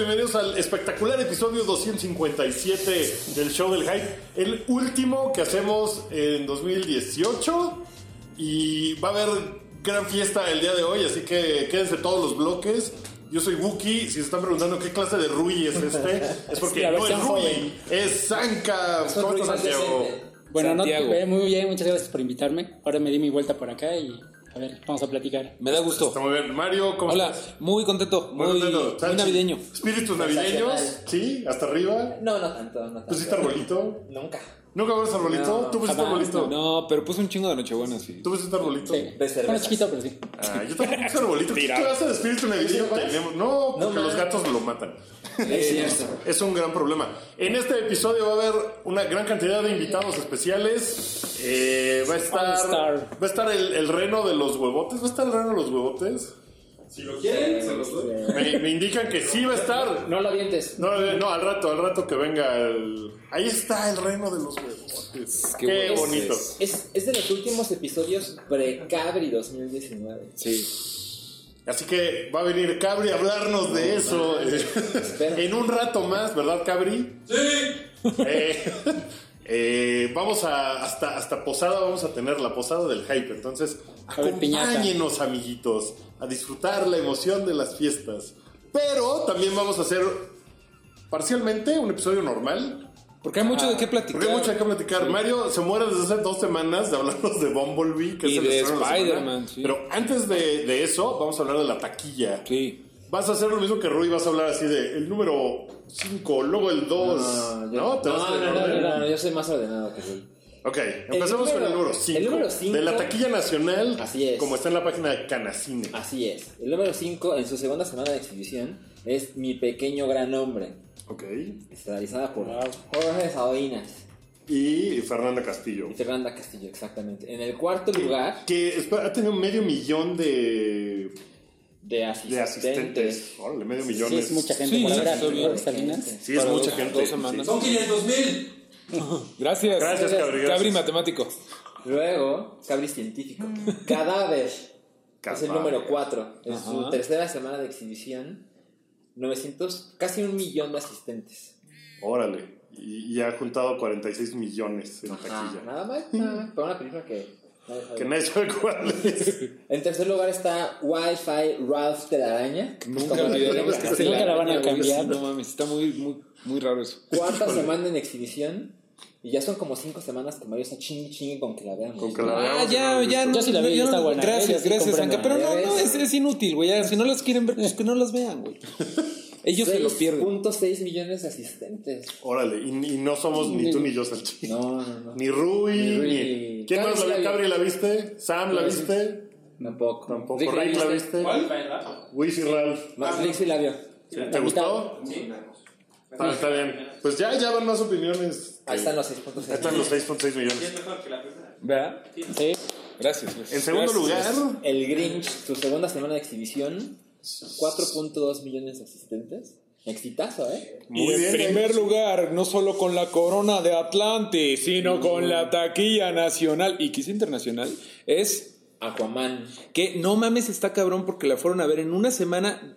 Bienvenidos al espectacular episodio 257 del show del hype. El último que hacemos en 2018 y va a haber gran fiesta el día de hoy, así que quédense todos los bloques. Yo soy Wookie, si se están preguntando qué clase de Rui es este, es porque no es Rui, joven. es Zanka. Es un ¿Cómo Rui estás, más Santiago? Bueno, no, Santiago. eh, muy bien, muchas gracias por invitarme. Ahora me di mi vuelta por acá y a ver, vamos a platicar. Me da gusto. Está muy bien. Mario, ¿cómo Hola, estás? muy contento, muy, contento. muy navideño. Espíritus navideños, sí, hasta arriba. No, no tanto, no tanto. ¿Pusiste arbolito? Nunca. ¿Nunca ves arbolito? No, ¿Tú pusiste jamás, arbolito? No, pero puse un chingo de nochebuena, sí. ¿Tú pusiste arbolito? Sí. De Bueno, cervezas. chiquito, pero sí. Ah, yo tampoco puse arbolito. ¿Qué clase de espíritu navideño tenemos? No, porque No, los gatos lo matan. Es cierto. Es un gran problema. En este episodio va a haber una gran cantidad de invitados especiales. Eh, va a estar, va a estar el, el reno de los huevotes. ¿Va a estar el reno de los huevotes? Si lo quieren, se los doy. Me, me indican que sí va a estar. No lo avientes. No, no, al rato, al rato que venga el... Ahí está el reno de los huevotes. Qué, bonito. es. Es, es de los últimos episodios pre-Cabri 2019. Sí. Así que va a venir Cabri a hablarnos de eso eh, en un rato más, ¿verdad, Cabri? Sí. Eh, eh, vamos a hasta, hasta Posada, vamos a tener la Posada del Hype. Entonces, acompáñenos, amiguitos, a disfrutar la emoción de las fiestas. Pero también vamos a hacer parcialmente un episodio normal. Porque hay mucho de qué platicar. Porque hay mucho que platicar. Mario se muere desde hace dos semanas de hablarnos de Bumblebee. Que Y es el de Spider-Man, sí. Pero antes de, de eso, vamos a hablar de la taquilla. Sí. Vas a hacer lo mismo que Rui, vas a hablar así de el número 5, luego el 2. No, yo- ¿Te vas no, a no, no, no, no, yo soy más ordenado que él. Ok, empecemos número- con el número el 5. número cinco- de la taquilla nacional, Así es. como está en la página de Canacine. Así es. El número 5, en su segunda semana de exhibición, es Mi Pequeño Gran Hombre. Ok. Estelarizada por Jorge Salinas Y Fernanda Castillo. y Fernanda Castillo, exactamente. En el cuarto lugar Que ha tenido medio millón de, de asistentes. de asistentes. Órale, medio millón. Sí, es mucha gente Sí, para ver a está bien. Jorge Salinas. Sí, es mucha dos- gente. dos semanas. sí. Son 500 mil. Gracias. Gracias, Cabri. Cabri matemático. Luego, Cabri Científico. Cadáver. Es Cadáver. el número 4. En su tercera semana de exhibición, 900, casi un millón de asistentes. Órale. Y, y ha juntado 46 millones en taquilla. nada más, nada más. Para una película que. Que nadie sabe cuál es. En tercer lugar está Wi-Fi Ralph de la Araña. Nunca Como la olvidaremos que Nunca la van a cambiar. No mames, está muy, muy, muy raro eso. Cuarta semana en exhibición. Y ya son como cinco semanas que Mario está chingue chingue con que la veamos. Con que la Ah, veamos, ya, no, ya. no, No, Yo sí la vi, yo está no- buena, ¿eh? Gracias, gracias. Anka. Pero no, Ya no, es, es inútil, güey. ya, Si no las quieren ver, pues que no las vean, güey. Ellos se lo pierden. 6.6 millones de asistentes. Órale, y, y no somos ni tú ni yo, Salchi. No, no, no. Ni Rui, Ni Rui, ni... ¿Quién Cabri más sí la la vio? vi. ¿Cabri la viste? ¿Sam la La vi. viste? Tampoco. Tampoco. Rick, ¿Rick la viste? ¿Cuál? Wiz y Ralph. Más Rick sí la vio. ¿Te gustó? Sí. Está, está bien. Pues ya, ya van más opiniones. Ahí están los Ahí 6.6. están los 6.6 Sí, millones. es mejor que la primera. ¿Verdad? Sí. Gracias. gracias. En segundo Gracias. lugar, El Grinch, su segunda semana de exhibición. 4.2 millones de asistentes. Exitazo, ¿eh? Y en bien. primer lugar, no solo con la corona de Atlante, sino con la taquilla nacional y quizá internacional, es Aquaman. que no mames está cabrón porque la fueron a ver en una semana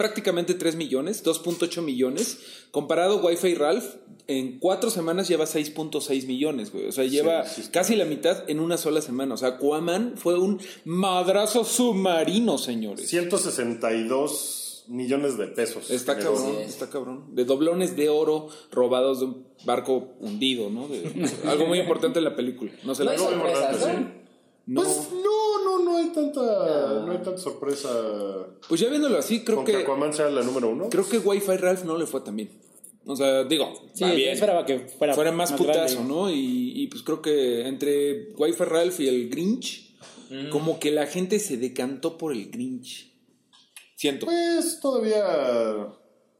prácticamente 3 millones, 2.8 millones, comparado Wi-Fi Ralph, en cuatro semanas lleva 6.6 millones, güey. O sea, lleva sí, sí. casi la mitad en una sola semana. O sea, Aquaman fue un madrazo submarino, señores. 162 millones de pesos. Está Generó. cabrón, Sí, está cabrón. De doblones de oro robados de un barco hundido, ¿no? De- algo muy importante en la película. No se No la hay Algo muy sorpresas, importante, ¿no? No. Pues no, no, no hay tanta, no hay tanta sorpresa Pues ya viéndolo así, creo con que que Aquaman sea la número uno. creo que Wi-Fi Ralph no le fue tan bien. O sea, digo, Sí, va yo bien. esperaba que fuera, fuera más, putazo, grande. ¿no? Y, y pues creo que entre Wi-Fi Ralph y el Grinch, como que la gente se decantó por el Grinch. Siento. Pues todavía,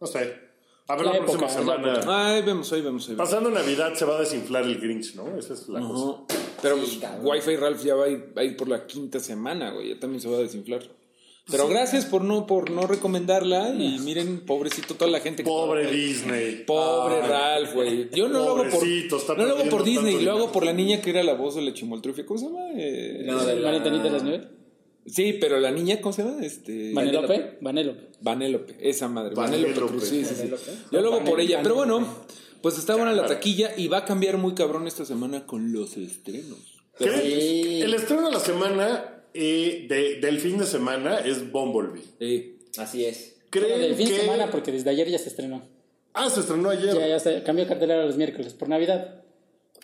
no sé. A ver La la, época, próxima semana. Ahí vemos, ahí vemos, ahí vemos. Pasando Navidad se va a desinflar el Grinch, ¿no? Esa es la cosa. Pero Sí, pues, cabrón. Wi-Fi Ralph ya va a, ir, va a ir por la quinta semana, güey. Ya también se va a desinflar. Pero gracias por no, por no recomendarla. Y miren, pobrecito toda la gente que. Pobre Disney. Pobre Ay. Ralph, güey. Yo no lo hago por. Está No lo hago por Disney, lo hago por la niña que era la voz de la chimoltrufia. ¿Cómo se llama? Eh, No, de la- de las Nieves. Sí, pero la niña, ¿cómo se llama? Este. Vanélope. Vanélope. Vanélope, esa madre. Vanélope. Vanélope Cruz, sí, sí, sí. Yo lo hago por ella. Pero bueno, pues está buena la taquilla y va a cambiar muy cabrón esta semana con los estrenos. Sí. El estreno de la semana, eh, de- del fin de semana, es Bumblebee. Eh, Así es. Bueno, ¿Creen del fin que... de semana, porque desde ayer ya se estrenó. Ah, se estrenó ayer. Ya, ya se cambió cartelera los miércoles por Navidad.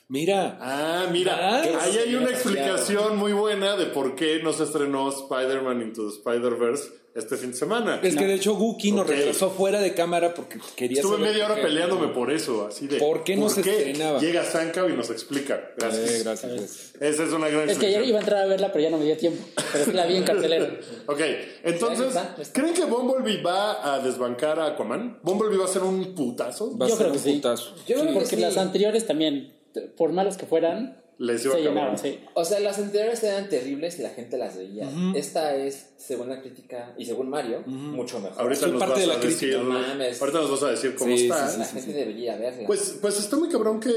mira, Ah, mira, Ah, ahí sí, hay una explicación muy buena de por qué no se estrenó Spider-Man Into the Spider-Verse este fin de semana. es que de hecho Guki nos Ok. retrasó fuera de cámara porque quería Estuve saber media hora peleándome por eso, así de... ¿Por qué no se estrenaba? Llega Sanka y nos explica. Gracias. Eh, gracias. Esa es una gran Es que ayer iba a entrar a verla, pero ya no me dio tiempo. Pero sí la vi en cartelera. Ok, entonces. ¿creen que Bumblebee va a desbancar a Aquaman? ¿Bumblebee va a ser un putazo? Va a Yo ser creo un que sí. putazo. Yo creo que Porque sí. las anteriores también, por malos que fueran, Les iba se sí. O sea, las anteriores eran terribles y la gente las veía. Esta es, según la crítica y según Mario, mucho mejor. Ahorita nos, parte vas de la a crítica, decir, no mames. ahorita nos vas a decir cómo Sí, está. sí, la gente debería verla. Pues, pues está muy cabrón que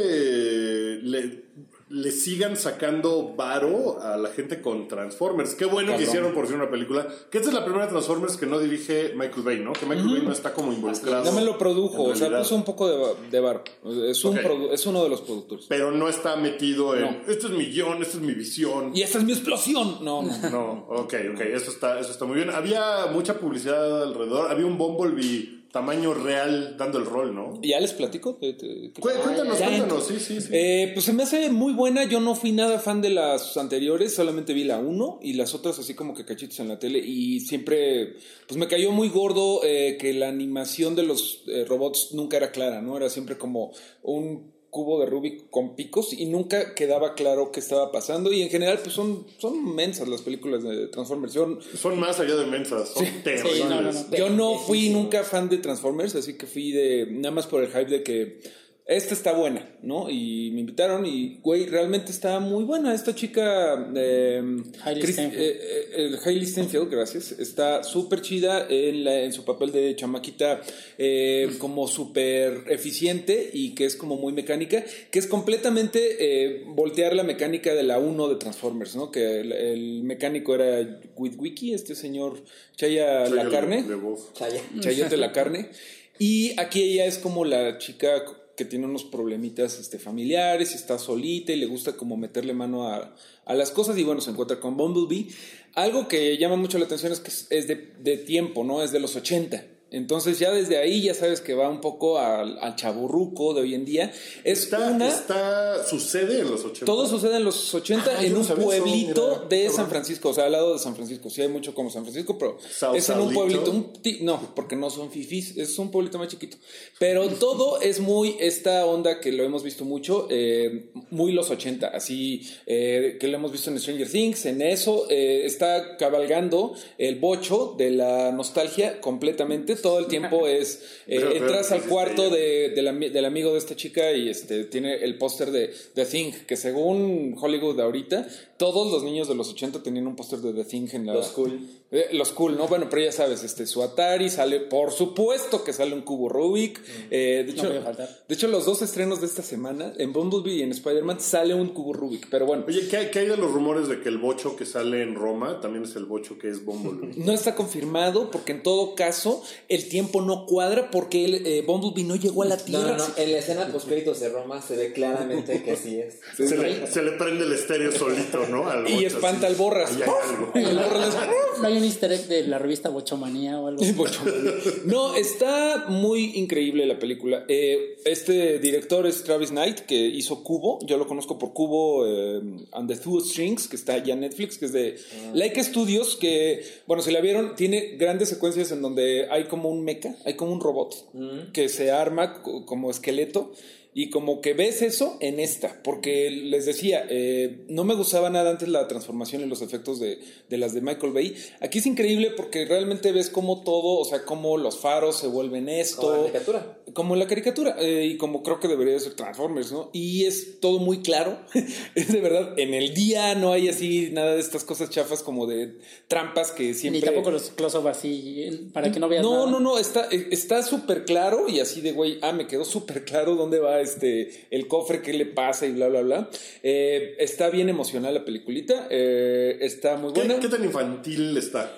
le, le sigan sacando varo a la gente con Transformers. Qué bueno que hicieron por ser una película. Que esta es la primera Transformers que no dirige Michael Bay, ¿no? Que Michael Bay no está como involucrado. Ya me lo produjo, o sea, puso un poco de, de bar. Es, un es uno de los productores. Pero no está metido en. No. Este es mi guion, esta es mi visión. Y esta es mi explosión. No, no. No, ok, ok, eso está, eso está muy bien. Había mucha publicidad alrededor. Había un Bumblebee tamaño real dando el rol, ¿no? ¿Ya les platico? Cuéntanos, cuéntanos, sí, sí, sí. Eh, pues se me hace muy buena. Yo no fui nada fan de las anteriores, solamente vi la 1 y las otras así como que cachitos en la tele. Y siempre, pues me cayó muy gordo eh, que la animación de los eh, robots nunca era clara, ¿no? Era siempre como un cubo de Rubik con picos y nunca quedaba claro qué estaba pasando. Y en general, pues son, son mensas las películas de Transformers. Yo, Son más allá de mensas, son terribles. Sí, no, no, no. yo no fui nunca fan de Transformers, así que fui de nada más por el hype de que esta está buena, ¿no? Y me invitaron y, güey, realmente está muy buena. Esta chica, eh, Hailey Chris- Steinfeld. eh, eh, el Hailey Steinfeld, gracias, está súper chida en, la- en su papel de chamaquita, eh, como súper eficiente y que es como muy mecánica, que es completamente eh, voltear la mecánica de la 1 de Transformers, ¿no? Que el, el mecánico era Witwiki, este señor Chaya Soy la carne. Chaya. Chayote la carne. Y aquí ella es como la chica que tiene unos problemitas este, familiares y está solita y le gusta como meterle mano a, a las cosas y bueno, se encuentra con Bumblebee. Algo que llama mucho la atención es que es, de, de tiempo, ¿no? Es de los 80. Entonces ya desde ahí ya sabes que va un poco al, al chaburruco de hoy en día. Es Está, una... está, sucede en los 80. Todo sucede en los 80 Ah, en un eso, pueblito mira, de. San Francisco, o sea, al lado de San Francisco. Sí hay mucho como San Francisco, pero Sao es en un pueblito, un no, porque no son fifís, es un pueblito más chiquito. Pero todo es muy esta onda que lo hemos visto mucho, eh, muy los 80, así eh, que lo hemos visto en Stranger Things, en eso eh, está cabalgando el bocho de la nostalgia completamente, todo el tiempo es eh, Pero- entras ¿qué al cuarto ella? de, del ami- del amigo de esta chica y este tiene el póster de The Thing, que según Hollywood ahorita, todos los niños de los 80 tenían un póster de The Thing en la... Los cool. Eh, los cool, ¿no? Bueno, pero ya sabes, este, su Atari sale, por supuesto que sale un cubo Rubik. eh, de, No hecho, de hecho, los dos estrenos de esta semana, en Bumblebee y en Spider-Man, sale un cubo Rubik. Pero bueno, Oye, ¿qué hay, qué hay de los rumores de que el bocho que sale en Roma también es el bocho que es Bumblebee? no está confirmado porque en todo caso el tiempo no cuadra porque el, eh, Bumblebee no llegó a la No, Tierra. no, no. En la escena post créditos de Roma se ve claramente que sí es. se, le, se le prende el estéreo solito, ¿no? Al Y bocho, espanta así. al Borras. Hay algo. El Borras ¿No hay un easter egg de la revista Bochomanía o algo así? No, está muy increíble la película. Eh, este director es Travis Knight, que hizo Cubo. Yo lo conozco por Cubo eh, and the Two Strings, que está ya en Netflix, que es de Like Studios, que, bueno, si la vieron, tiene grandes secuencias en donde hay como un mecha, hay como un robot que se arma co- como esqueleto. Y como que ves eso en esta, porque les decía, eh, no me gustaba nada antes la transformación y los efectos de, de las de Michael Bay. Aquí es increíble porque realmente ves cómo todo, o sea, cómo los faros se vuelven esto. La caricatura. Como la caricatura, eh, y como creo que debería de ser Transformers, ¿no? Y es todo muy claro. es de verdad, en el día no hay así nada de estas cosas chafas como de trampas que siempre. Ni tampoco los close-up así, para que no veas No, nada. no, no, está eh, está súper claro y así de, güey, ah, me quedó súper claro dónde va este el cofre, qué le pasa y bla, bla, bla. Eh, está bien emocional la peliculita, eh, está muy ¿Qué, buena. qué tan infantil está?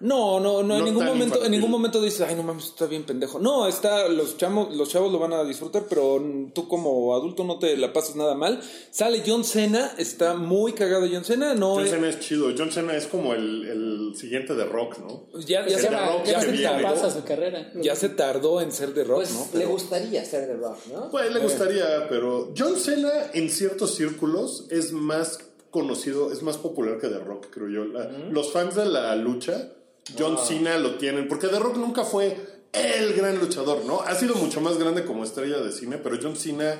No, no, no, No en ningún momento, en infantil. ningún momento dices, ay, no mames, está bien pendejo. No, está, los chamos, los chavos lo van a disfrutar, pero tú como adulto no te la pasas nada mal. Sale John Cena, está muy cagado John Cena, no John es- Cena es chido. John Cena es como el, el siguiente de Rock, ¿no? ya, ya, se, de Ya, Rock ya que se pasa su carrera. ya se tardó en ser de rock, Pues ¿no? le Pero- gustaría ser The Rock, ¿no? Pues le gustaría, pero John Cena en ciertos círculos es más conocido, es más popular que The Rock, creo yo. La- Los fans de la lucha, John Cena lo tienen, porque The Rock nunca fue el gran luchador, ¿no? Ha sido mucho más grande como estrella de cine, pero John Cena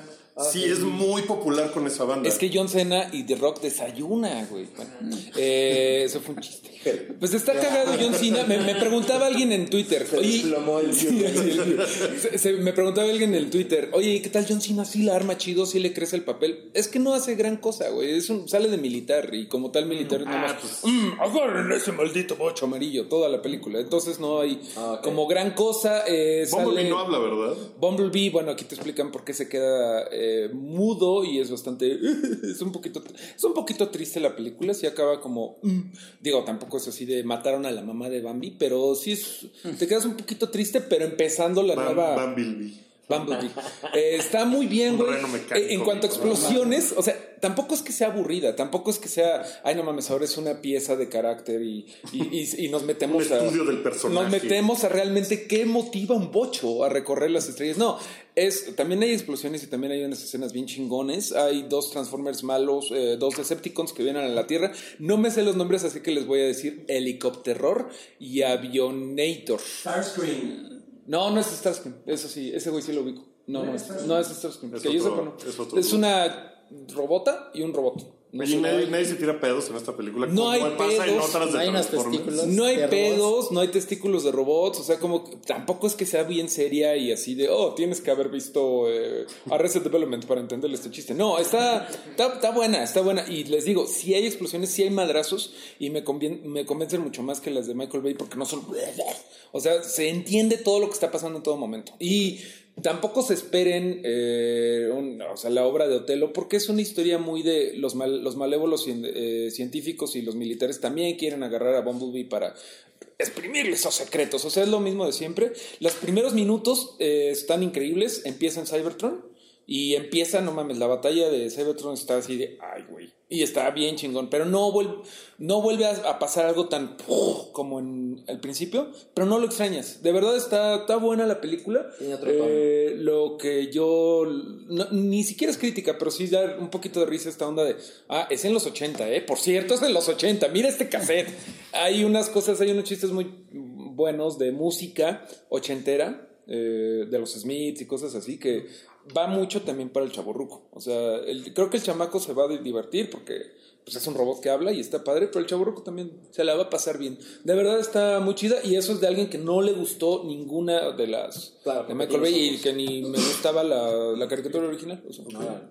sí es muy popular con esa banda. Es que John Cena y The Rock desayuna, güey. Bueno, eh, eso fue un chiste. Pues está cagado John Cena. Me, me preguntaba alguien en Twitter. Se Oye, el Sí, sí, se- se- me preguntaba alguien en el Twitter. Oye, ¿qué tal John Cena? Sí la arma chido, sí le crece el papel. Es que no hace gran cosa, güey. Es un, sale de militar y como tal militar nada más. pues. "Mm, agarren ese maldito bocho amarillo toda la película. Entonces no hay Ah, como gran cosa. Eh, Bumblebee sale- no habla, ¿verdad? Bumblebee, bueno, aquí te explican por qué se queda eh, mudo y es bastante. es un poquito es un poquito triste la película. Sí acaba como. mm, digo, tampoco es así de mataron a la mamá de Bambi, pero sí es. Te quedas un poquito triste, pero empezando la Bam- nueva. Bumblebee. Eh, está muy bien, güey. Eh, en cuanto a explosiones, o sea, tampoco es que sea aburrida, tampoco es que sea, ay, no mames, ahora es una pieza de carácter y, y, y- y nos metemos Un a. estudio del personaje. Nos metemos a realmente qué motiva un bocho a recorrer las estrellas. No, es también hay explosiones y también hay unas escenas bien chingones. Hay dos Transformers malos, eh, dos Decepticons que vienen a la Tierra. No me sé los nombres, así que les voy a decir Helicopterror y Avionator. Starscream. No, no es Starscream. Eso sí, ese güey sí lo ubico. No, no, es, no es Starscream. Es que yo otro- sepa, no. es otro Es una robota y un robot. No, Oye, nadie, nadie se tira pedos en esta película. No hay pasa en pedos, otras de no hay. No hay de robots. pedos, no hay testículos de robots, o sea, como tampoco es que sea bien seria y así de, oh, tienes que haber visto eh, Arrested Development para entenderle este chiste. No, está, está, está buena, está buena. Y les digo, si hay explosiones, si hay madrazos y me, convien- me convencen mucho más que las de Michael Bay porque no son... O sea, se entiende todo lo que está pasando en todo momento. Y tampoco se esperen eh, o sea, la obra de Otelo porque es una historia muy de los, mal- los malévolos eh, científicos y los militares también quieren agarrar a Bumblebee para exprimirle esos secretos. O sea, es lo mismo de siempre. Los primeros minutos eh, están increíbles. Empieza en Cybertron y empieza, no mames, la batalla de Cybertron está así de, ay, güey. Y está bien chingón, pero no vuelve, no vuelve a, pasar algo tan como en el principio, pero no lo extrañas. De verdad está, está buena la película. Tiene otro tono. Eh, lo que yo, no- ni siquiera es crítica, pero sí da un poquito de risa esta onda de, ah, es en los 80, ¿eh? Por cierto, es en los 80, mira este cassette. hay unas cosas, hay unos chistes muy buenos de música ochentera, eh, de los Smiths y cosas así, que va mucho también para el chaborruco. O sea, el- creo que el chamaco se va a divertir porque pues es un robot que habla y está padre, pero el chaborruco también se la va a pasar bien. De verdad está muy chida y eso es de alguien que no le gustó ninguna de las Claro, de Michael Bay y que ni me gustaba la, la caricatura original. O sea,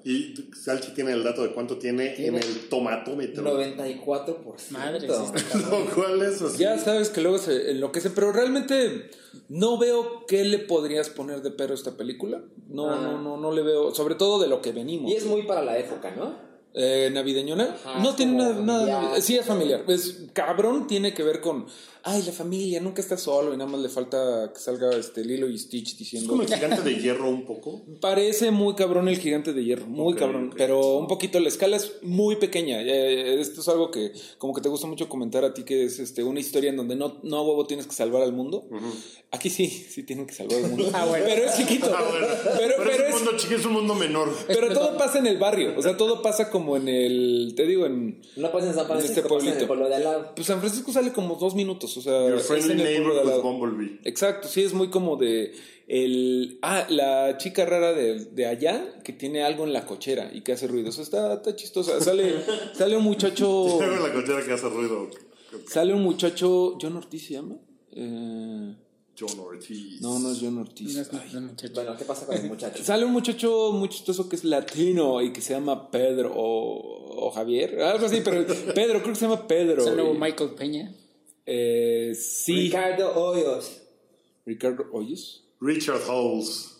Y Salchi tiene el dato de cuánto tiene, Tiene en el tomatómetro. 94%. Madre. Lo cual es así. Ya sabes que luego se enloquece, pero realmente no veo qué le podrías poner de pero a esta película. No, Ah. no, no, no le veo, sobre todo de lo que venimos. Y es muy para la época, ¿no? Eh, navideñona. Ajá, no tiene nada, nada. Sí, es familiar. Es cabrón, tiene que ver con. Ay, la familia, nunca está solo y nada más le falta que salga este Lilo y Stitch Es diciendo. como el gigante de hierro un poco. Parece muy cabrón el gigante de hierro, muy cabrón, pero un poquito la escala es muy pequeña. Eh, esto es algo que como que te gusta mucho comentar a ti, que es este una historia en donde no, no a huevo tienes que salvar al mundo. Aquí sí, sí tienen que salvar al mundo. Ah, bueno. Pero es chiquito. Ah, bueno. Pero, Pero, pero es un es, mundo chiquito, es un mundo menor. pero todo pasa en el barrio, o sea, todo pasa como en el, te digo, en... No pasa en San Francisco, este pasa en pueblito. el pueblo de al lado. Pues San Francisco sale como dos minutos, O sea, Your friendly en neighborhood lado. Bumblebee. Exacto, sí, es muy como de el ah, la chica rara de, de allá que tiene algo en la cochera y que hace ruido. Eso está, está chistosa. Sale, sale un muchacho. Tengo la cochera que hace ruido. Sale un muchacho. ¿John Ortiz se llama? Eh, John Ortiz. no, no es John Ortiz. No no. Bueno, ¿qué pasa con el muchacho? Sale un muchacho muy chistoso que es latino y que se llama Pedro o, o Javier, algo así, pero Pedro, creo que se llama Pedro. Es el nuevo Y, Michael Peña. Eh, sí, Ricardo Hoyos. Ricardo Oyes. Richard Holes.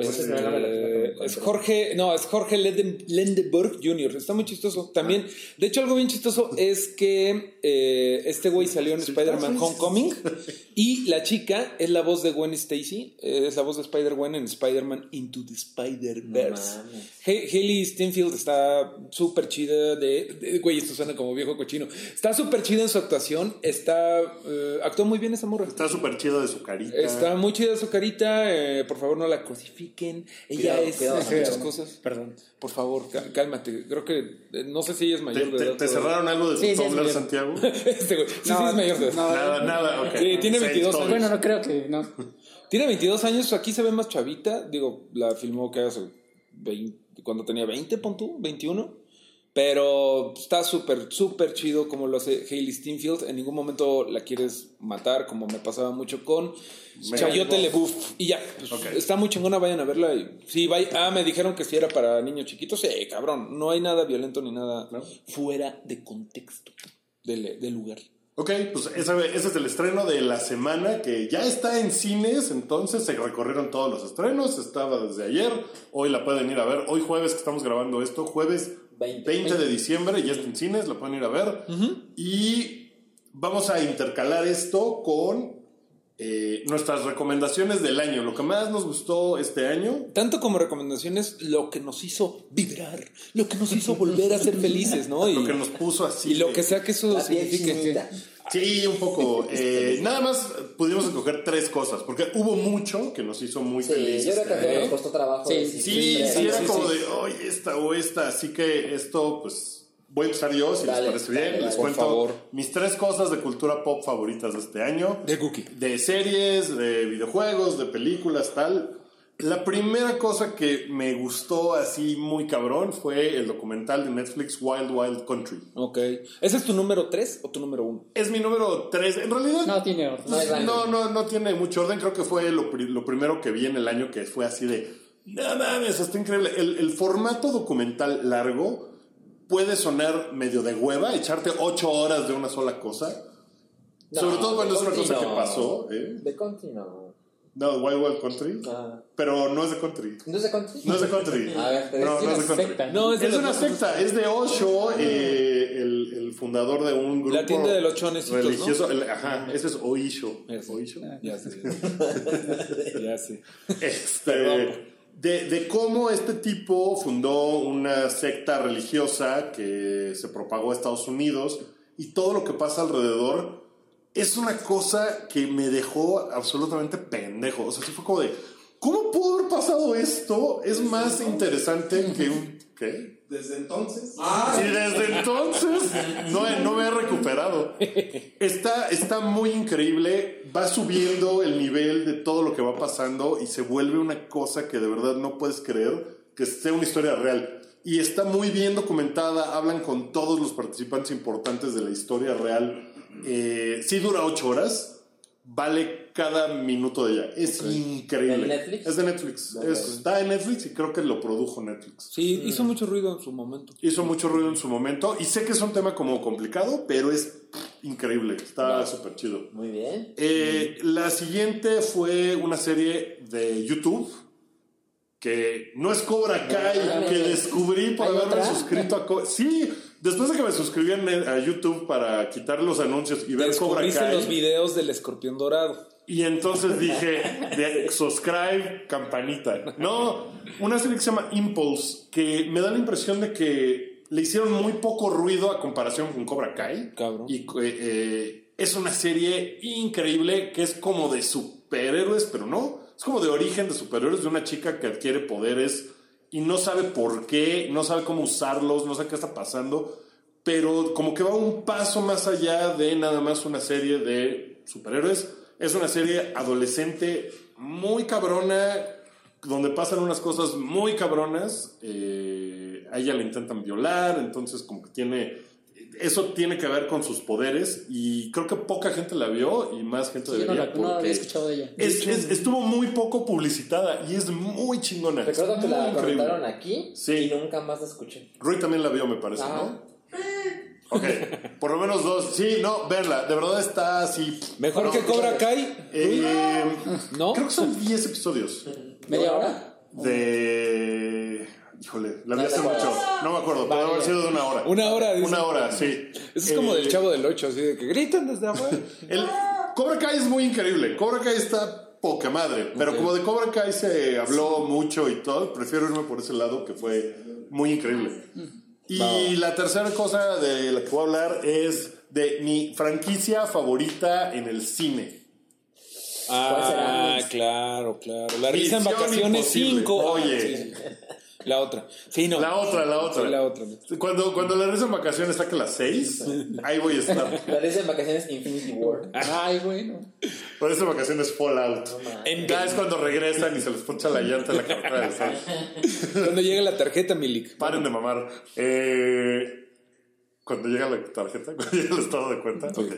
Es, Ese es de eh, Jorge, no, es Jorge Lendeborg Jr. Está muy chistoso. También, de hecho, algo bien chistoso es que eh, este güey salió en Spider-Man Homecoming y la chica es la voz de Gwen Stacy, eh, es la voz de Spider-Gwen en Spider-Man Into the Spider-Verse. No mames. Ha- Hailey Steinfeld está súper chida de, de- Güey, esto suena como viejo cochino. Está súper chida en su actuación. Está. eh, actuó muy bien esa morra. Está súper chido de su carita. Está muy chida su carita. eh, por favor, no la crucifiquen. Ella Cuidado, es cuidado, muchas cosas. Perdón. Por favor, cá- cálmate. Creo que. eh, no sé si ella es ¿Te, mayor de te- edad. te todavía. cerraron algo de Sí, sí, Tumblr. Santiago? este güey. Sí, sí, es mayor de edad. no, Nada, nada, ok. Sí, tiene Seis 22 stories. Bueno, no creo que. No. Tiene 22 años. Aquí se ve más chavita. Digo, la filmó que hace 20, cuando tenía 20, pon tú, 21. Pero está súper, súper chido como lo hace Hailey Steinfeld. En ningún momento la quieres matar, como me pasaba mucho con Chayote LeBouf. Y ya, pues, está muy chingona, vayan a verla. Y, sí, vaya, ah, me dijeron que si era para niños chiquitos. Sí, cabrón, no hay nada violento ni nada fuera de contexto del, del lugar. Ok, pues ese, ese es el estreno de la semana que ya está en cines, entonces se recorrieron todos los estrenos, estaba desde ayer, hoy la pueden ir a ver, hoy jueves que estamos grabando esto, jueves 20. 20 de diciembre, ya está en cines, la pueden ir a ver. Y vamos a intercalar esto con eh, nuestras recomendaciones del año, lo que más nos gustó este año. Tanto como recomendaciones, lo que nos hizo vibrar, lo que nos hizo volver a ser felices, ¿no? Y, Lo que nos puso así. y lo que sea que eso signifique. Sí, un poco. Eh, nada más pudimos escoger tres cosas, porque hubo mucho que nos hizo muy Sí, felices. yo creo que nos costó trabajo. Sí, Sí, siempre. sí, era sí, como sí. de, oye, esta o esta. Así que esto, pues, voy a empezar yo, si Dale, les parece bien. dale, les cuento favor. mis tres cosas de cultura pop favoritas de este año. De Cookie. De series, de videojuegos, de películas, tal. La primera cosa que me gustó así muy cabrón fue el documental de Netflix Wild Wild Country. Ok. ¿Ese es tu número 3 o tu número 1? Es mi número 3. En realidad No tiene orden. No no, no, no tiene mucho orden. Creo que fue lo, lo primero que vi en el año que fue así de. No mames, está increíble. El, el formato documental largo puede sonar medio de hueva, echarte ocho horas de una sola cosa. No, Sobre todo cuando es una cosa que pasó. ¿eh? De country no. No, Wild Wild Country. Ah. Pero no es de country. ¿No es de country? No es de country. A ver, pero no, es no una es de country. secta. No, es de Es una secta, es de Osho, eh, el, el fundador de un grupo. La tienda de los chonecitos, ¿no? religioso. el- ajá, ese es Oisho. Sé. Oisho. Ya sé. ya sé. Este, de, de cómo este tipo fundó una secta religiosa que se propagó a Estados Unidos y todo lo que pasa alrededor es una cosa que me dejó absolutamente pendejo. O sea, sí fue como de, ¿cómo pudo haber pasado esto? Es más interesante que un... ¿Qué? Desde entonces. Y desde entonces no, he- no me he recuperado. Está, está muy increíble. Va subiendo el nivel de todo lo que va pasando y se vuelve una cosa que de verdad no puedes creer que sea una historia real. Y está muy bien documentada. Hablan con todos los participantes importantes de la historia real. Eh, sí dura ocho horas. Vale cada minuto de ella. Es increíble. ¿De Netflix? Es de Netflix. Ok. Es- está en Netflix y creo que lo produjo Netflix. Sí, hizo mucho ruido en su momento. Hizo mucho ruido en su momento y sé que es un tema como complicado, pero es increíble, está súper chido. Muy bien. Eh, la siguiente fue una serie de YouTube que no es Cobra Kai, mames. que descubrí por ¿Hay haberme otra? suscrito a Co- Sí, después de que me suscribí en- a YouTube para quitar los anuncios y ver Cobra Kai. los videos del escorpión dorado. Y entonces dije, de subscribe, campanita. No, una serie que se llama Impulse, que me da la impresión de que le hicieron muy poco ruido a comparación con Cobra Kai. Cabrón. Y eh, es una serie increíble que es como de superhéroes, pero no. Es como de origen de superhéroes, de una chica que adquiere poderes y no sabe por qué, no sabe cómo usarlos, no sabe qué está pasando. pero como que va un paso más allá de nada más una serie de superhéroes. Es una serie adolescente muy cabrona, donde pasan unas cosas muy cabronas. Eh, a ella le intentan violar, entonces como que tiene... Eso tiene que ver con sus poderes y creo que poca gente la vio y más gente no, debería la, no porque había escuchado de ella. es- es- estuvo muy poco publicitada y es muy chingona. Recuerdo que la comentaron aquí Sí. y nunca más la escuché. Rui también la vio, me parece, Ah. ¿no? Ok, por lo menos dos. Sí, no, verla. De verdad está así. Mejor Bueno, que Cobra Kai. eh, ¿No? Creo que son 10 episodios. ¿Media hora? De. Híjole, la vi hace mucho. No me acuerdo, pero debe haber sido de una hora. Una hora, dice. Una hora, sí. Eso es como Eh, del chavo del 8, así de que gritan desde afuera. El Cobra Kai es muy increíble. Cobra Kai está poca madre. Pero como de Cobra Kai se habló mucho y todo, prefiero irme por ese lado que fue muy increíble. Y la tercera cosa de la que voy a hablar es de mi franquicia favorita en el cine. Ah, claro, claro. La risa en vacaciones Imposible. 5. Oye. La otra. Sí, no. La otra, la otra. Sí, la otra. Cuando, cuando la risa en vacaciones saque las 6, ahí voy a estar. La lista de vacaciones Infinity War. Ay, bueno. Por eso vacaciones Fallout. En- Ya es cuando regresan y se les poncha la llanta en la cartera de sal. Cuando llega la tarjeta, Milik. Paren de mamar. Eh, cuando llega la tarjeta, cuando llega el estado de cuenta. ok.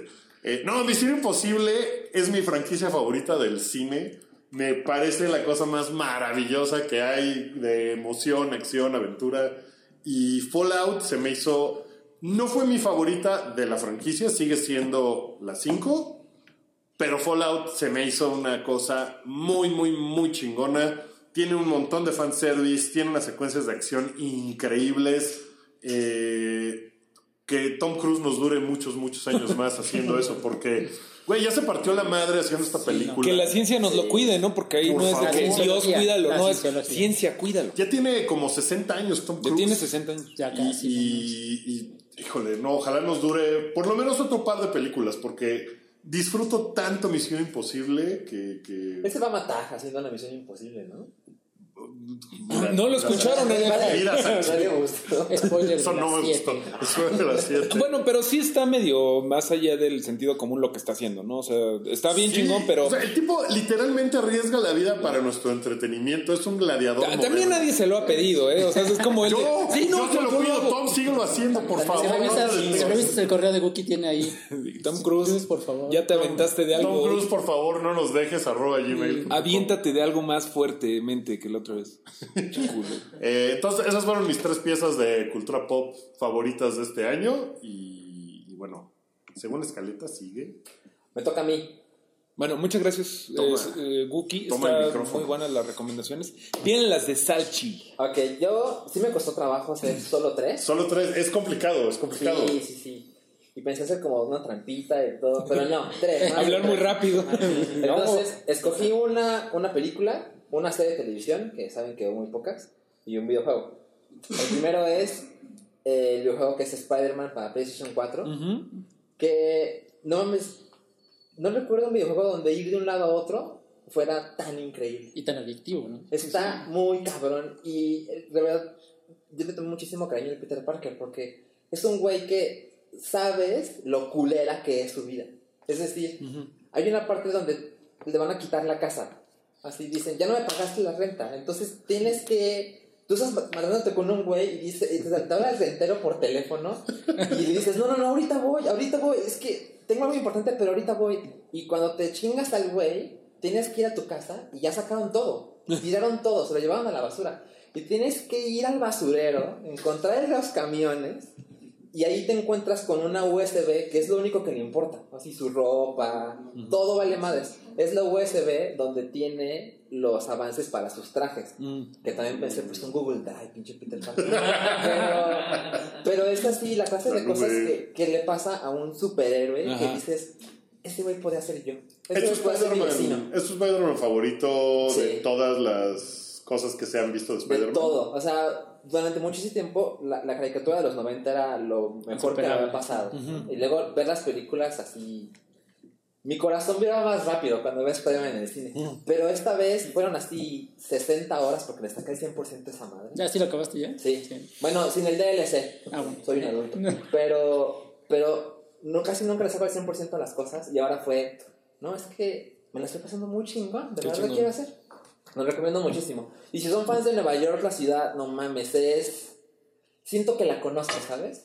Eh, no, Misión Imposible es mi franquicia favorita del cine. Me parece la cosa más maravillosa que hay de emoción, acción, aventura. Y Fallout se me hizo. No fue mi favorita de la franquicia, sigue siendo la 5. Pero Fallout se me hizo una cosa muy, muy, muy chingona. Tiene un montón de fanservice, tiene unas secuencias de acción increíbles. Eh, que Tom Cruise nos dure muchos, muchos años más haciendo eso, porque, güey, ya se partió la madre haciendo esta película. Que la ciencia nos lo cuide, ¿no? Porque ahí Por no es de que. Dios cuídalo, La no es ciencia, cuídalo. Ya tiene como 60 años Tom Ya Cruise. tiene 60 años. Ya casi. y- y, híjole, no, ojalá nos dure por lo menos otro par de películas, porque disfruto tanto Misión Imposible que... que- Él se va a matar haciendo una misión imposible, ¿no? No lo escucharon, ¿eh? No Eso no me gustó. Bueno, pero sí está medio más allá del sentido común lo que está haciendo, ¿no? O sea, está bien Sí, chingón, pero o sea, el tipo literalmente arriesga la vida para nuestro entretenimiento. Es un gladiador. ta- también moderno. nadie se lo ha pedido, ¿eh? O sea, es como el de, Yo, sí, no, yo te lo yo pido, hago". Tom, síguelo haciendo, por favor. Si no revisas, de si revisas el correo de Wookiee, tiene ahí. Tom Cruise, por favor. ya te aventaste de Tom algo. Cruise, por favor, no nos dejes arroba gmail. Aviéntate de algo más fuertemente que la otra vez. Eh, entonces, esas fueron mis tres piezas de cultura pop favoritas de este año. Y, y bueno, según la escaleta, sigue. Me toca a mí. Bueno, muchas gracias, Toma. eh, eh, Wookie. Toma el Está micrófono. muy buenas las recomendaciones. Vienen las de Salchi. Ok, yo sí me costó trabajo hacer solo tres. Solo tres. Es complicado, es complicado. Sí, sí, sí. Y pensé hacer como una trampita y todo, pero no, tres. Hablar muy rápido. Entonces, escogí una, una película, una serie de televisión, que saben que veo muy pocas, y un videojuego. El primero es eh, el videojuego que es Spider-Man para PlayStation 4, Ujú. que no mames, no recuerdo un videojuego donde ir de un lado a otro fuera tan increíble. Y tan adictivo, ¿no? Está muy cabrón y eh, de verdad yo le tengo muchísimo cariño al Peter Parker porque es un güey que sabes lo culera que es su vida. Es decir, hay una parte donde le van a quitar la casa. Así dicen, ya no me pagaste la renta, entonces tienes que... Tú estás matándote con un güey y, dice, y te, te habla el rentero por teléfono y le dices, no, no, no, ahorita voy, ahorita voy, es que tengo algo importante, pero ahorita voy. Y cuando te chingas al güey, tienes que ir a tu casa y ya sacaron todo. Tiraron todo, se lo llevaron a la basura. Y tienes que ir al basurero, encontrar los camiones y ahí te encuentras con una USB que es lo único que le importa. Así su ropa, todo vale madres. Es la USB donde tiene los avances para sus trajes. Mm. Que también pensé, pues un Google Drive, pinche Peter Parker. pero, pero es así la clase de cosas que, que le pasa a un superhéroe que Ajá. dices, ese güey podría ser yo. ¿Es Ese tu güey puede ser mi vecino. Spider-Man es tu Spider-Man favorito de Sí. todas las cosas que se han visto de De Spider-Man? todo. O sea, durante muchísimo tiempo la, la caricatura de los 90 era lo mejor que había pasado. Y luego ver las películas así Mi corazón vibraba más rápido cuando ves Spider-Man en el cine. Pero esta vez fueron así 60 horas porque le saqué el 100% a esa madre. ¿Ya sí lo acabaste ya? Sí. Bueno, sin el DLC. Ah, bueno. Soy un adulto. Pero, pero no, casi nunca le saco el 100% a las cosas. Y ahora fue, no, es que me la estoy pasando muy chingón. De verdad lo quiero hacer. Lo recomiendo muchísimo. Y si son fans de Nueva York, la ciudad, no mames, es... Siento que la conozco, ¿sabes?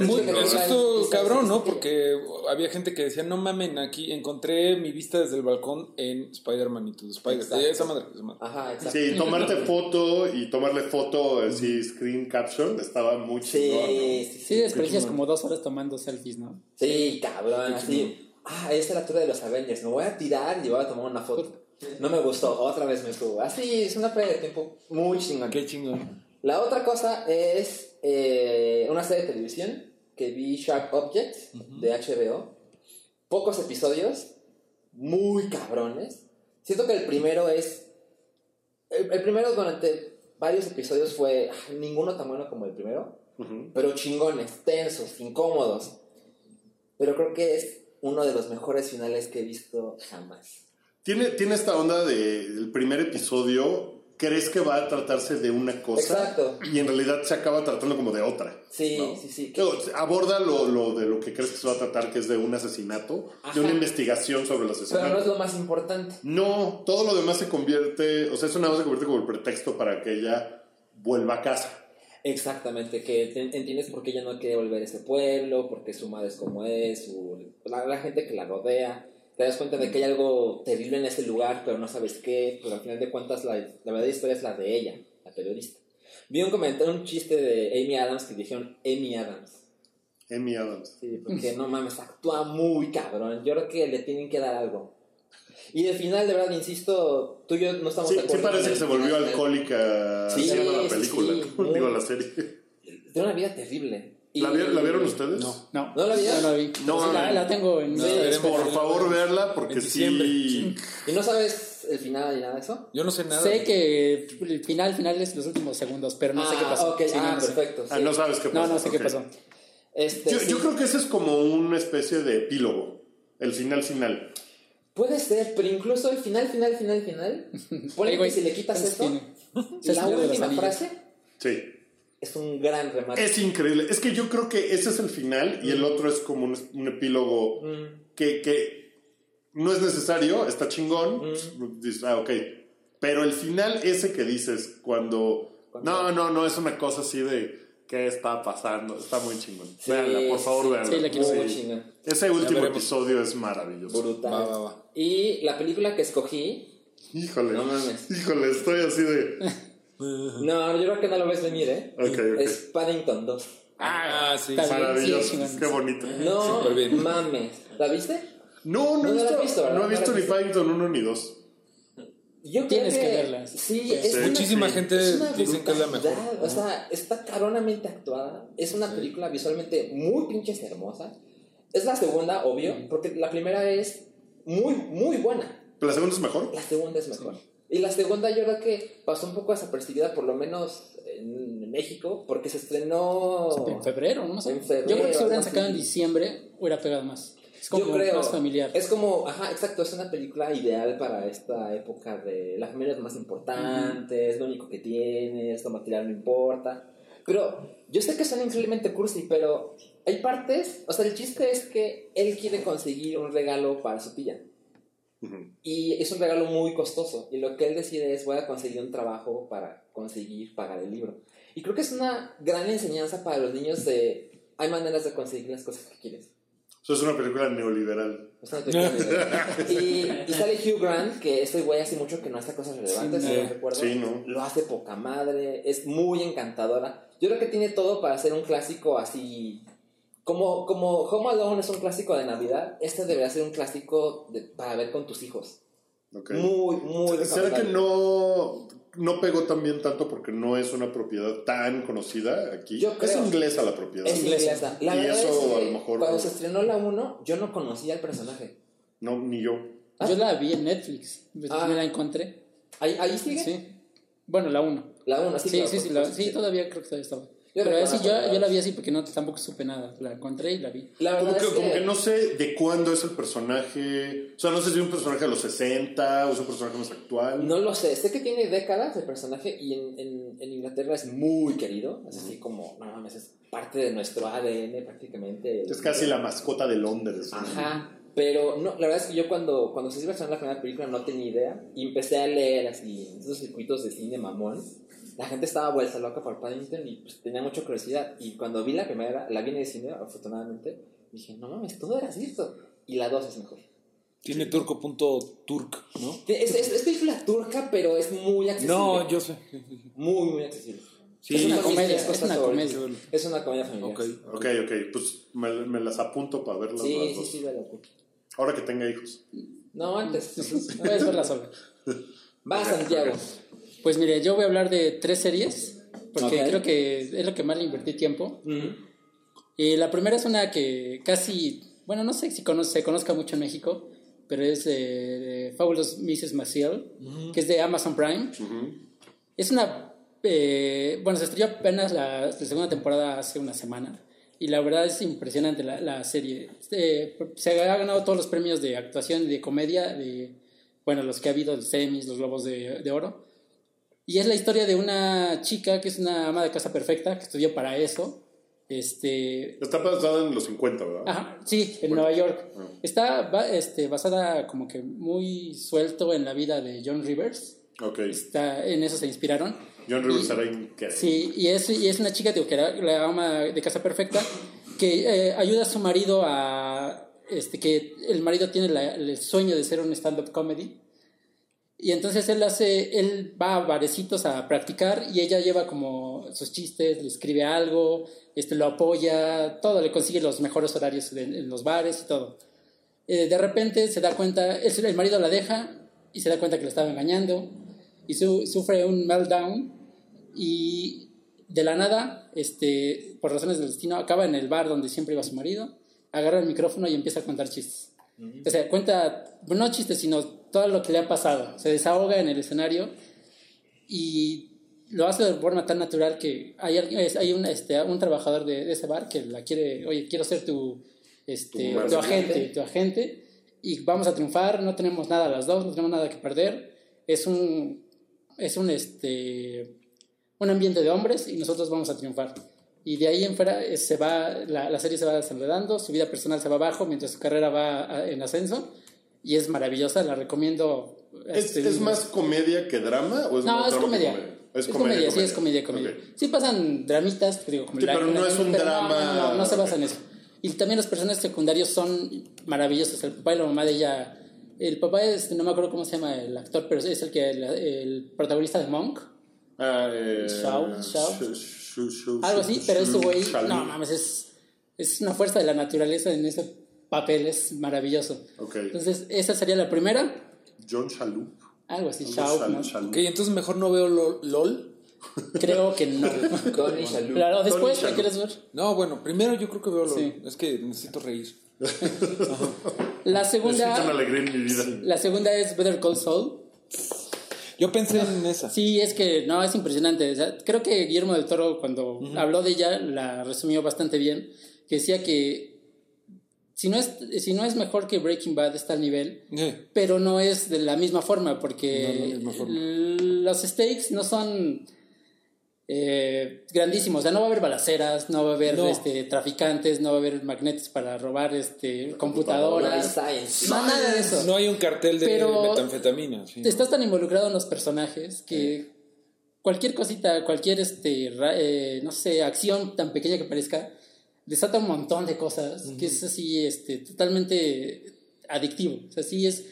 Muy, quizás cabrón, ¿no? Porque había gente que decía, no mamen, aquí encontré mi vista desde el balcón en Spider-Man y to the Spider. Exacto. Eh, Esa madre, esa madre. Ajá, exacto. Sí, tomarte foto y tomarle foto así, screen caption, estaba muy chingón. ¿no? Sí, sí, Sí, desperdicias como dos horas tomando selfies, ¿no? Sí, cabrón, así. Ah, esta es la altura de los Avengers. Me voy a tirar y voy a tomar una foto. No me gustó, otra vez me subo. Así, es una pérdida de tiempo muy chingón. Qué chingón. La otra cosa es eh, una serie de televisión que vi Sharp Objects de HBO. Pocos episodios, muy cabrones. Siento que el primero es. El, el primero durante varios episodios fue ah, ninguno tan bueno como el primero, Ujú. pero chingones, tensos, incómodos. Pero creo que es uno de los mejores finales que he visto jamás. Tiene, tiene esta onda de el primer episodio, crees que va a tratarse de una cosa Exacto. y en realidad se acaba tratando como de otra. Sí, ¿no? sí, sí. Aborda lo, lo de lo que crees que se va a tratar, que es de un asesinato, Ajá. de una investigación sobre el Pero no es asesinato. lo más importante. No, todo lo demás se convierte, o sea, eso nada más se convierte como el pretexto para que ella vuelva a casa. Exactamente, que entiendes por qué ella no quiere volver a ese pueblo, porque su madre es como es, su- la, la gente que la rodea. Te das cuenta de que hay algo terrible en ese lugar, pero no sabes qué. Pero al final de cuentas, la, la verdadera historia es la de ella, la periodista. Vi un comentario, un chiste de Amy Adams que dijeron Amy Adams. Amy Adams. Sí, porque no mames, actúa muy cabrón. Yo creo que le tienen que dar algo. Y el final, de verdad, insisto, tú y yo no estamos Sí, de sí acuerdo. parece con que se volvió final. alcohólica Sí, haciendo la sí, película, sí, muy- digo la serie. Tiene una vida terrible. Y- ¿La, vi- la vieron ustedes? No. No. ¿No la viste? No la vi. No, Sí, la, no. la tengo en No, veremos. Por favor, verla porque sí. ¿Y no sabes el final ni nada de eso? Yo no sé nada. Sé que el final, final es los últimos segundos, pero no sé qué pasó. Ok, Sí, no, ah, no sé. perfecto. Ah, no sabes qué No, pasó. no sé qué ok. pasó. Este, Yo, sí. yo creo que ese es como una especie de epílogo. El final final. Puede ser, pero incluso el final, final, final, final. Ponle que si le quitas ¿cuántos esto, la última frase Sí. Es un gran remate. Es increíble. Es que yo creo que ese es el final y el otro es como un, un epílogo Mm, que, que no es necesario, está chingón. pues, dices, ah, ok. Pero el final ese que dices cuando... No, no, no, es una cosa así de... ¿Qué está pasando? Está muy chingón. Sí, Véanla, por favor, sí, véanla. sí, la quiero muy ver. chingón. Ese último episodio es maravilloso. Brutal. Va, va, va. Y la película que escogí. Híjole. No mames. Híjole, estoy así de... No, yo creo que no lo ves venir, ¿eh? Ok, ok. Es Paddington 2. Ah, sí. Bien. Maravilloso. Sí. Qué bonito. No mames. ¿La viste? No, no, No he visto, visto, no he visto ni. Paddington 1 ni 2. Yo creo Tienes que verlas. Sí, es Sí. una- Muchísima Sí. gente dicen que es la mejor. O sea, está caronamente actuada. Es una película visualmente muy pinches hermosa. Es la segunda, obvio, porque la primera es muy, muy buena. ¿Pero la segunda es mejor? La segunda es mejor. Y la segunda yo creo que pasó un poco desapercibida, por lo menos en México, porque se estrenó... En febrero, no sé. En febrero, Yo creo que si hubieran sacado en diciembre, hubiera pegado más. Es como yo creo. más familiar. Es como, ajá, exacto, es una película ideal para esta época de la familia es más importante, es lo único que tienes, lo material no importa. Pero yo sé que suena increíblemente cursi, pero hay partes, o sea, el chiste es que él quiere conseguir un regalo para su tía. Y es un regalo muy costoso. Y lo que él decide es voy a conseguir un trabajo para conseguir pagar el libro. Y creo que es una gran enseñanza para los niños de hay maneras de conseguir las cosas que quieres. Eso es una película neoliberal. Es una película de- y, y sale Hugh Grant, que este güey hace mucho que no hace cosas relevantes, Sí, si no no. recuerdo. Sí, ¿no? Lo hace poca madre, es muy encantadora. Yo creo que tiene todo para ser un clásico así. Como, como Home Alone es un clásico de Navidad, este debería ser un clásico de- para ver con tus hijos. Ok. Muy, muy ¿Será que no, no pegó también tanto porque no es una propiedad tan conocida aquí? Yo Es inglesa la propiedad. Es inglesa. La Y eso es que a lo mejor cuando se estrenó la 1, yo no conocía al personaje. No, ni yo. Ah. Yo la vi en Netflix. Ah. Me la encontré. ¿Ahí, ahí sigue? Sí. Bueno, la 1. La 1, sí. Sí, claro, sí, sí, la- sí, todavía creo que todavía estaba. Yo Pero reconozco así, yo, la yo la vi así porque no, tampoco supe nada. La encontré y la vi. La Como que, como que, no sé de cuándo es el personaje. O sea, no sé si es un personaje de los 60 o es un personaje más actual. No lo sé, sé que tiene décadas el personaje y en, en, en Inglaterra es muy querido, es así como, no mames, es parte de nuestro ADN prácticamente. Es casi la mascota de Londres. ¿no? Ajá, pero no, la verdad es que yo cuando, cuando se iba a estrenar la primera película no tenía idea y empecé a leer así en esos circuitos de cine mamón. La gente estaba vuelta loca por Paddington y pues, tenía mucha curiosidad. Y cuando vi la primera, la vi en el cine, afortunadamente, dije, no mames, todo era cierto. Y la dos es mejor. Tiene turco.turk, ¿no? Es, es, es película turca, pero es muy accesible. No, yo sé. Muy, muy accesible. Sí, Es una comedia, es una comedia. Es una comedia familiar. Ok. Ok, ok. Pues me, me las apunto para verlas Sí, las sí, dos. sí, pues. Ahora que tenga hijos. No, antes. Puedes verla sola. Va, Santiago. Pues mire, yo voy a hablar de tres series, porque Ok. creo que es lo que más le invertí tiempo. Y la primera es una que casi, bueno, no sé si cono- se conozca mucho en México, pero es de, de Fabulous Mrs. Maciel, que es de Amazon Prime. Es una, eh, bueno, se estrenó apenas la, la segunda temporada hace una semana. Y la verdad es impresionante la, la serie. Este, se ha ganado todos los premios de actuación y de comedia, de, bueno, los que ha habido, los semis, los globos de, de oro. Y es la historia de una chica que es una ama de casa perfecta, que estudió para eso. Este, Está basada en los 50, ¿verdad? Ajá, sí, en Nueva York. Está ba- este, basada como que muy suelto en la vida de John Rivers. Ok. Está, en eso se inspiraron. John Rivers era increíble. Sí, y es, y es una chica digo, que era la ama de casa perfecta que eh, ayuda a su marido a... Este, que el marido tiene la- el sueño de ser un stand-up comedy. Y entonces él hace, él va a barecitos a practicar y ella lleva como sus chistes, le escribe algo, este, lo apoya, todo, le consigue los mejores horarios en, en los bares y todo. Eh, de repente se da cuenta, el, el marido la deja y se da cuenta que le estaba engañando y su- sufre un meltdown y de la nada, este, por razones del destino, acaba en el bar donde siempre iba su marido, agarra el micrófono y empieza a contar chistes. O sea, cuenta, no chistes, sino todo lo que le ha pasado. Se desahoga en el escenario y lo hace de forma tan natural que hay, hay un, este, un trabajador de, de ese bar que la quiere, oye, quiero ser tu, este, Tu tu, agente. tu agente, y vamos a triunfar, no tenemos nada las dos, no tenemos nada que perder. Es un, es un, este, un ambiente de hombres y nosotros vamos a triunfar. Y de ahí en fuera eh, se va, la, la serie se va desenredando, su vida personal se va abajo mientras su carrera va en ascenso. Y es maravillosa, la recomiendo. ¿Es, este, es más comedia que drama? ¿o es No, más es drama que comedia. Es comedia, sí, es comedia, comedia. Ok. Sí pasan dramitas, digo, como Sí, pero no es un drama- No, no, no, no se basa en eso. Y también los personajes secundarios son maravillosos. El papá y la mamá de ella. El papá es, no me acuerdo cómo se llama el actor, pero es el que el, el protagonista de Monk. Ah, eh, Shao, Shao. Algo así, pero ese güey, no mames, es, es una fuerza de la naturaleza en ese papel, es maravilloso. Ok. Entonces, esa sería la primera. John Shalhoub. Algo así, Shal- ¿no? Ok, entonces mejor no veo lo- LOL. Creo que no. Claro, después, ¿la quieres ver? No, bueno, primero yo creo que veo LOL. Sí. Es que necesito reír. La Necesito una segunda, alegría en mi vida. la segunda es Better Call Saul. Yo pensé en esa. Sí, es que no, es impresionante. O sea, creo que Guillermo del Toro, cuando habló de ella, la resumió bastante bien. Que decía que si no, es, si no es mejor que Breaking Bad, está al nivel. Sí. pero no es de la misma forma porque No misma forma. los stakes no son eh, grandísimos, o sea, no va a haber balaceras, no va a haber No. este, traficantes, no va a haber magnetes para robar este, No hay computadoras, no, nada de eso. No hay un cartel de Pero- metanfetamina. sí. Estás tan involucrado en los personajes que cualquier cosita, cualquier, este, eh, no sé, acción tan pequeña que parezca, desata un montón de cosas, que es así, este, totalmente adictivo. O sea, sí es,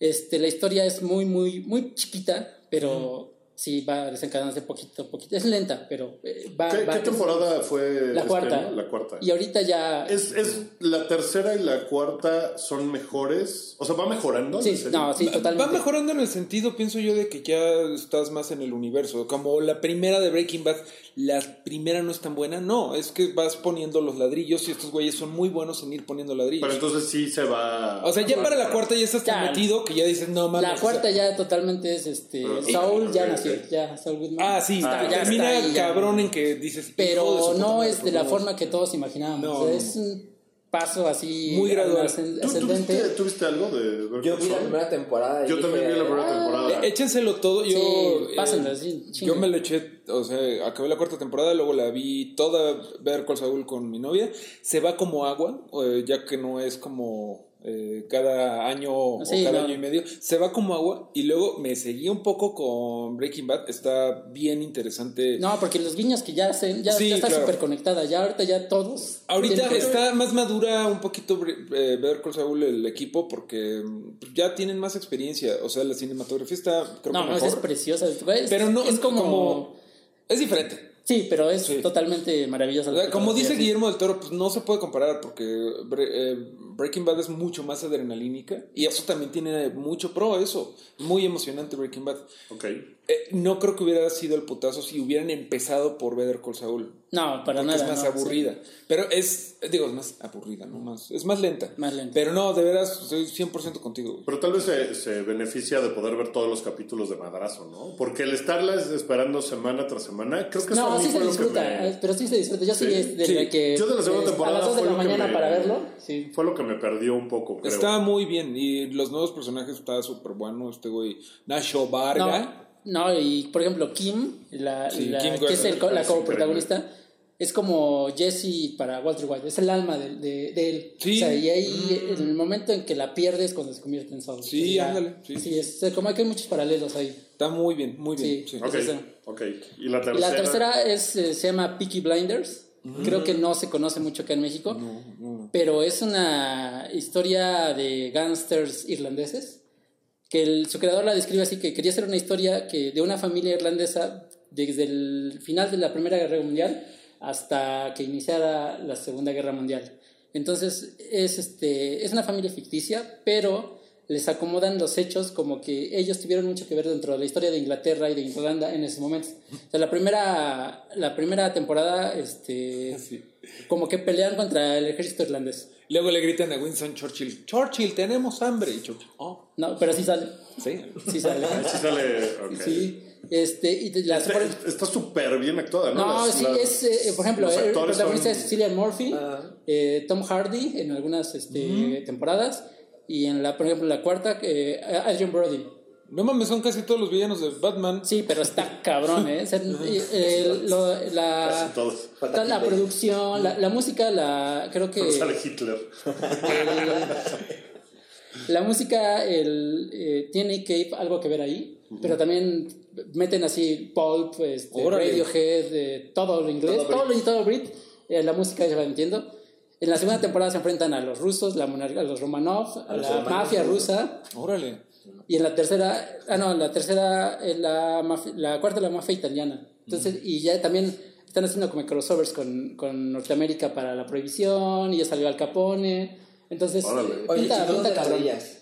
este, la historia es muy, muy, muy chiquita, pero sí va desencadenándose poquito a poquito. Es lenta, pero eh, va, ¿Qué, va- qué temporada fue? La este, cuarta. no? La cuarta. Y ahorita ya... ¿Es, es la tercera y la cuarta son mejores? O sea, ¿va mejorando? sí, no, sí, Va- totalmente. Va mejorando en el sentido, pienso yo, de que ya estás más en el universo. Como la primera de Breaking Bad, la primera no es tan buena. No, es que vas poniendo los ladrillos y estos güeyes son muy buenos en ir poniendo ladrillos. Pero entonces sí se va... o sea, ya para la cuarta ya estás tan metido que ya dices, no mames. La o cuarta sea, ya totalmente es este. Pero- Saul ya nació, ok. ya Saul Goodman. Ah, sí, Está- ya termina está ahí, ya. cabrón en que dices. "Hijo de pero no madre, es ¿por de la no?". forma que todos imaginábamos. No, O sea, no, es un paso así Muy gradual. ascend- ¿Tú, ascendente. tuviste, tuviste algo de ver Yo vi la primera temporada. Yo también vi la primera "Ah". temporada. Eh, échenselo todo. Yo, Sí, eh, pásenlo así, yo chingue. me lo eché, o sea, acabé la cuarta temporada, luego la vi toda ver Saul con mi novia. Se va como agua, eh, ya que no es como eh, cada año Sí, o cada no. año y medio. Se va como agua y luego me seguí un poco con Breaking Bad. Está bien interesante. No, porque los guiños que ya, se, ya, Sí, ya está claro. súper conectada. Ya ahorita ya todos. Ahorita que- está más madura un poquito eh, ver Call Saul el equipo porque mm, ya tienen más experiencia. O sea, la cinematografía está creo No, que no, mejor. esa es preciosa. pero no es como. es diferente. Sí, pero es Sí. totalmente maravillosa. Como dice. Guillermo del Toro, pues no se puede comparar porque eh, Breaking Bad es mucho más adrenalínica y eso también tiene mucho pro, eso. Muy emocionante Breaking Bad. Ok. Eh, no creo que hubiera sido el putazo si hubieran empezado por Better Call Saul. No, para nada. es más no, aburrida. Pero es, digo, es más aburrida, ¿no? Más, es más lenta. Más lenta. Pero no, de veras, estoy 100% contigo. Pero tal vez se, se beneficia de poder ver todos los capítulos de madrazo, ¿no? Porque el estarlas esperando semana tras semana, creo que sí. a No, sí se disfruta, me- eh, pero sí se disfruta. Yo sí, Sí. es de Sí. la que. Yo de la segunda es temporada A las 2 de fue la lo que mañana me- para verlo. Sí. Fue lo que me perdió un poco, creo. Está muy bien y los nuevos personajes está súper bueno. Este güey, Nacho Varga. No, no, y por ejemplo, Kim, la, Sí, la- Kim que es el co- la coprotagonista, es como Jesse para Walter White, es el alma de, de, de él. Sí. O sea, y ahí en el momento en que la pierdes cuando se convierte en Saul. Sí, ya- ándale, sí. Sí, es como que hay muchos paralelos ahí. Está muy bien, muy bien. Sí. sí. Ok, es esa. ok. Y la Y tercera. la tercera es, eh, se llama Peaky Blinders. Creo que no se conoce mucho acá en México. Pero es una historia de gángsters irlandeses. Que el- su creador la describe así: que quería hacer una historia que, de una familia irlandesa desde el final de la Primera Guerra Mundial hasta que iniciara la Segunda Guerra Mundial. Entonces es, este, es una familia ficticia, pero les acomodan los hechos como que ellos tuvieron mucho que ver dentro de la historia de Inglaterra y de Irlanda en ese momento. O sea, la primera, la primera temporada, este, como que pelean contra el ejército irlandés. Luego le gritan a Winston Churchill: Churchill, tenemos hambre. Y Churchill, oh, No, pero sí sale. sí. Sí sale. Sí sale. ok. Sí. Este, y las, Está- Está súper bien actuada, ¿no? No, Las- sí, las- es, eh, por ejemplo, los el protagonista son- es Cillian Murphy, Ah. eh, Tom Hardy en algunas este, temporadas, y en la, por ejemplo, la cuarta, eh, Adrian Brody. No mames, son casi todos los villanos de Batman. Sí, pero está cabrón, ¿eh? O sea, eh, el- lo- la, Casi todos. Falta toda la Hitler. producción, la, la música, la, creo que... Pero sale Hitler. La música el, eh, tiene que algo que ver ahí, pero también meten así Pulp, este. Radiohead, eh, todo lo inglés, Todo todo, lo todo Brit, eh, la música ya la entiendo. En la segunda temporada se enfrentan a los rusos, la a los Romanov, a, los la mafia rusa, Órale. Y en la tercera, ah no, en la tercera, en la, la cuarta la mafia italiana. Entonces, y ya también están haciendo como crossovers con, con Norteamérica para la prohibición, y ya salió Al Capone. Entonces, Órale. eh, Oye.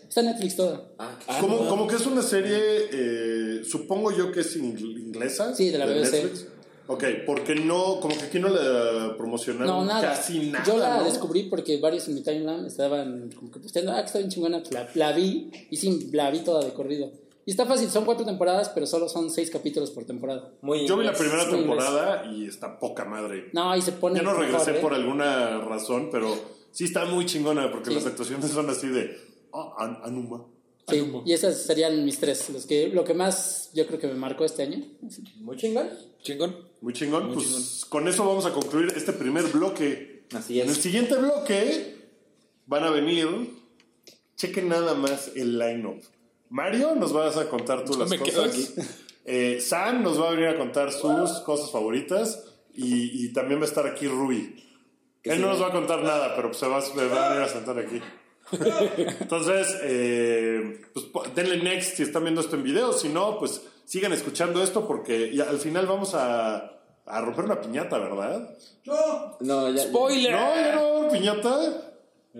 Está Netflix toda. Ah, Como, como que es una serie, eh, supongo yo que es ingl- inglesa. Sí, de la BBC. Netflix. Ok, porque no, como que aquí no la promocionaron No, nada. casi nada. Yo la ¿no? descubrí porque varios en mi timeline estaban como que posteando, ah, que está bien chingona, la, la vi y sí, la vi toda de corrido. Y está fácil, son cuatro temporadas, pero solo son seis capítulos por temporada. muy Yo vi la primera temporada y está poca madre. No, y se pone. Ya no mejor, regresé ¿eh? por alguna razón, pero sí está muy chingona porque Sí. las actuaciones son así de. Ah, An- Anuma. Sí, y esas serían mis tres. Los que, lo que más yo creo que me marcó este año. Muy chingón. Chingón. Muy chingón. pues con eso vamos a concluir este primer bloque. Así En el es. siguiente bloque van a venir. Chequen nada más el line-up. Mario, nos vas a contar tú las Me quedo cosas. Eh, Sam nos va a venir a contar sus cosas favoritas. Y, y también va a estar aquí Rui. Él no nos va a contar nada, pero pues se va, se va a venir a sentar aquí. Entonces, eh, pues denle next si están viendo esto en video. Si no, pues sigan escuchando esto porque ya al final vamos a, a romper una piñata, ¿verdad? ¡No! No, ya. ¡Spoiler! No, ya no piñata.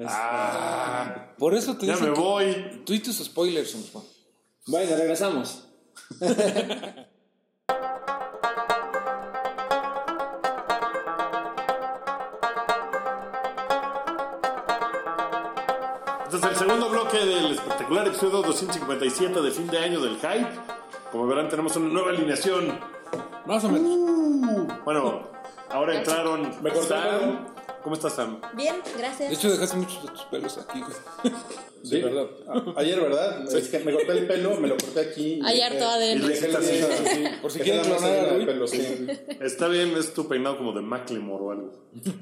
Ah, Por eso te ya me voy. Tú y tus spoilers, Juan. Bueno, regresamos. Este es el segundo bloque del espectacular episodio 257 de fin de año del Hype. Como verán, tenemos una nueva alineación. Más o menos. Bueno, Ahora entraron. Me Sam. ¿Cómo estás, Sam? Bien, De gracias. hecho, dejaste muchos de tus pelos aquí, güey. Sí, verdad. A- Ayer, ¿verdad? Es que me corté el pelo, me lo corté aquí. y Hay dejé- ADN. y dejé la Sí, sí, Por si Dejé quieren la clonar a cera de Rui. pelo, sí. Está bien, es tu peinado como de Macklemore o algo.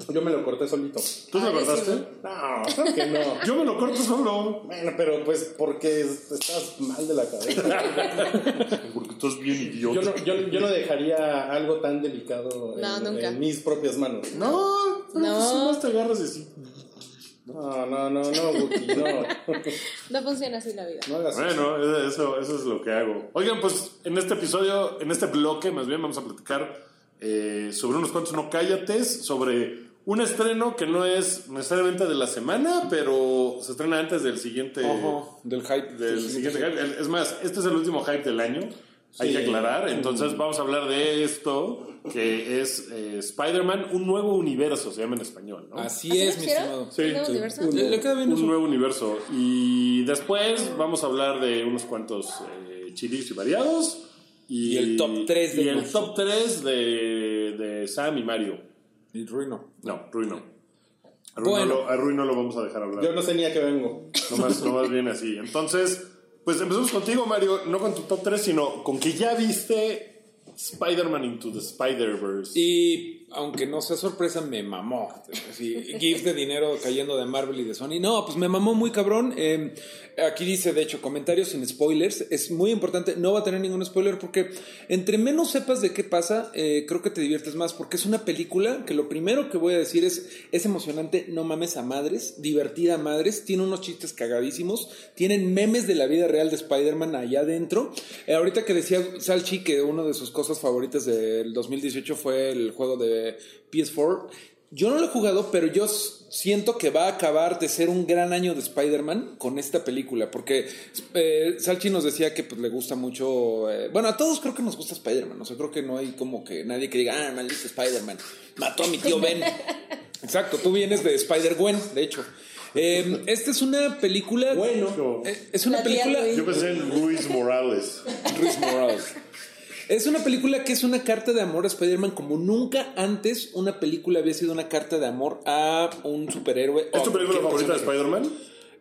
Yo me lo corté solito. ¿Tú te lo cortaste? No, creo que no. Yo me lo corto solo. Bueno, pero pues porque estás mal de la cabeza. Porque tú eres bien Yo idiota. no, yo, yo no dejaría algo tan delicado No, en, nunca. en mis propias manos. No, No. Nomás te agarras así. No, no, no, no, Wookie, no. No funciona así la vida. No hagas eso. Bueno, eso, eso es lo que hago. Oigan, pues en este episodio, en este bloque, más bien vamos a platicar eh, sobre unos cuantos no cállates, sobre un estreno que no es necesariamente de la semana, pero se estrena antes del siguiente. Ojo, del hype. Del siguiente hype. Es más, este es el último hype del año. Hay Sí. que aclarar. Entonces vamos a hablar de esto, que es eh, Spider-Man, un nuevo universo, se llama en español, ¿no? Así ¿Así es, mi estimado. Sí, ¿Un nuevo sí. universo? Le, le queda bien un nuevo universo. Y después vamos a hablar de unos cuantos eh, chilis y variados. Y, Y el top tres de Y el top 3 de, de Sam y Mario. Y Rui no. No, Rui no. A Rui, Bueno. no, lo, a Rui no lo vamos a dejar hablar. Yo no sé ni a qué vengo. Nomás, nomás viene así. Entonces, pues empezamos contigo, Mario. No con tu top 3, sino con que ya viste Spider-Man Into the Spider-Verse. Y aunque no sea sorpresa, me mamó. Así, GIF de dinero cayendo de Marvel y de Sony. No, pues me mamó muy cabrón. Eh, aquí dice, de hecho, comentarios sin spoilers. Es muy importante. No va a tener ningún spoiler porque entre menos sepas de qué pasa, eh, creo que te diviertes más. Porque es una película que lo primero que voy a decir es, es emocionante. No mames a madres. Divertida a madres. Tiene unos chistes cagadísimos. Tienen memes de la vida real de Spider-Man allá adentro. Eh, ahorita que decía Salchi que una de sus cosas favoritas del 2018 fue el juego de PS4. Yo no lo he jugado, pero yo siento que va a acabar de ser un gran año de Spider-Man con esta película, porque eh, Salchi nos decía que pues, le gusta mucho, eh, bueno, a todos creo que nos gusta Spider-Man, o sea, creo que no hay como que nadie que diga, ah, maldito Spider-Man, mató a mi tío Ben. Exacto, tú vienes de Spider-Gwen, de hecho. Eh, esta es una película... Bueno. Eh, es una película... Yo pensé en Luis Morales. Luis Morales. Es una película que es una carta de amor a Spider-Man como nunca antes una película había sido una carta de amor a un superhéroe. ¿Es tu película cualquier favorita de. Spider-Man?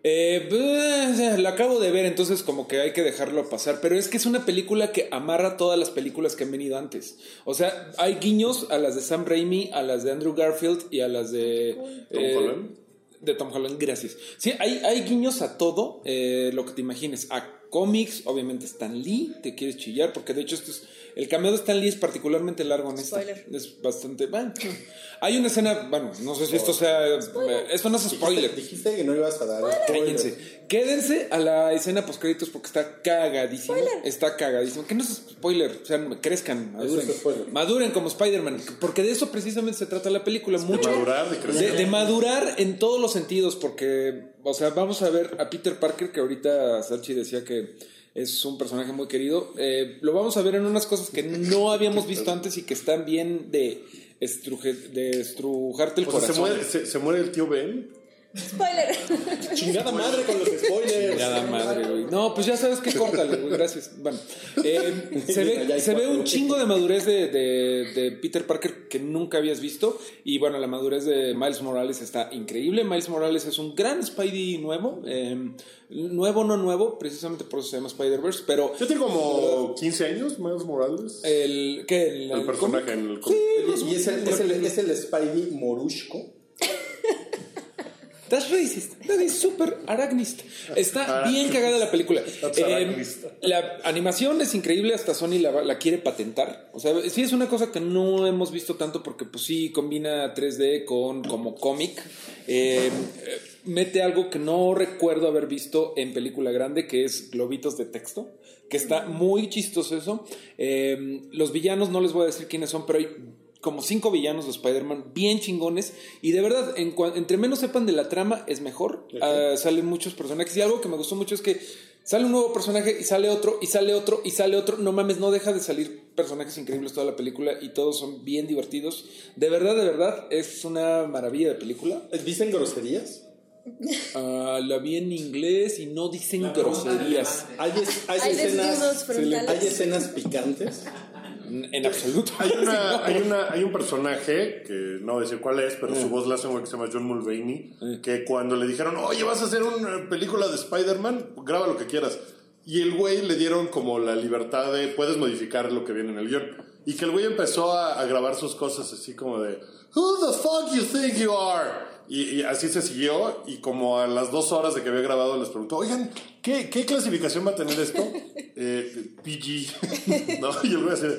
Eh, pues, la acabo de ver, entonces como que hay que dejarlo pasar. Pero es que es una película que amarra todas las películas que han venido antes. O sea, hay guiños a las de Sam Raimi, a las de Andrew Garfield y a las de... Tom eh, Holland. De Tom Holland, gracias. Sí, hay, hay guiños a todo, eh, lo que te imagines. A cómics, obviamente Stan Lee, te quieres chillar, porque de hecho esto es... El cameo de Stan Lee es particularmente largo en esta. Spoiler. Es bastante... Bueno, hay una escena, bueno, no sé si esto sea... Esto no es spoiler. Dijiste que no ibas a dar. spoiler. Cállense. Quédense a la escena post créditos porque está cagadísimo. Está cagadísimo. Que no es spoiler. O sea, crezcan, maduren. es. Maduren como Spider-Man. Porque de eso precisamente se trata la película. Mucho. madurar, de crecer. de, de madurar en todos los sentidos. Porque, o sea, vamos a ver a Peter Parker, que ahorita Sachi decía que es un personaje muy querido. Eh, lo vamos a ver en unas cosas que no habíamos visto antes y que están bien de, estruje- de estrujarte el O sea, corazón. ¿se muere, se, se muere el tío Ben. Spoiler. Chingada madre con los spoilers. Chingada madre, güey. No, pues ya sabes que córtale, güey. Gracias. Bueno, eh, se, ve, se un chingo de madurez de, de- de Peter Parker que nunca habías visto. Y bueno, la madurez de Miles Morales está increíble. Miles Morales es un gran Spidey nuevo. eh, nuevo, no nuevo, precisamente por eso se llama Spider-Verse. Pero Yo tengo como 15 años, Miles Morales. el. ¿Qué? El, el personaje en el cómic. Y es el, es el, es el Spidey Morushko. That's racist. That is super arácnista. Está bien cagada la película. That's Eh, la animación es increíble, hasta Sony la, la quiere patentar. O sea, sí es una cosa que no hemos visto tanto porque pues sí combina 3D con como cómic. Eh, mete algo que no recuerdo haber visto en película grande, que es globitos de texto, que está muy chistoso eso. Eh, los villanos no les voy a decir quiénes son, pero hay como cinco villanos de Spider-Man bien chingones. Y de verdad en cua- entre menos sepan de la trama es mejor. Ah, salen muchos personajes. Y algo que me gustó mucho es que sale un nuevo personaje y sale otro y sale otro y sale otro. No mames no deja de salir personajes increíbles toda la película y todos son bien divertidos. De verdad de verdad es una maravilla de película. ¿Dicen groserías? Ah, la vi en inglés y no dicen groserías. ¿Hay, es- hay Hay desnudos escenas, frontales. ¿Hay escenas picantes? En absoluto. Hay, una, hay, una, hay un personaje, que no voy a decir cuál es, pero su voz la hace un güey que se llama John Mulvaney, que cuando le dijeron, oye, vas a hacer una película de Spider-Man, graba lo que quieras. Y el güey le dieron como la libertad de, puedes modificar lo que viene en el guion. Y que el güey empezó a, a grabar sus cosas así como de, Who the fuck you think you are? Y, y así se siguió y como a las dos horas de que había grabado les preguntó, oigan, ¿qué, qué clasificación va a tener esto? Eh, PG. ¿No? Y el güey así, de,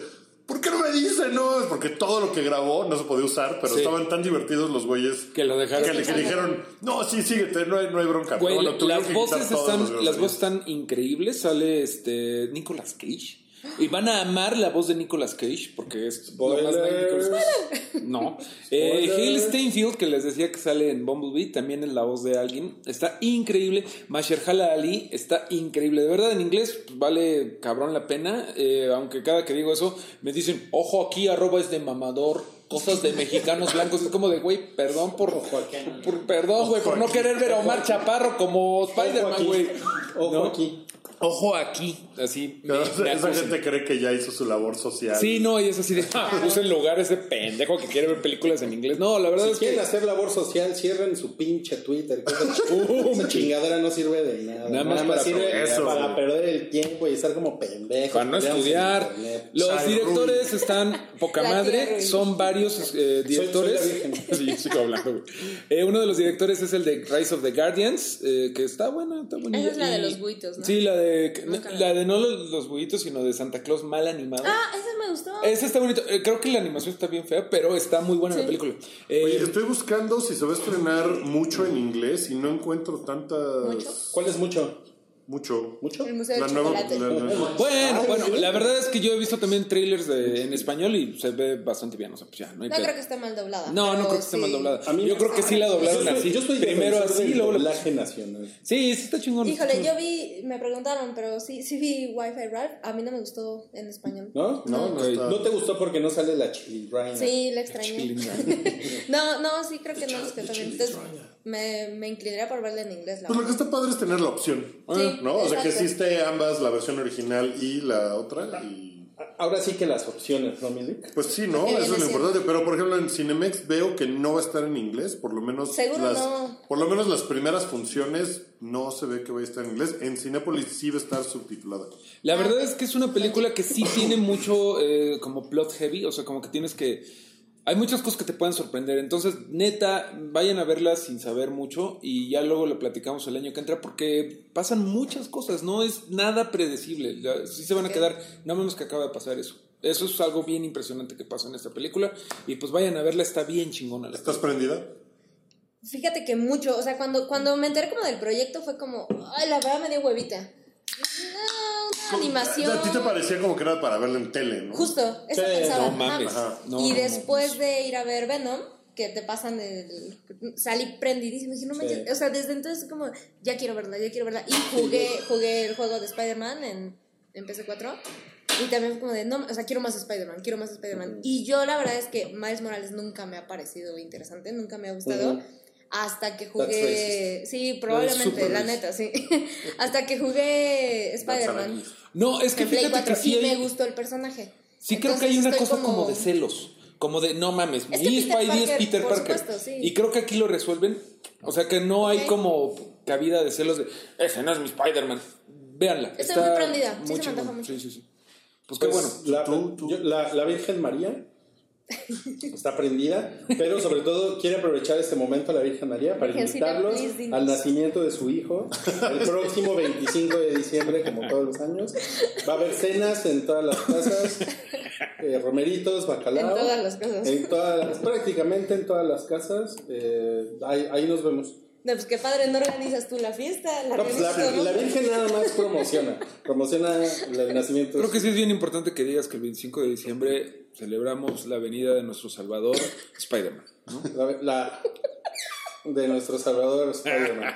¿por qué no me dice? No, es porque todo lo que grabó no se podía usar, pero Sí. estaban tan divertidos los güeyes Que lo dejaron. que le que dijeron, no, sí, síguete, no hay, no hay bronca. Güey, Pero bueno, las voces están, las voces están increíbles. Sale este Nicolas Cage. Y van a amar la voz de Nicolas Cage porque es lo más de Nicolas Cage. No. Eh. Hale Steinfeld, que les decía que sale en Bumblebee, también es la voz de alguien. Está increíble. Mahershala Ali está increíble. De verdad, en inglés pues, vale cabrón la pena. Eh, aunque cada que digo eso me dicen, ojo aquí, arroba es de mamador. Cosas de mexicanos blancos. Es como de, güey, perdón por. por- perdón, güey, por no querer ver a Omar Chaparro como Spider-Man, aquí. güey. Ojo ¿No? Ojo aquí. Así. me- esa gente cree que ya hizo su labor social. Sí, no, y es así de, ah, puse en lugar ese pendejo que quiere ver películas en inglés. No, la verdad Si es que... quieren hacer labor social, cierren su pinche Twitter. Esa, chingadera no sirve de nada. Nada más para sirve eso, para güey. perder el tiempo y estar como pendejos. Para no estudiar. Los Sal, directores están poca madre. Son varios eh, directores. soy la virgen. sí, yo sigo hablando, güey. Eh, uno de los directores es el de Rise of the Guardians, eh, que está buena, está buena. Esa es la de los buitos, ¿no? Sí, la de, Nunca la la de no los, los buitos, sino de Santa Claus mal animado. Ah, ese me gustó. Ese está bonito. Eh, creo que la animación está bien fea, pero está muy buena la Sí. película. Eh, Oye, estoy buscando si se va a estrenar mucho en inglés y no encuentro tantas. Mucho. ¿Cuál es mucho? Mucho. ¿Mucho? El Museo La del nueva- la- la- Bueno, Ay, bueno, la verdad es que yo he visto también trailers de- en español y se ve bastante bien, o sea, pues ya, no hay No creo que esté mal doblada. No, no creo que esté sí. mal doblada. A mí yo creo que sí la doblaron yo soy, así. yo soy Primero así, luego la- doblaje nacional. Sí, sí está chingón. Híjole, yo vi, me preguntaron, pero sí, sí vi Wi-Fi Ralph. A mí no me gustó en español. ¿No? No, no está. ¿No te gustó porque no sale la chili Ryan? Sí, la extrañé. No, no, sí creo que no. Entonces me, me inclinaría por verla en inglés. La Pues lo que está padre es tener la opción. Sí, ¿No? O sea, que existe ambas, la versión original y la otra. Y Ahora sí que las opciones, ¿no, Milik? pues sí, ¿no? Eso es lo importante. Pero por ejemplo, en Cinemex veo que no va a estar en inglés. Por lo menos. Seguro las, no. Por lo menos las primeras funciones no se ve que vaya a estar en inglés. En Cinépolis sí va a estar subtitulada. La verdad es que es una película que sí tiene mucho eh, como plot heavy, o sea, como que tienes que... Hay muchas cosas que te pueden sorprender, entonces neta, vayan a verla sin saber mucho y ya luego lo platicamos el año que entra porque pasan muchas cosas, no es nada predecible, ya- sí se van a quedar, no menos que acaba de pasar eso. Eso es algo bien impresionante que pasa en esta película y pues vayan a verla, está bien chingona la ¿Estás prendida? Fíjate que mucho, o sea, cuando, cuando me enteré como del proyecto fue como, ay, la verdad me dio huevita. No, animación. A ti te parecía como que era para verla en tele, ¿no? Justo, eso Sí, pensaba. no mames. No, y después de ir a ver Venom, que te pasan el. Salí prendidísimo. Dije, no Sí. manches. O sea, desde entonces, como, ya quiero verla, ya quiero verla. Y jugué, jugué el juego de Spider-Man en, en PC4. Y también fue como de, no, o sea, quiero más Spider-Man, quiero más Spider-Man. Y yo, la verdad es que Miles Morales nunca me ha parecido interesante, nunca me ha gustado. Hasta que jugué. Sí, probablemente, la neta, sí. Hasta que jugué Spider-Man. No, es que En Play fíjate 4 que sí y me gustó el personaje. sí creo que hay una cosa como... de celos. Como de, no mames, Es mi Spidey es Parker, Peter por Parker. supuesto, sí. Y creo que aquí lo resuelven. O sea que no hay como cabida de celos de, ese no es mi Spider-Man. Véanla. Estoy está muy prendida, sí se me antoja mucho. Sí, sí, sí. Pues qué Pues, bueno. La, Tú- tú- yo- la- la Virgen María está prendida, pero sobre todo quiere aprovechar este momento la Virgen María para invitarlos al nacimiento de su hijo el próximo 25 de diciembre, como todos los años. Va a haber cenas en todas las casas, eh, romeritos, bacalao. En todas las casas. En todas las- prácticamente en todas las casas. eh, ahí, ahí nos vemos. No, pues qué padre, ¿no organizas tú la fiesta? La No, pues Virgen nada más promociona. Promociona el nacimiento de Creo que sí es bien importante que digas que el 25 de diciembre celebramos la venida de nuestro Salvador, Spider-Man. ¿no? La, la- de nuestro Salvador Spider-Man.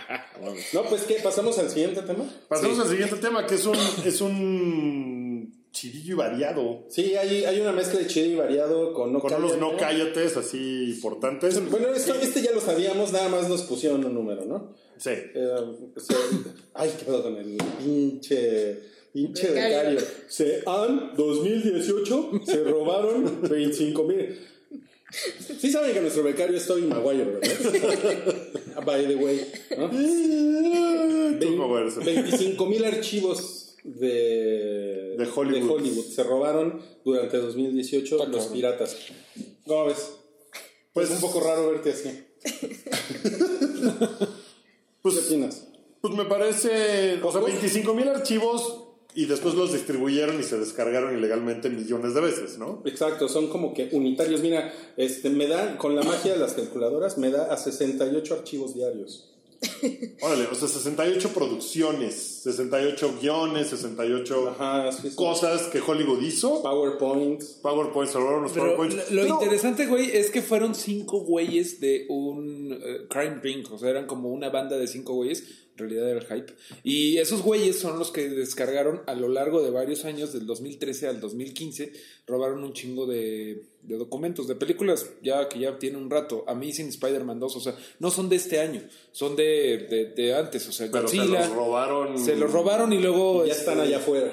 No, pues ¿qué? ¿Pasamos al siguiente tema? Pasamos al siguiente tema, que es un, es un chidillo y variado. Sí, hay, hay una mezcla de chido y variado con no Con unos no cállate. cállates así importantes. Bueno, esto, este ya lo sabíamos, nada más nos pusieron un número, ¿no? Sí. Eh, o sea, ay, qué pedo con el pinche Pinche Becario. Se han 2018 se robaron 25 mil. Sí saben que nuestro becario es Tobey Maguire, ¿verdad? By the way. ¿no? Turbo Verso. 25 mil archivos de, De Hollywood. Se robaron durante 2018 los piratas. ¿Cómo ves? Pues es un poco raro verte así. Pues, ¿Qué opinas? Pues me parece. O sea, ¿Poco? 25 mil archivos y después los distribuyeron y se descargaron ilegalmente millones de veces, ¿no? Exacto, son como que unitarios. Mira, este, me da, con la magia de las calculadoras, me da a 68 archivos diarios. Órale, o sea, 68 producciones, 68 guiones, 68 Ajá, sí, sí. cosas que Hollywood hizo. PowerPoints. PowerPoint, los Pero PowerPoints. lo, lo Pero- interesante, güey, es que fueron cinco güeyes de un eh, crime ring. O sea, eran como una banda de cinco güeyes. En realidad era el hype. Y esos güeyes son los que descargaron a lo largo de varios años, del 2013 al 2015. Robaron un chingo de, de documentos, de películas ya que ya tiene un rato. Amazing Spider-Man 2. O sea, no son de este año, son de, de, de antes. O sea, Pero se Godzilla. los robaron. Se los robaron y luego. Ya este, están allá afuera.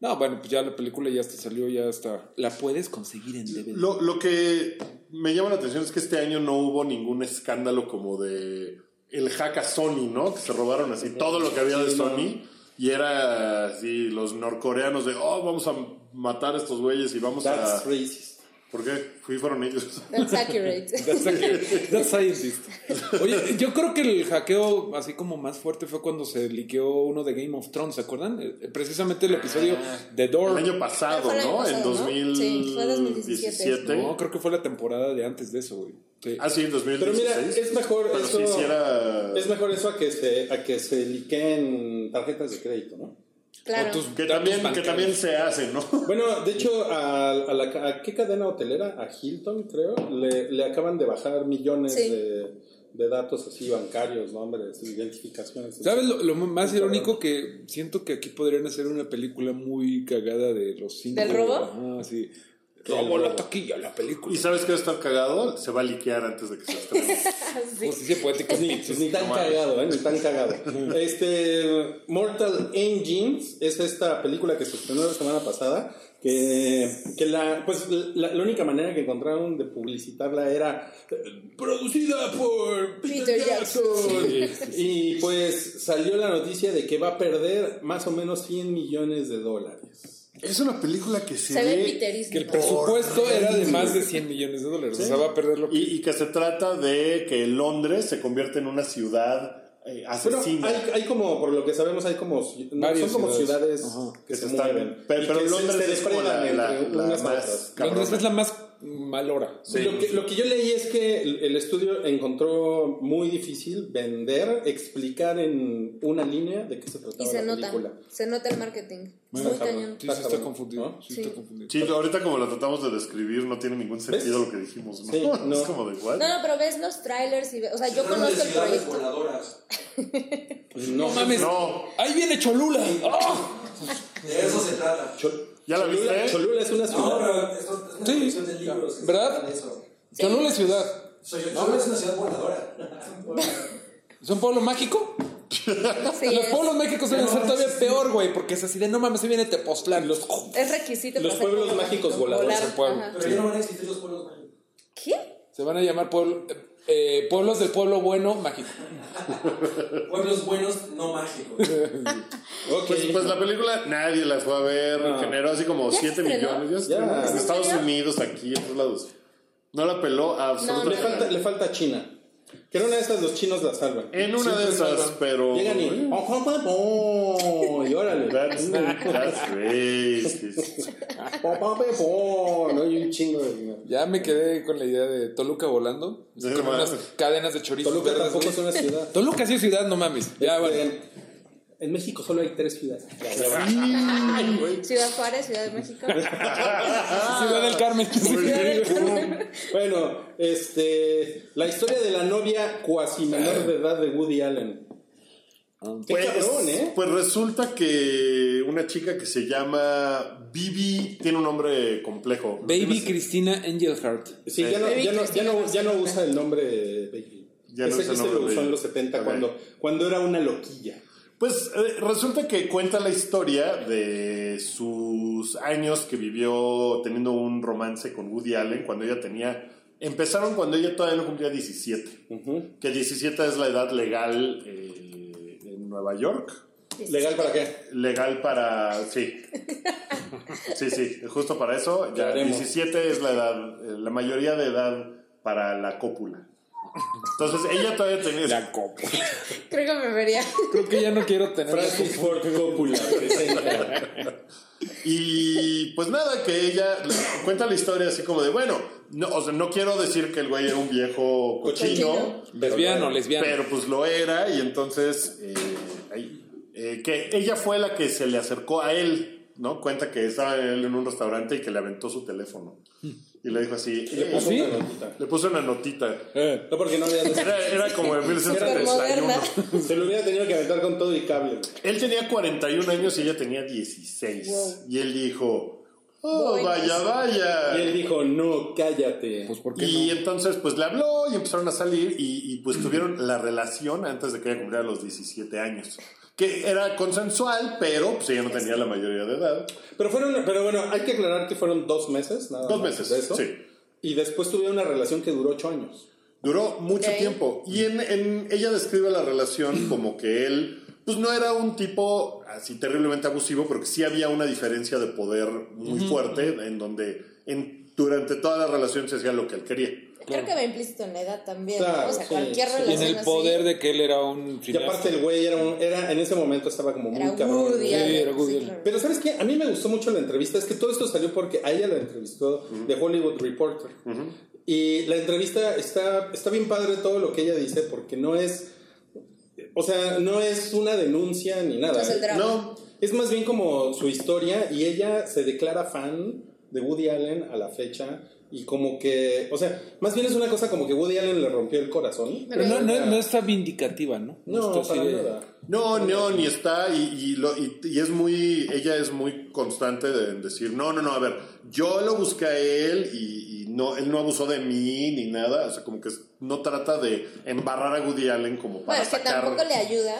No, bueno, pues ya la película ya hasta salió, ya está. La puedes conseguir en DVD. Lo, lo que me llama la atención es que este año no hubo ningún escándalo como de el hack a Sony, ¿no? Que se robaron así todo lo que había de. Sony. Y era así, los norcoreanos de, oh, vamos a matar a estos güeyes y vamos That's a... racist. ¿Por qué? Fui, fueron ellos. That's accurate. That's accurate. That's scientist. Oye, yo creo que el hackeo así como más fuerte fue cuando se liqueó uno de Game of Thrones, ¿se acuerdan? Eh, Precisamente el episodio de Door. El año pasado, Fue el año ¿no? pasado, en ¿no? 2017. Sí, fue 2017. No, creo que fue la temporada de antes de eso, güey. Sí. Ah, sí, en 2016. Pero mira, es mejor Pero eso. sí, sí era... Es mejor eso a que se, a que se liqueen tarjetas de crédito, ¿no? Claro. O tus Que también, que también se hace, ¿no? Bueno, de hecho, a, a la, ¿a qué cadena hotelera? A Hilton, creo, le, le acaban de bajar millones Sí. de, de datos así bancarios, nombres, identificaciones. ¿Sabes lo, lo más irónico que siento que aquí podrían hacer una película muy cagada de los cinco? ¿Del robo? Ajá, sí. Robo la taquilla, la película. ¿Y sabes qué va a estar cagado? Se va a liquear antes de que se estrene. Sí. Pues sí se puede Pues ni, ni tan cagado, ¿eh? Ni tan cagado. Este, Mortal Engines es esta película que se estrenó la semana pasada. Que, que la, pues, la, la única manera que encontraron de publicitarla era eh, producida por Peter, Peter Jackson. Jackson. Y pues salió la noticia de que va a perder más o menos 100 millones de dólares. Es una película que se, Se ve ve... Que el presupuesto era de más de 100 millones de dólares. O sea, va a perder lo que. Y, y que se trata de que Londres se convierte en una ciudad eh, Bueno, asesina. hay, hay como, por lo que sabemos, hay como, no, son como ciudades. ciudades, que se están- mueven. Pero, pero que se- Londres se es como la, la- la unas a más. Londres es la más mal hora. Sí. lo, que, lo que yo leí es que el, estudio encontró muy difícil vender, explicar en una línea de qué se Y trataba se la nota. película. Se nota el marketing. Bueno, Muy cañón. Sí, sí está confundido. ¿no? Sí, Sí. está confundido. Sí, ahorita como lo tratamos de describir no tiene ningún sentido ¿Ves? lo que dijimos, ¿no? Sí, no. Es como de igual. No, no, pero ves los trailers y ve- o sea, yo Se conozco el proyecto. voladoras. No mames. No. Ahí viene Cholula. ¡Ah! De eso se trata. Chol- ¿Ya la Cholula, viste? Cholula es una No, ciudad. pero esto es una Sí. de libros. que ¿Verdad? eso. Cholula es ciudad. Cholula es una ciudad voladora. ¿Es un pueblo mágico? Sí, Los pueblos mágicos deben ser todavía peor, güey, porque es así de no mames, se viene Tepoztlán. Los... es requisito Los para pueblos pueblo mágicos mágico, voladores, volar, el pueblo. ajá. Pero ya no van a existir los pueblos mágicos. ¿Qué? Se van a llamar pueblo- eh, pueblos del pueblo bueno mágico. Pueblos buenos, no mágicos. Ok. Pues, pues la película nadie la fue a ver, No. generó así como ¿Ya 7 se estrenó? millones. Ya, Ya. estrenó en ¿En Estados? Unidos, aquí, en todos lados. No la peló le, absolutamente. falta, le falta China. Que en una de estas los chinos la salvan. En una de Siempre esas, salvan. pero. Llegan y. "Oh, Y órale. That's, that's racist. No hay un chingo de dinero. Ya me quedé con la idea de Toluca volando. Sí, con unas cadenas de chorizos Toluca verdes, tampoco güey. es una ciudad. Toluca sí es ciudad, no mames. Ya, bueno. En, México solo hay tres ciudades. Ciudad Juárez, Ciudad de México. Ciudad del Carmen. bueno, este. La historia de la novia cuasi menor de edad de Woody Allen. Qué Pues, cabrón, ¿eh? pues resulta que una chica que se llama Bibi tiene un nombre complejo. Baby Cristina Engelhardt. Sí, ya no, ya, no, ya, no, ya no Barcelona. usa el nombre Baby. Ya no ese usa el ese lo usó en los 70 Ok. cuando, cuando era una loquilla. Pues eh, resulta que cuenta la historia de sus años que vivió teniendo un romance con Woody Allen cuando ella tenía... Empezaron cuando ella todavía no cumplía 17. Que 17 es la edad legal eh, en Nueva York. ¿Legal para qué? Legal para... Sí. Sí, sí, justo para eso. Ya Haremos. 17 es la edad, eh, la mayoría de edad para la cópula. Entonces ella todavía tenía... La copa. Creo que me vería. Creo que ya no quiero tener. Francis Ford Coppola presenta. Y pues nada, que ella cuenta la historia así como de, bueno, no, o sea, no quiero decir que el güey era un viejo cochino. Lesbiano, lesbiano. pero pues lo era y entonces eh, eh, que ella fue la que se le acercó a él, ¿no? Cuenta que estaba él en un restaurante y que le aventó su teléfono. Y le dijo así, Le puso ¿Sí? una notita. le puso una notita. Eh, No, porque no había Era, era como en 1931. moderna. Se lo hubiera tenido que aventar con todo y cable. Él tenía 41 años y ella tenía 16. Wow. Y él dijo, oh, Voy. vaya, vaya. Y él dijo, no, cállate. pues, ¿por qué Y no? entonces pues le habló y empezaron a salir y, y, pues tuvieron la relación antes de que ella cumpliera los 17 años. Que era consensual, pero pues ella no tenía la mayoría de edad. Pero fueron, pero bueno, hay que aclarar que fueron dos meses, nada Dos más meses, de eso. sí. Y después tuvieron una relación que duró ocho años. Duró mucho tiempo. Y en, en- ella describe la relación como que él, pues no era un tipo así terriblemente abusivo, pero que sí había una diferencia de poder muy fuerte en donde en, durante toda la relación se hacía lo que él quería. Creo que va implícito en la edad también. ¿no? Claro, O sea, sí, cualquier sí. Y en relación el así poder de que él era un Y cineasta. aparte el güey era, un, era en ese momento estaba como muy cabrón. Woody Sí, Allen, era Woody sí, Allen. claro. Pero ¿sabes qué? A mí me gustó mucho la entrevista. Es que todo esto salió porque a ella la entrevistó The Hollywood Reporter. Y la entrevista está, está bien padre todo lo que ella dice porque no es... O sea, no es una denuncia ni nada. No es el drama. No, Es más bien como su historia y ella se declara fan de Woody Allen a la fecha y como que, o sea, más bien es una cosa como que Woody Allen le rompió el corazón. Pero no, no, no está vindicativa, ¿no? No, está así para de- nada. No, no, ni está, y, y, lo- y- y es muy, ella es muy constante de en decir, no, no, no, a ver, yo lo busqué a él y, y no, él no abusó de mí ni nada, o sea, como que no trata de embarrar a Woody Allen como para Bueno, es que sacar... tampoco le ayuda.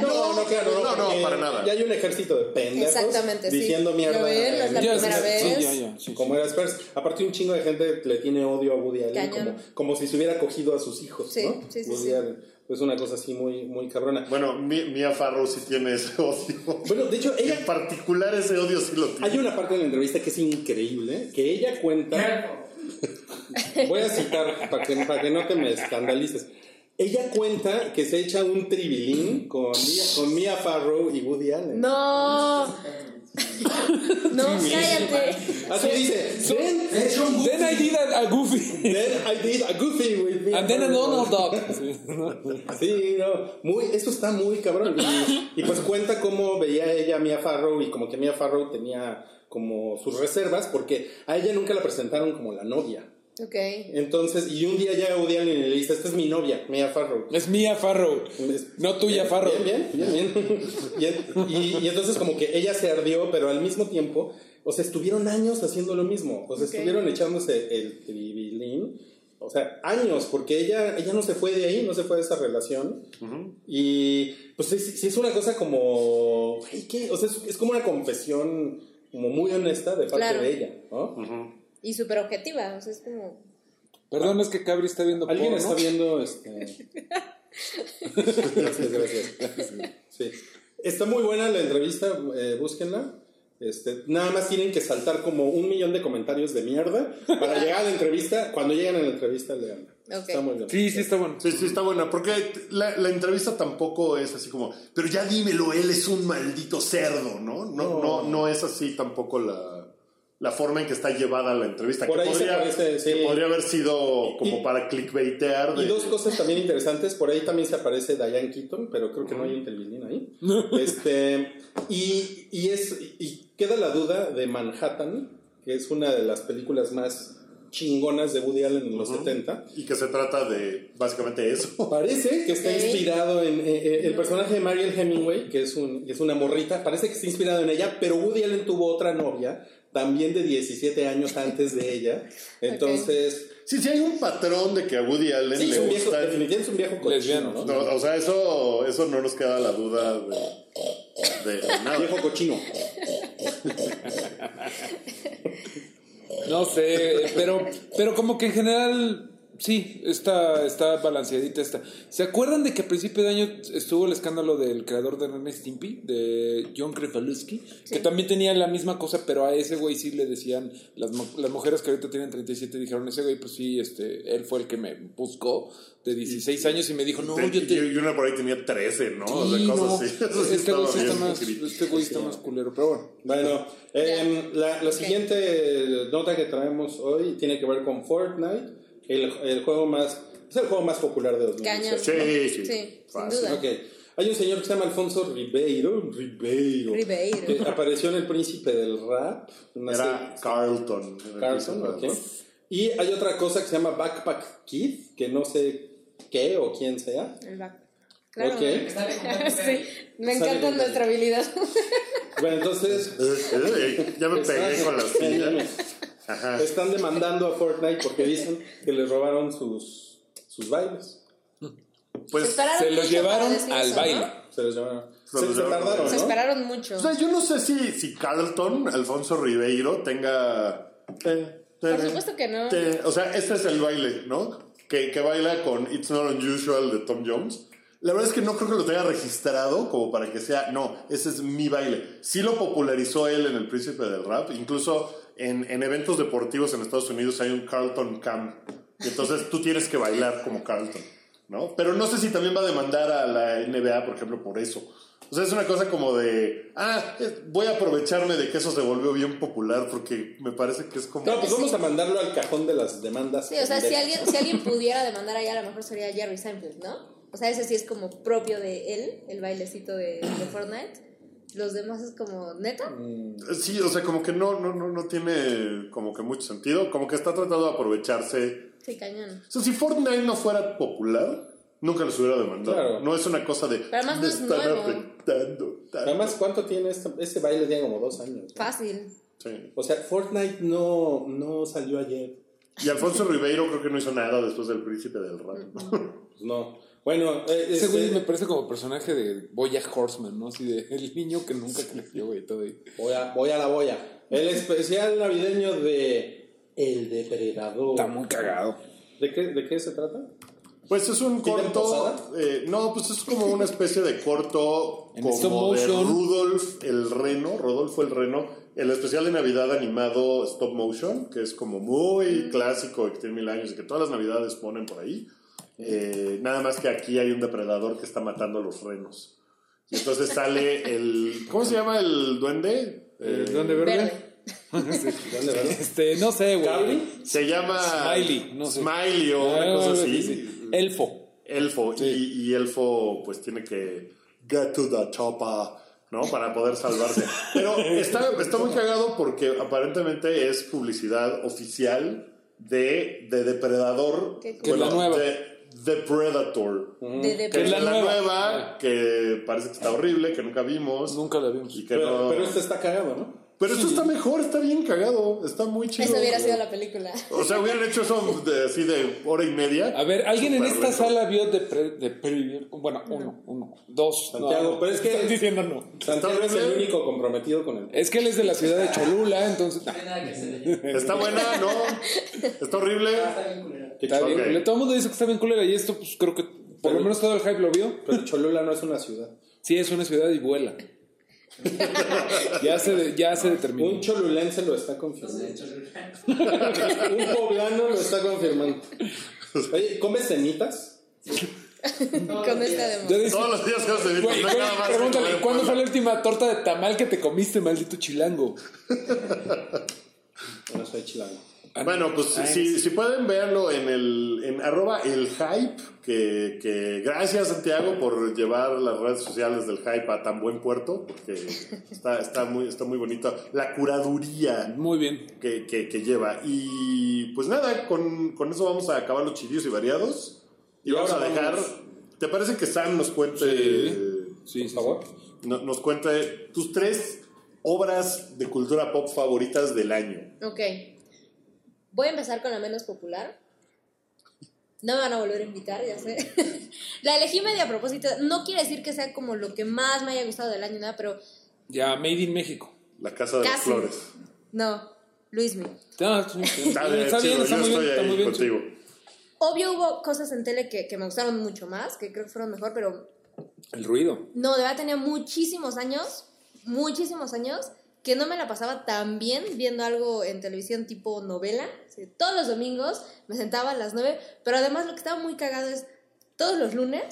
No, no, claro, no, No, no, para nada. Ya hay un ejército de pendejos Exactamente, sí. diciendo mierda. Ven, no es la Ya, primera sí, vez. sí, ya, ya, sí, sí. Como era Spurs. Aparte, un chingo de gente le tiene odio a Woody Allen como, como si se hubiera cogido a sus hijos, Sí, ¿no? sí, sí, Woody sí. Allen. Pues una cosa así muy, muy cabrona. Bueno, Mi- Mia Farrow sí tiene ese odio. Bueno, de hecho, ella En particular ese odio sí lo tiene. Hay una parte de la entrevista que es increíble, que ella cuenta, voy a citar para que, para que no te me escandalices. Ella cuenta que se echa un tribilín con Mia, con Mia Farrow y Woody Allen. No. No, cállate. Así dice, then, Then I did a, a Goofy. then I did a goofy with Mia And then a. Donald Duck. Sí, ¿no? Sí, no, muy, eso está muy cabrón. Y, y pues cuenta cómo veía ella a Mia Farrow y como que Mia Farrow tenía como sus reservas porque a ella nunca la presentaron como la novia. Ok. Entonces, y un día llega Woody Allen y le dice, esta es mi novia, Mia Farrow. Es mía Farrow. Es- No tuya Farrow. Bien, bien, bien, bien. Y, en- y- y entonces como que ella se ardió, pero al mismo tiempo, o sea, estuvieron años haciendo lo mismo. O sea, estuvieron echándose el tribilín. O sea, años, porque ella, ella no se fue de ahí, no se fue de esa relación. Y pues sí, sí es una cosa como... ¿qué? O sea, es, es como una confesión como muy honesta de parte Claro. de ella, ¿no? Y súper objetiva. O sea, es como. Perdón, es que Cabri está viendo ¿Alguien porno. está viendo este? gracias, gracias. Sí. Está muy buena la entrevista, eh, búsquenla. Este, nada más tienen que saltar como un millón de comentarios de mierda para llegar a la entrevista. Cuando lleguen a la entrevista, leanla. Ok. Está muy bien. Sí, sí, está bueno. Sí, sí, está buena, porque la, la entrevista tampoco es así como, pero ya dímelo, él es un maldito cerdo, ¿no? No, no, no, es así tampoco la, la forma en que está llevada la entrevista. Por que, ahí se podría, parece, sí. que podría haber sido como Y- para clickbaitear. Y de- dos cosas también interesantes, por ahí también se aparece Diane Keaton, pero creo que no hay un televidín ahí. Este, y, y, es, y queda la duda de Manhattan, que es una de las películas más chingonas de Woody Allen en los 70. Y que se trata de básicamente eso. Parece que está inspirado en, eh, eh, el personaje de Mariel Hemingway, que es, un, que es una morrita, parece que está inspirado en ella, pero Woody Allen tuvo otra novia, también de 17 años antes de ella. Entonces, Sí, sí hay un patrón de que a Woody Allen Sí, es le un viejo, gusta. definitivamente es un viejo cochino, Lesbiano. ¿no? No, o sea, eso, eso no nos queda la duda de, de nada. Viejo cochino. No sé, pero, pero como que en general, sí, está, está balanceadita esta. ¿Se acuerdan de que a principio de año estuvo el escándalo del creador de Ren y Stimpy, de John Krefalowski? Que también tenía la misma cosa, pero a ese güey sí le decían, las, las mujeres que ahorita tienen 37 dijeron, ese güey, pues sí, este, él fue el que me buscó de 16 años y me dijo, no, yo te... Y una por ahí tenía 13, ¿no? o sea, Sí, cosas no, así. Eso sí este güey sí está más, este güey está más culero, pero bueno. Bueno, em, la, la siguiente nota que traemos hoy tiene que ver con Fortnite, el, el juego más, es el juego más popular de 2018. Cañón. Sí, sí. Sí, sin Fácil. duda. Ok. Hay un señor que se llama Alfonso Ribeiro, Ribeiro, Ribeiro. que apareció en El Príncipe del Rap. una Era serie- Carlton. Carlson, ok. Y hay otra cosa que se llama Backpack Kid, que no sé qué o quién sea. El back. Claro. Ok. sí, me encanta nuestra habilidad. Bueno, entonces ya me pegué con las sillas. Ajá. están demandando a Fortnite porque dicen que les robaron sus, sus bailes. Pues, esperaron Se los llevaron decir al eso, baile. ¿no? Se los llevaron. Se Se, se tardaron, Se ¿no? esperaron mucho. o sea, yo no sé si, si Carlton, Alfonso Ribeiro, tenga. te- te- Por supuesto que no. te- o sea, este es el baile, ¿no? Que, que baila con It's Not Unusual de Tom Jones. La verdad es que no creo que lo tenga registrado como para que sea, no, ese es mi baile. Sí lo popularizó él en El Príncipe del Rap, incluso en, en eventos deportivos en Estados Unidos hay un Carlton Camp. Y entonces tú tienes que bailar como Carlton, ¿no? Pero no sé si también va a demandar a la NBA, por ejemplo, por eso. O sea, es una cosa como de, ah, eh, voy a aprovecharme de que eso se volvió bien popular porque me parece que es como... No, pues vamos a mandarlo al cajón de las demandas. Sí, o sea, si alguien, si alguien pudiera demandar allá, a lo mejor sería Jerry Seinfeld, ¿no? O sea, ese sí es como propio de él, el bailecito de, de Fortnite. Los demás es como, ¿neta? Sí, o sea, como que no, no, no, no tiene como que mucho sentido, como que está tratando de aprovecharse. Sí, cañón. O sea, si Fortnite no fuera popular, nunca los hubiera demandado. Claro. No es una cosa de... Pero además no "Me es están nuevo". afectando tanto". Además, ¿cuánto tiene este, este baile? Tiene como dos años. ¿no? Fácil. Sí. O sea, Fortnite no, no salió ayer. Y Alfonso Ribeiro creo que no hizo nada después del príncipe del rap. No. Bueno, eh, Ese este- güey me parece como personaje de Boyack Horseman, ¿no? Así de el niño que nunca creció, güey, todo ahí. voy, a, voy a la boya. El especial navideño de El Depredador. Está muy cagado. ¿De qué, ¿De qué se trata? Pues es un ¿Tienen corto. posada? eh, no, pues es como una especie de corto En stop como de motion. Rudolf el Reno. Rodolfo el Reno. El especial de Navidad animado stop motion, que es como muy clásico, que tiene mil años y que todas las Navidades ponen por ahí. Eh, nada más que aquí hay un depredador que está matando a los renos. Y entonces sale el. ¿Cómo se llama el duende? Eh, ¿El duende verde? Verde. Este, no sé, güey. Se llama. Smiley, no sé. Smiley o una Ah, cosa algo así. Elfo. Elfo. Y, y Elfo, pues tiene que get to the chopper, ¿no? Para poder salvarse. Pero está, está muy cagado porque aparentemente es publicidad oficial de, de Depredador. Qué cool. Que es la nueva. De, The Predator. De, de, Que es la la, nueva. nueva, que parece que está horrible, que nunca vimos. Nunca la vimos. Y que Pero, no- pero este está cagado, ¿no? Pero esto está mejor, está bien cagado, está muy chido. Eso hubiera sido la película. O sea, hubieran hecho eso de, así de hora y media. A ver, ¿alguien en esta sala vio de, pre, de Bueno, uno, uno. Dos. Santiago, no, pero es que- Están diciendo no. Santiago es el único comprometido con el. Es que él es de la ciudad de Cholula, entonces. Está buena, ¿no? Está horrible. está bien. Ok. Todo el mundo dice que está bien culera y esto, pues creo que por lo menos todo el hype lo vio. Pero Cholula no es una ciudad. Sí, es una ciudad y vuela. ya, se ya se determinó. Un cholulense lo está confirmando. Un poblano lo está confirmando. Oye, ¿comes cenitas? Con esta dice- Todos los días Güey, güey, nada más que pregúntale, ¿cuándo fue la última torta de tamal que te comiste, maldito chilango? No soy chilango. Bueno, pues si, si pueden verlo en el en arroba el hype, que, que gracias Santiago por llevar las redes sociales del hype a tan buen puerto, porque está, está, muy, está muy bonito. La curaduría Muy bien. que, que, que lleva. Y pues nada, con, con eso vamos a acabar los chillos y variados. Y, Y vamos a dejar. vamos- ¿Te parece que Sam nos cuente, Sí, Por sí, favor. no- nos cuente tus tres obras de cultura pop favoritas del año? Ok. Voy a empezar con la menos popular. No me van a volver a invitar, ya sé. la elegí medio a propósito. No quiere decir que sea como lo que más me haya gustado del año, nada, pero Ya, Made in México. La casa de las casi. flores. No, Luismi. Está bien, Está bien, muy bien, está muy contigo. Obvio hubo cosas en tele que, que me gustaron mucho más, que creo que fueron mejor, pero El ruido. no, de verdad tenía muchísimos años, muchísimos años, que no me la pasaba tan bien viendo algo en televisión tipo novela. Todos los domingos me sentaba a las 9, pero además lo que estaba muy cagado es, todos los lunes,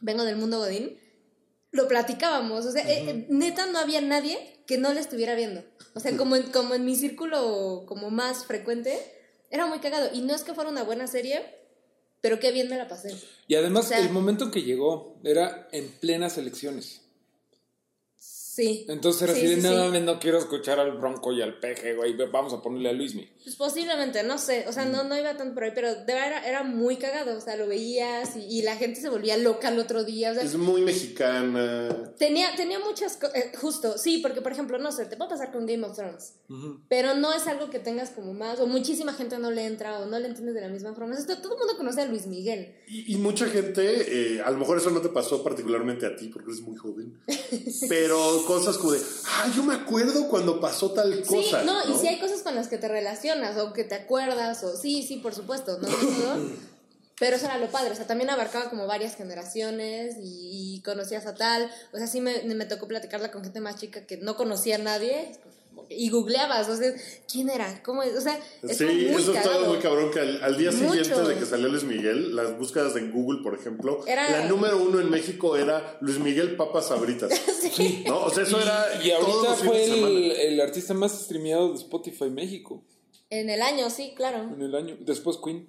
vengo del mundo Godín, lo platicábamos, o sea, eh, eh, neta no había nadie que no le estuviera viendo. O sea, como en, como en mi círculo como más frecuente, era muy cagado. Y no es que fuera una buena serie, pero qué bien me la pasé. Y además, O sea- el momento que llegó era en plenas elecciones. Sí. Entonces era Sí, así de, sí, no, sí. mames, no quiero escuchar al Bronco y al Peje, güey, vamos a ponerle a Luismi. Pues posiblemente, no sé, o sea, no, no iba tanto por ahí, pero de verdad era, era muy cagado, o sea, lo veías y, y la gente se volvía loca el otro día, o sea, Es muy mexicana. tenía, tenía muchas cosas, justo, sí, porque por ejemplo, no sé, te puede pasar con Game of Thrones, pero no es algo que tengas como más, o muchísima gente no le entra o no le entiendes de la misma forma, Esto, todo el mundo conoce a Luis Miguel, Y, y mucha gente, eh, a lo mejor eso no te pasó particularmente a ti porque eres muy joven, pero cosas como de, ah, yo me acuerdo cuando pasó tal cosa. Sí, no, y si hay cosas con las que te relacionas o que te acuerdas, o sí, sí, por supuesto, no. Pero eso era lo padre, o sea, también abarcaba como varias generaciones y, y conocías a tal. O sea, sí me, me tocó platicarla con gente más chica que no conocía a nadie y googleabas, o sea, ¿quién era? ¿Cómo es? O sea, es Sí, muy eso estaba muy cabrón que al, al día siguiente de que salió Luis Miguel, las búsquedas en Google, por ejemplo, Era- la número uno en México era Luis Miguel Papas Sabritas. ¿No? O sea, eso era Y ahorita fue el, el artista más streameado de Spotify México En el año, sí, claro. en el año. Después Queen.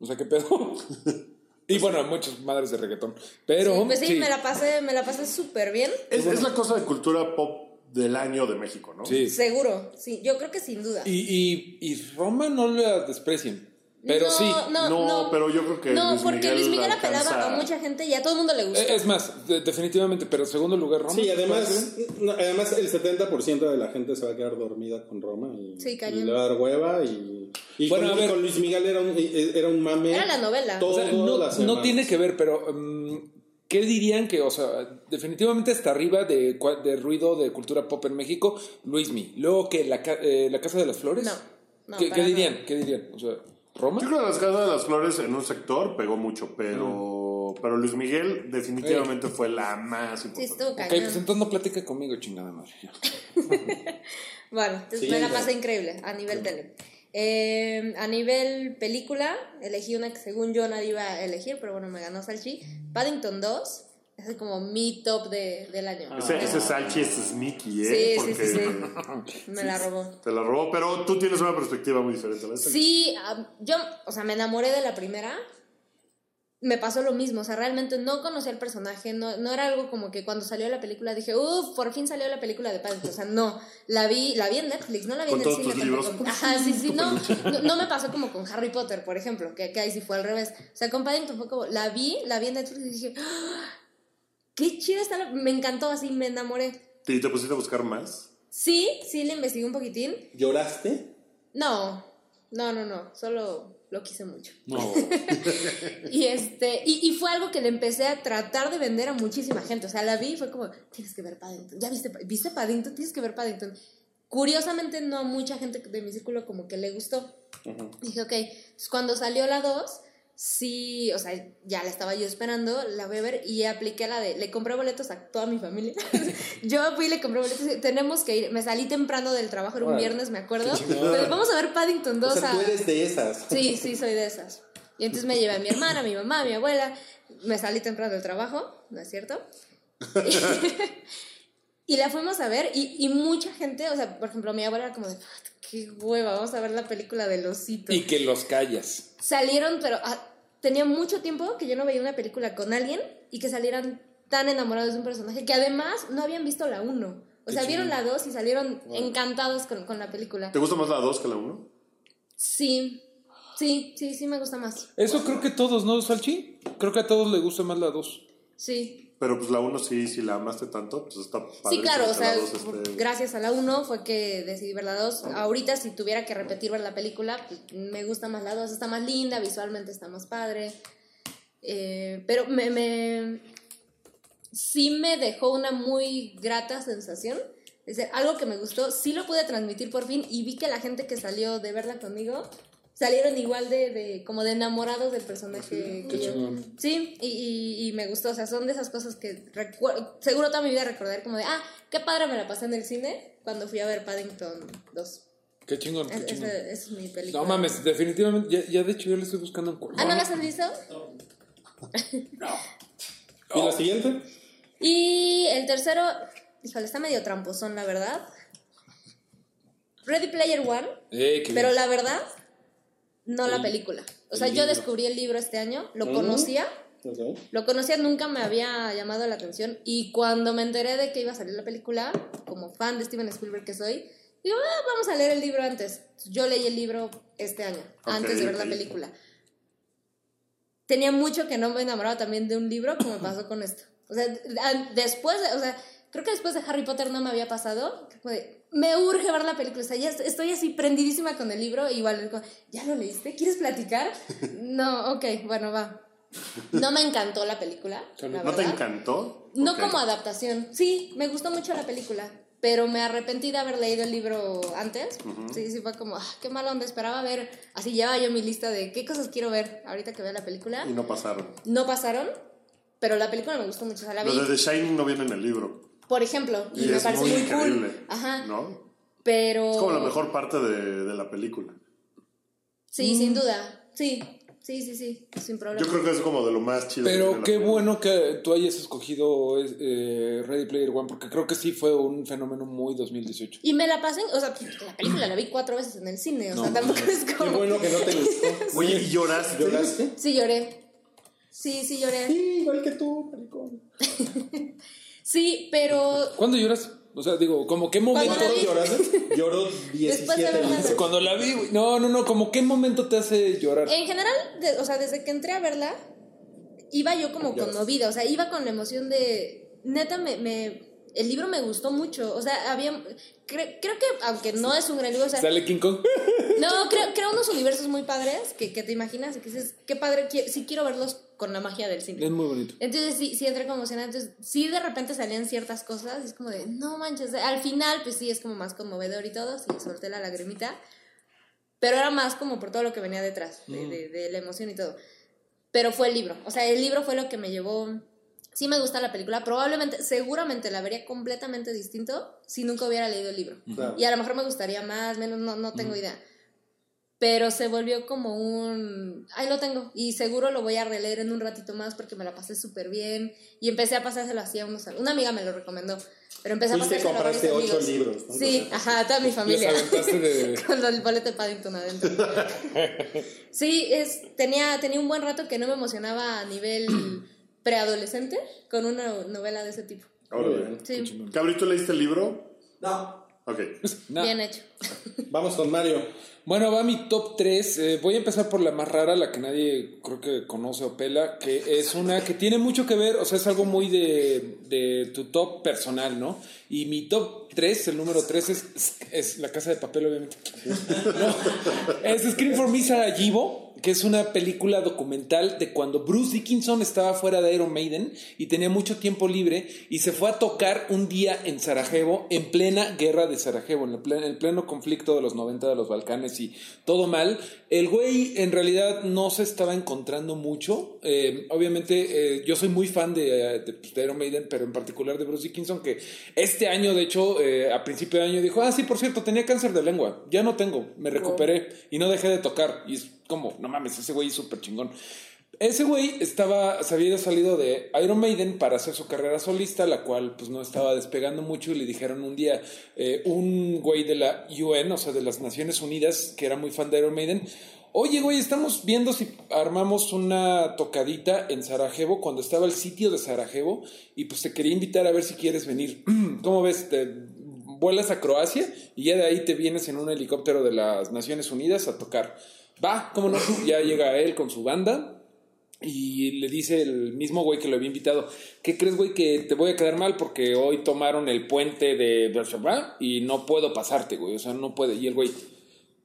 O sea, ¿qué pedo? y bueno, muchas madres de reggaetón. Pero. Sí, pues sí, sí. me la pasé, me la pasé súper bien. Es, es la cosa de cultura pop del año de México, ¿no? Sí. Seguro, sí, yo creo que sin duda. Y, y, y Roma no la desprecien. Pero no, sí. No, No, no, pero yo creo que No, Luis porque Miguel Luis Miguel apelaba a mucha gente y a todo el mundo le gustó. Eh, Es más, de- definitivamente, pero segundo lugar Roma. Sí, ¿puede además, además el 70% de la gente se va a quedar dormida con Roma y, Sí, y cañón. le va a dar hueva y, y Bueno, con, a ver. con Luis Miguel era un, era un mame. Era la novela. O sea, todas no, no tiene que ver, pero mm, ¿qué dirían que, o sea, definitivamente está arriba de, cua- de ruido de cultura pop en México, Luismi? Luego que la, ca- eh, la Casa de las Flores. No, no, ¿Qué, dirían? ¿Qué dirían? O sea, ¿Roma? Yo creo que las casas de las flores en un sector pegó mucho, pero, pero Luis Miguel definitivamente fue la más Sí, importante. estuvo Ok, cañón. pues entonces no platica conmigo, chingada madre. Bueno, entonces Sí, me la pasé increíble a nivel tele. Eh, a nivel película, elegí una que según yo nadie iba a elegir, pero bueno, me ganó Salchi. Paddington 2, es como mi top de, del año. Ese, ese Salchi es sneaky, ¿eh? Sí, sí, sí, Porque sí. Me la robó. te la robó, pero tú tienes una perspectiva muy diferente. ¿verdad? Sí, ah, yo, o sea, me enamoré de la primera. Me pasó lo mismo, o sea, realmente no conocía el personaje, no, no era algo como que cuando salió la película dije, uff, por fin salió la película de Paddington, o sea, no, la vi, la vi en Netflix, no la vi Con en el cine tus libros. tampoco. Ajá, sí, sí, no, no, no me pasó como con Harry Potter, por ejemplo, que, que ahí sí fue al revés, o sea, con Paddington fue como, la vi, la vi en Netflix y dije, ¡Ah! qué chida está, la-". me encantó así, me enamoré. ¿Y te pusiste a buscar más? Sí, sí, le investigué un poquitín, ¿Lloraste? no, no, no, no, solo lo quise mucho. No. Y, este, y, y fue algo que le empecé a tratar de vender a muchísima gente. O sea, la vi y fue como, tienes que ver Paddington. ¿Ya viste, viste Paddington? Tienes que ver Paddington. Curiosamente, no mucha gente de mi círculo como que le gustó. Dije, ok. Entonces, cuando salió la 2, sí, o sea, ya la estaba yo esperando, la voy a ver y apliqué la de, le compré boletos a toda mi familia. yo fui y le compré boletos. Tenemos que ir. Me salí temprano del trabajo, era un viernes, me acuerdo. Pero vamos a ver Paddington 2 O sea, a- tú eres de esas. Sí, sí, soy de esas. Y entonces me llevé a mi hermana, a mi mamá, a mi abuela. Me salí temprano del trabajo, ¿no es cierto? y la fuimos a ver y, y mucha gente, o sea, por ejemplo, mi abuela era como de, "Puta, qué hueva, vamos a ver la película del osito. y que los callas. Salieron, pero ah, tenía mucho tiempo que yo no veía una película con alguien y que salieran tan enamorados de un personaje que además no habían visto la 1. O sea, vieron la 2 y salieron encantados con, con la película. ¿Te gusta más la 2 que la 1? Sí, sí, sí, sí me gusta más. Eso creo que todos, ¿no, Salchi? Creo que a todos les gusta más la 2. Sí. Pero pues la 1 sí, si la amaste tanto, pues está padre. Sí, claro, o sea, gracias a la 1 fue que decidí ver la 2. Ahorita, si tuviera que repetir ver la película, pues, me gusta más la 2, está más linda, visualmente está más padre. Eh, pero me, me. Sí me dejó una muy grata sensación. Es decir, algo que me gustó, sí lo pude transmitir por fin y vi que la gente que salió de verla conmigo salieron igual de, de como de enamorados del personaje que yo. Sí, y, y, y me gustó, o sea, son de esas cosas que recuerdo, seguro toda mi vida recordar como de, ah, qué padre me la pasé en el cine cuando fui a ver Paddington 2. Qué chingón, qué Es- chingón. Esa es mi película. No mames, definitivamente, ya, ya de hecho yo le estoy buscando en. Ah, ¿no las has visto? ¿Y la siguiente? Y el tercero, híjole, está medio tramposón, la verdad. Ready Player One, Eh, pero bien. la verdad, no la película. O sea, yo descubrí el libro este año, lo conocía, Ok. Lo conocía, nunca me había llamado la atención. Y cuando me enteré de que iba a salir la película, como fan de Steven Spielberg que soy, digo, "Ah, vamos a leer el libro antes. Yo leí el libro este año, antes de ver la película. Tenía mucho que no me enamoraba también de un libro, como pasó con esto. O sea, después, de- o sea, creo que después de Harry Potter no me había pasado. como de, me urge ver la película. O sea, ya est- estoy así prendidísima con el libro. Igual, ¿ya lo leíste? ¿Quieres platicar? No, ok, bueno, va. No me encantó la película. la ¿No te encantó? No como adaptación. Sí, me gustó mucho la película. Pero me arrepentí de haber leído el libro antes. Sí, sí, fue como, ah, qué mala onda. Esperaba ver. Así llevaba yo mi lista de qué cosas quiero ver ahorita que vea la película. Y no pasaron. No pasaron, pero la película me gustó mucho. O sea, la vi, Lo de The Shining no viene en el libro. Por ejemplo, y, Y me es parece muy muy, increíble. cool. Ajá. ¿No? Pero. Es como la mejor parte de, de la película. Sí, sin duda. Sí, sí, sí, sí. Sin problema. Yo creo que es como de lo más chido. Pero qué bueno que tú hayas escogido eh, Ready Player One, porque creo que sí fue un fenómeno muy 2018. Y me la pasé, o sea, la película la vi cuatro veces en el cine, o sea, tampoco es Qué como... bueno que no te gustó. Oye, ¿y lloraste? ¿Lloraste? Sí lloré. Sí, sí lloré. Sí, igual que tú, maricón. Sí, pero ¿Cuándo lloras? O sea, digo, como qué momento. ¿Lloraste? De 17 verla. veces. Cuando la vi, güey. No, no, no, como qué momento te hace llorar. en general, de- o sea, desde que entré a verla, iba yo como conmovida, o sea, iba con la emoción de, neta, me, me- el libro me gustó mucho, o sea, había, cre- creo que, aunque no es un gran libro, o sea, Sale King Kong. no, creo, creo unos universos muy padres que, que te imaginas y que dices, qué padre, sí quiero verlos con la magia del cine. Es muy bonito. Entonces sí, sí entré como emocionada. Entonces sí de repente salían ciertas cosas y es como de, no manches. Al final pues sí es como más conmovedor y todo, sí solté la lagrimita. Pero era más como por todo lo que venía detrás, de, de- de la emoción y todo. Pero fue el libro. O sea, el libro fue lo que me llevó... Sí me gusta la película. Probablemente, seguramente la vería completamente distinto si nunca hubiera leído el libro. Claro. Y a lo mejor me gustaría más, menos, no, no tengo idea. Pero se volvió como un... Ahí lo tengo. Y seguro lo voy a releer en un ratito más porque me la pasé súper bien. Y empecé a pasárselo así a unos... Una amiga me lo recomendó. Pero empecé a pasárselo a varios compraste ocho amigos. libros, ¿no? Sí, ajá, toda mi familia. de. Con el boleto de Paddington adentro. Sí, es, tenía, tenía un buen rato que no me emocionaba a nivel preadolescente con una novela de ese tipo. Órale. Sí, Cabri, ¿tú leíste el libro? No. Ok. No. bien hecho. Vamos con Mario. Bueno, va mi top 3. voy a empezar por la más rara, la que nadie creo que conoce o pela, que es una que tiene mucho que ver, o sea, es algo muy de, de tu top personal, ¿no? Y mi top 3, el número 3 es, es La Casa de Papel, obviamente. No, es Scream for Me Sarajevo, que es una película documental de cuando Bruce Dickinson estaba fuera de Iron Maiden y tenía mucho tiempo libre y se fue a tocar un día en Sarajevo, en plena guerra de Sarajevo, en el pleno, en el pleno conflicto de los 90 de los Balcanes y todo mal. El güey en realidad no se estaba encontrando mucho. Eh, obviamente eh, yo soy muy fan de, de, pues, de Iron Maiden, pero en particular de Bruce Dickinson, que este año, de hecho, eh, a principio de año dijo, ah, sí, por cierto, tenía cáncer de lengua. Ya no tengo, me recuperé y no dejé de tocar. Y como, no mames, ese güey es súper chingón. Ese güey estaba, se había salido de Iron Maiden para hacer su carrera solista, la cual pues no estaba despegando mucho y le dijeron un día eh, un güey de la UN, o sea, de las Naciones Unidas, que era muy fan de Iron Maiden, oye güey, estamos viendo si armamos una tocadita en Sarajevo cuando estaba el sitio de Sarajevo y pues te quería invitar a ver si quieres venir. ¿Cómo ves? Te vuelas a Croacia y ya de ahí te vienes en un helicóptero de las Naciones Unidas a tocar. Va, cómo no, ya llega él con su banda Y le dice el mismo güey que lo había invitado, ¿qué crees, güey, que te voy a quedar mal porque hoy tomaron el puente de y no puedo pasarte, güey? O sea, no puede. Y el güey,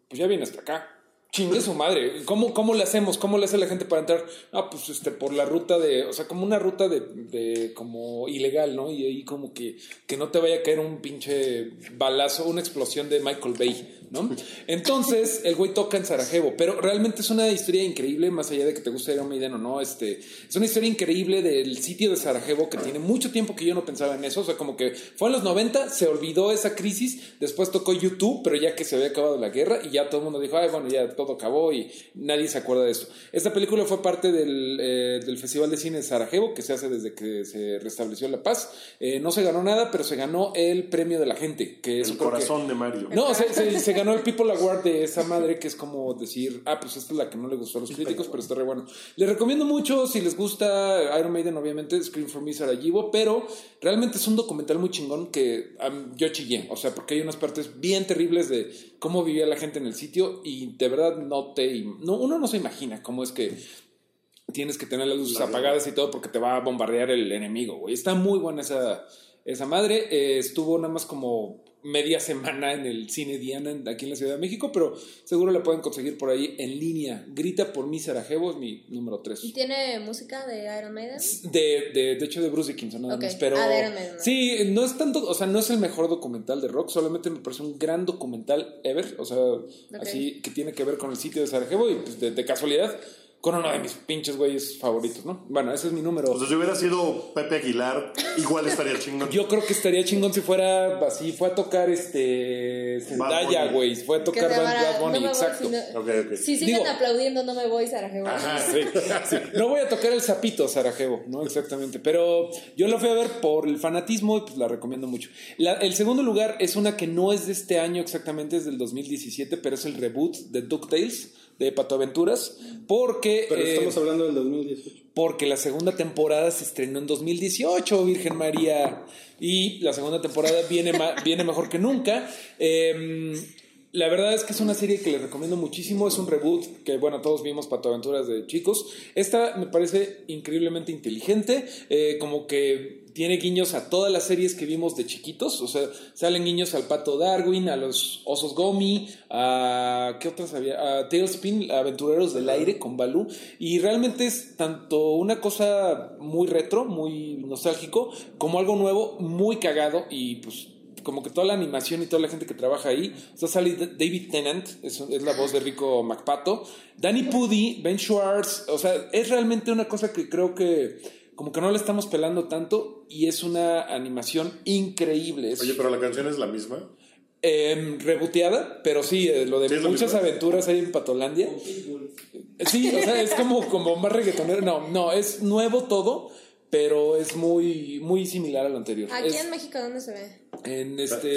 pues ya viene hasta acá. Chingue su madre. ¿Cómo, ¿Cómo le hacemos? ¿Cómo le hace la gente para entrar? Ah, pues este, por la ruta de. O sea, como una ruta de, de como ilegal, ¿no? Y ahí como que, que no te vaya a caer un pinche balazo, una explosión de Michael Bay, ¿no? Entonces, el güey toca en Sarajevo. Pero realmente es una historia increíble, más allá de que te guste Iron Maiden o no. Este, es una historia increíble del sitio de Sarajevo que tiene mucho tiempo que yo no pensaba en eso. O sea, como que fue en los 90, se olvidó esa crisis. Después tocó YouTube, pero ya que se había acabado la guerra y ya todo el mundo dijo, ay, bueno, ya todo acabó y nadie se acuerda de esto. Esta película fue parte del, eh, del Festival de Cine de Sarajevo, que se hace desde que se restableció la paz. Eh, no se ganó nada, pero se ganó el premio de la gente, que es El corazón de Mario. no, se, se- se ganó el People Award de esa madre que es como decir, ah, pues esta es la que no le gustó a los críticos, pero está re bueno. Les recomiendo mucho, si les gusta Iron Maiden, obviamente, Scream for Me Sarajevo, pero realmente es un documental muy chingón que am, yo chillé, o sea, porque hay unas partes bien terribles de cómo vivía la gente en el sitio y de verdad no te... No, uno no se imagina cómo es que tienes que tener las luces apagadas y todo porque te va a bombardear el enemigo, güey. Está muy buena esa, esa madre. Eh, estuvo nada más como media semana en el cine Diana aquí en la Ciudad de México, pero seguro la pueden conseguir por ahí en línea. Grita por mí Sarajevo es mi número 3. ¿Y tiene música de Iron Maiden? De, de, de hecho, de Bruce Dickinson, nada Ok. más. Pero Ah, de Iron Maiden, ¿no? sí, no es tanto, o sea, no es el mejor documental de rock, solamente me parece un gran documental ever, o sea, así que tiene que ver con el sitio de Sarajevo y pues de, de casualidad con uno de mis pinches güeyes favoritos, ¿no? Bueno, ese es mi número. O sea, si hubiera sido Pepe Aguilar, igual estaría chingón. Yo creo que estaría chingón si fuera así, fue a tocar este Zendaya, güey, fue a tocar se Bad, No Bunny, exacto. si siguen Digo- aplaudiendo, no me voy, Sarajevo. Ajá, sí, sí. No voy a tocar el sapito Sarajevo, ¿no? Exactamente. Pero yo la fui a ver por el fanatismo y pues la recomiendo mucho. La- el segundo lugar es una que no es de este año exactamente, es del 2017, pero es el reboot de DuckTales, de Pato Aventuras, porque... Pero eh, estamos hablando del 2018. porque la segunda temporada se estrenó en 2018, Virgen María. Y la segunda temporada viene, viene mejor que nunca. Eh, la verdad es que es una serie que les recomiendo muchísimo. Es un reboot que, bueno, todos vimos Pato Aventuras de chicos. Esta me parece increíblemente inteligente. eh, como que tiene guiños a todas las series que vimos de chiquitos. O sea, salen guiños al Pato Darwin, a los Osos Gomi, a. ¿Qué otras había? A Tailspin, Aventureros del Aire con Balú. Y realmente es tanto una cosa muy retro, muy nostálgico, como algo nuevo, muy cagado y pues como que toda la animación y toda la gente que trabaja ahí. O sea, sale David Tennant, es, es la voz de Rico McPato. Danny Pudi, Ben Schwartz. O sea, es realmente una cosa que creo que como que no le estamos pelando tanto y es una animación increíble. Es Oye, pero la canción es la misma. em, reboteada, pero sí, eh, lo de Sí, es lo muchas aventuras ahí en Patolandia. Sí, o sea, es como, como más reggaetonero. No, no, es nuevo todo, pero es muy, muy similar a lo anterior. Aquí Es en México, ¿dónde se ve? en Este...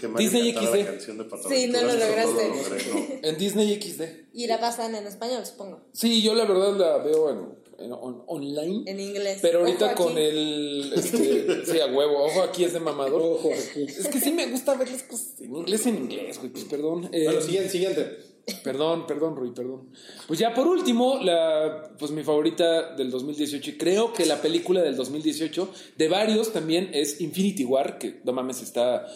que Disney XD. de Sí, no lo lograste. no lo logré, no. En Disney XD. Y la pasan en español, supongo. Sí, yo la verdad la veo en, en- on- online. En inglés. Pero ahorita Ojo con aquí. el. Este, sí, a huevo. Ojo, aquí es de mamador. Ojo aquí. Es que sí me gusta ver las cosas en inglés, en inglés, güey. Pues perdón. Eh, Bueno, siguiente, siguiente. Perdón, perdón, Rui, perdón. Pues ya por último, la, pues mi favorita del 2018, y creo que la película del 2018, de varios también, es Infinity War, que no mames, está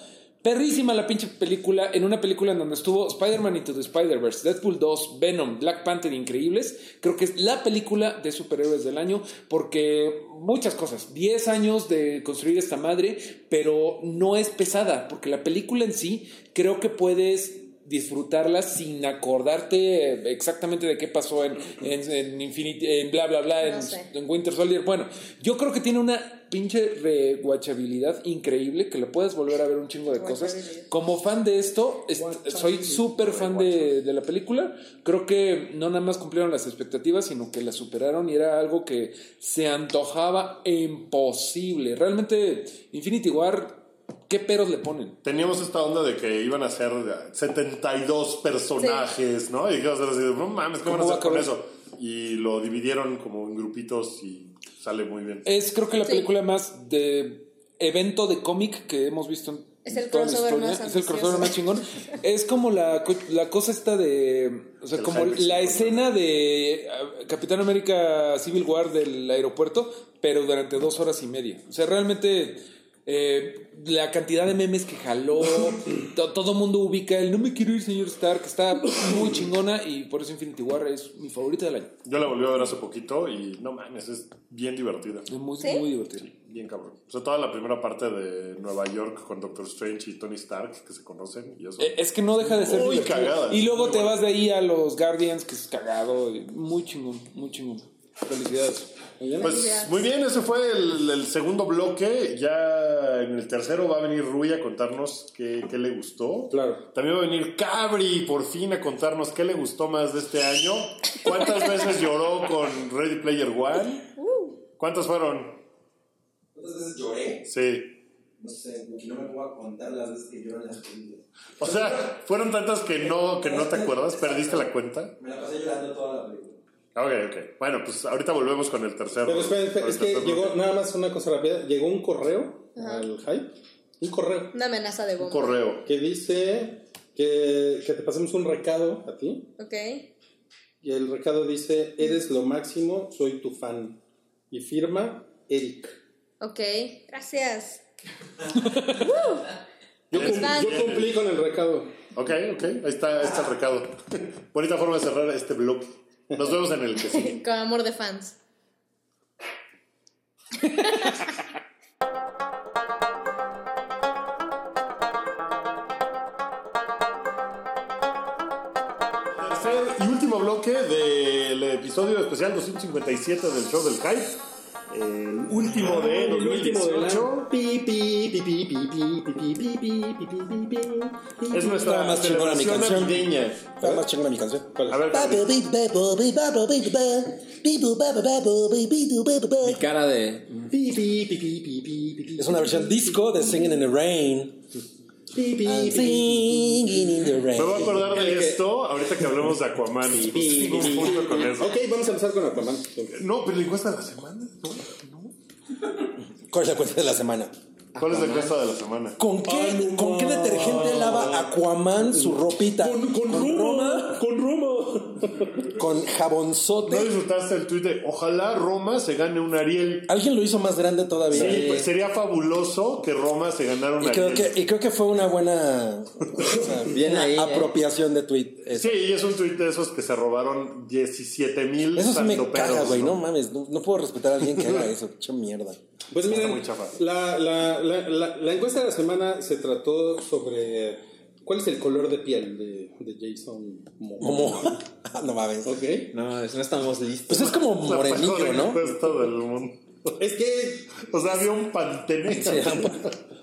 perrísima la pinche película, en una película en donde estuvo Spider-Man Into the Spider-Verse, Deadpool 2, Venom, Black Panther, increíbles. Creo que es la película de superhéroes del año, porque muchas cosas, 10 años de construir esta madre, pero no es pesada, porque la película en sí, creo que puedes disfrutarla sin acordarte exactamente de qué pasó en, en, en Infinity, en bla bla bla, en, No sé. en Winter Soldier. Bueno, yo creo que tiene una pinche rewatchabilidad increíble que le puedes volver a ver un chingo de cosas. Como fan de esto, est- soy súper fan de, de la película. Creo que no nada más cumplieron las expectativas, sino que las superaron y era algo que se antojaba imposible. Realmente, Infinity War, ¿qué peros le ponen? Teníamos esta onda de que iban a ser 72 personajes, ¿no? Y que iba a ser así de, no mames, ¿qué van a ¿Cómo va hacer con eso? Y lo dividieron como en grupitos y sale muy bien. Es creo que la Sí. película más de evento de cómic que hemos visto en Es el toda la crossover historia. más Es el crossover más chingón. Es como la, la cosa esta de. O sea, El como la es escena de ah, Capitán América Civil War del aeropuerto, pero durante dos horas y media. O sea, realmente. Eh, la cantidad de memes que jaló, to- todo mundo ubica el no me quiero ir, señor Stark, está muy chingona y por eso Infinity War es mi favorita del año. Yo la volví a ver hace poquito y no mames, es bien divertida. Es muy, ¿Sí? muy divertido. Bien cabrón. O sea, toda la primera parte de Nueva York con Doctor Strange y Tony Stark que se conocen y eso. Eh, Es que no deja de ser Muy divertido. cagada. Y luego te vas de ahí a los Guardians, que es cagado. y Muy chingón, muy chingón. Felicidades. Pues muy bien, ese fue el, el segundo bloque. Ya en el tercero va a venir Rui a contarnos qué, qué le gustó. Claro. También va a venir Cabri por fin a contarnos qué le gustó más de este año. ¿Cuántas veces lloró con Ready Player One? ¿Cuántas fueron? ¿Cuántas veces lloré? Sí. No sé, porque no me puedo contar las veces que lloro en las películas. O sea, fueron tantas que no, que no te acuerdas, perdiste la cuenta. Me la pasé llorando toda la película. Ok, ok. Bueno, pues ahorita volvemos con el tercero. Pero espera, espera, con es que tercer llegó, bloque. nada más una cosa rápida, llegó un correo al hype, un correo Una amenaza de Un bomba. correo. que dice que, que te pasemos un recado a ti Ok. y el recado dice, eres lo máximo, soy tu fan. Y firma Eric. Ok. Gracias. Yo, Eres cum- yo cumplí con el recado. Ok, ok. Ahí está, ahí está el recado. Bonita forma de cerrar este bloque. Nos vemos en el que sigue. Con amor de fans. Tercer y último bloque del episodio especial 257 del show del hype el último de 2018. Es nuestra más chingona mi canción. Está más chingona mi canción. A mi cara de. Es una versión disco de Singing in the Rain me voy a acordar de esto ahorita que hablemos de Aquaman. Pues, tengo un punto con eso. Ok, vamos a empezar con Aquaman. No, pero la encuesta de la semana. ¿no? ¿Cuál es la cuenta de la semana? ¿Cuál es la encuesta de la semana? ¿Con qué, ¿con qué detergente lava Aquaman su ropita? Con, con Roma, con Roma. Con ¿No jabonzote. disfrutaste el tweet de ojalá Roma se gane un Ariel? Alguien lo hizo más grande todavía. Sí, pues sería fabuloso que Roma se ganara un Y creo, Ariel. que, y creo que fue una buena o sea, Bien una ahí, ¿eh? apropiación de tweet. ese. Sí, y es un tweet de esos que se robaron 17 mil Eso sí me caga, güey. No mames, no, no puedo respetar a alguien que haga eso. Qué mierda. Pues Está miren, la, la, la encuesta de la semana se trató sobre cuál es el color de piel de, de Jason Momoa. Ah, no mames. Ok. No, no estamos listos. Pues es como morenillo, ¿no? mundo. Es que O sea, había un pantene.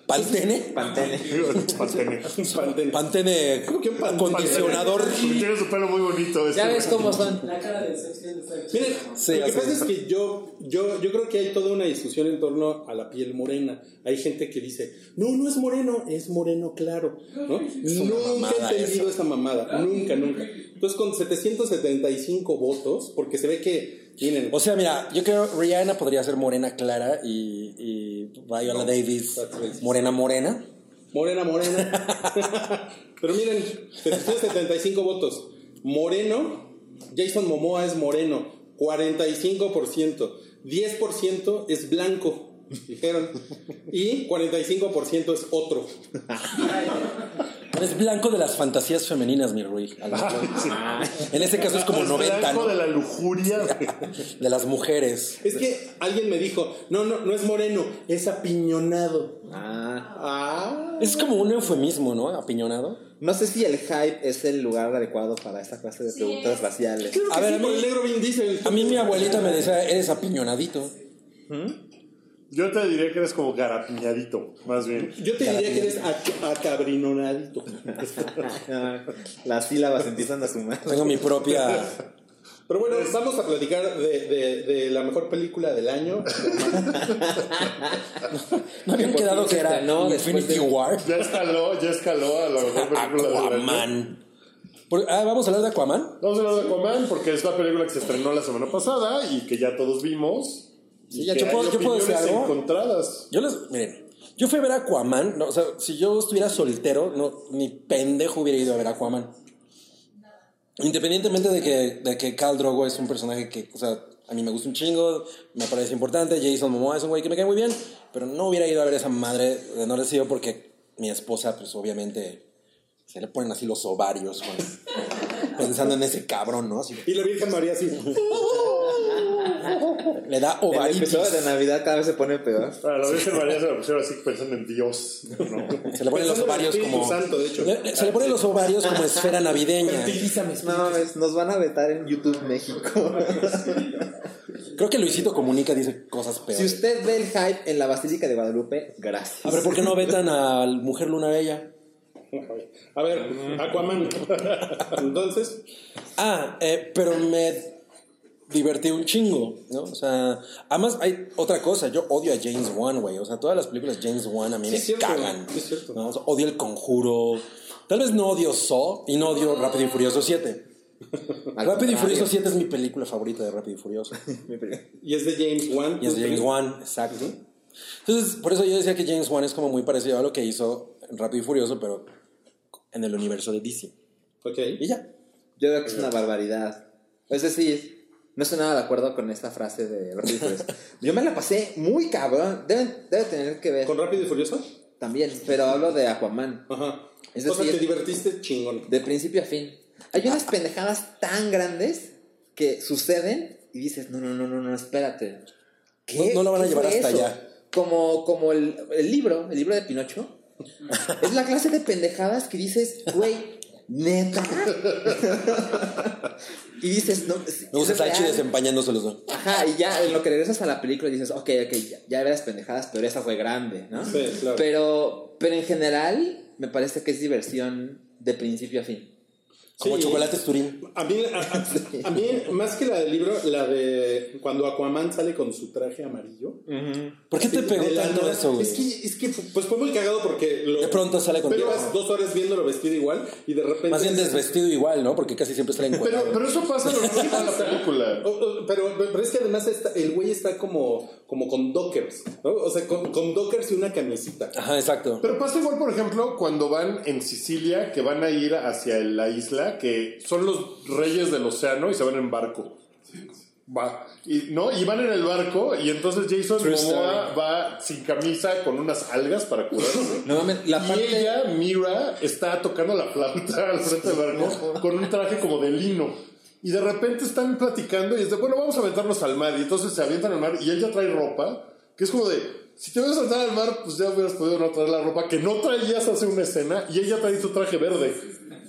Pantene. Pantene. pantene. Pantene. Pantene ¿Cómo que pantene? acondicionador. Porque Tiene su pelo muy bonito. ese. Ya ves cómo son. La cara de Miren, Sí, lo que pasa es. que yo, yo, yo creo que hay toda una discusión en torno a la piel morena. Hay gente que dice, no, no es moreno, es moreno claro. ¿no? Nunca he entendido esa mamada, nunca, nunca. Entonces con 775 votos, porque se ve que tienen... O sea, mira, yo creo que Rihanna podría ser morena clara y, y Viola Davis morena morena. Morena, morena. Pero miren, 775 votos. Moreno, Jason Momoa es moreno, 45%. 10% es blanco, dijeron. Y 45% es otro. Es blanco de las fantasías femeninas, mi Rui. En ese caso es como Es 90, blanco ¿no? de la lujuria. De las mujeres. Es que alguien me dijo, no, no, no es moreno, es apiñonado. Ah. Ah. Es como un eufemismo, ¿no? Apiñonado. No sé si el hype es el lugar adecuado para esta clase de preguntas raciales. Creo que A ver, sí, a mí- el negro Vin Diesel. A mí mi abuelita me decía, eres apiñonadito. Yo te diría que eres como garapiñadito, más bien. Yo te diría que eres ac- acabrinonadito. Las sílabas empiezan a sumar. Tengo mi propia... Pero bueno, vamos a platicar de, de, de la mejor película del año. ¿No habían quedado que era después Infinity War? Ya escaló, ya escaló a la mejor película del año. Ah, ¿vamos a hablar de Aquaman? Vamos a hablar de Aquaman porque es la película que se estrenó la semana pasada y que ya todos vimos. Sí, ya, yo puedo- hay yo puedo decir algo. encontradas. Yo les... Miren, Yo fui a ver Aquaman, no, o sea, si yo estuviera soltero, no, ni pendejo hubiera ido a ver Aquaman. Independientemente de que, de que Khal Drogo es un personaje que, o sea, a mí me gusta un chingo, me parece importante, Jason Momoa es un güey que me cae muy bien, pero no hubiera ido a ver esa madre de no sido porque mi esposa, pues obviamente, se le ponen así los ovarios güey, pensando en ese cabrón, ¿no? Así, Y la Virgen María así. le da El ovaritis. episodio de Navidad cada vez se pone peor. A la Virgen María se la pusieron así pensando en Dios. ¿no? Se le ponen los el ovarios como. Santo, de hecho. Le- se le ponen los ovarios como esfera navideña. No mames, nos van a vetar en YouTube México. Creo que Luisito Comunica dice cosas si peores. usted ve el hype en la Basílica de Guadalupe, gracias. A ver, ¿por qué no vetan a Mujer Luna Bella? A ver, Aquaman. Entonces, Ah, eh, pero me divertí un chingo, ¿no? O sea, además hay otra cosa, yo odio a James Wan, güey. O sea, todas las películas de James Wan a mí Sí, me cierto, cagan. sí, es cierto. ¿no? O sea, odio El Conjuro. Tal vez no odio Saw y no odio Rápido y Furioso 7. Al Rápido y. Furioso 7 es mi película favorita de Rápido y Furioso. y es de James Wan. Y es de James Wan, exacto. Entonces, por eso yo decía que James Wan es como muy parecido a lo que hizo Rápido y Furioso, pero en el universo de DC. Ok. Y ya. Yo veo que es una barbaridad. Es decir, no estoy nada de acuerdo con esta frase de Rápido y Furioso. Yo me la pasé muy cabrón. Deben- debe tener que ver ¿Con Rápido y Furioso? también, pero hablo de Aquaman. Ajá. Es o sea, decir- te divertiste chingón. De principio a fin. Hay unas pendejadas tan grandes que suceden y dices, no, no, no, no, no, espérate. ¿Qué? No- no lo van a ¿Qué llevar hasta eso? allá. Como, como el, el libro, el libro de Pinocho. es la clase de pendejadas que dices, güey, neta. y dices, no. es- Me gusta es Salchi real. desempañándose los dos. Ajá, y ya en lo que regresas a la película dices, ok, ok, ya, ya eras pendejadas, pero esa fue grande, ¿no? Sí, claro. Pero, pero en general, me parece que es diversión de principio a fin. Como Sí. chocolates Turín. A mí, a, a- a mí, más que la del libro, la de cuando Aquaman sale con su traje amarillo. ¿Por qué te pegó tanto eso, güey? Es que, es que pues fue muy cagado porque lo, De pronto sale con Pero vas dos horas viéndolo vestido igual y de repente. Más bien desvestido igual, ¿no? Porque casi siempre sale en Pero, pero eso pasa toda la película. O- o- pero, pero es que además está- el güey está como, como con dockers, ¿no? O sea, con, con dockers y una camisita. Ajá, exacto. Pero pasa igual, por ejemplo, cuando van en Sicilia, que van a ir hacia la isla, que son los reyes del océano y se van en barco. Va. Y, ¿no? y van en el barco y entonces Jason True Momoa va sin camisa con unas algas para curarse. No la y parte- ella, Mira, está tocando la flauta al frente del barco con un traje como de lino. Y de repente están platicando y es de, bueno, vamos a aventarnos al mar. Y entonces se avientan al mar y ella trae ropa, que es como de, si te vas a aventar al mar, pues ya hubieras podido no traer la ropa que no traías hace una escena. Y ella trae su traje verde,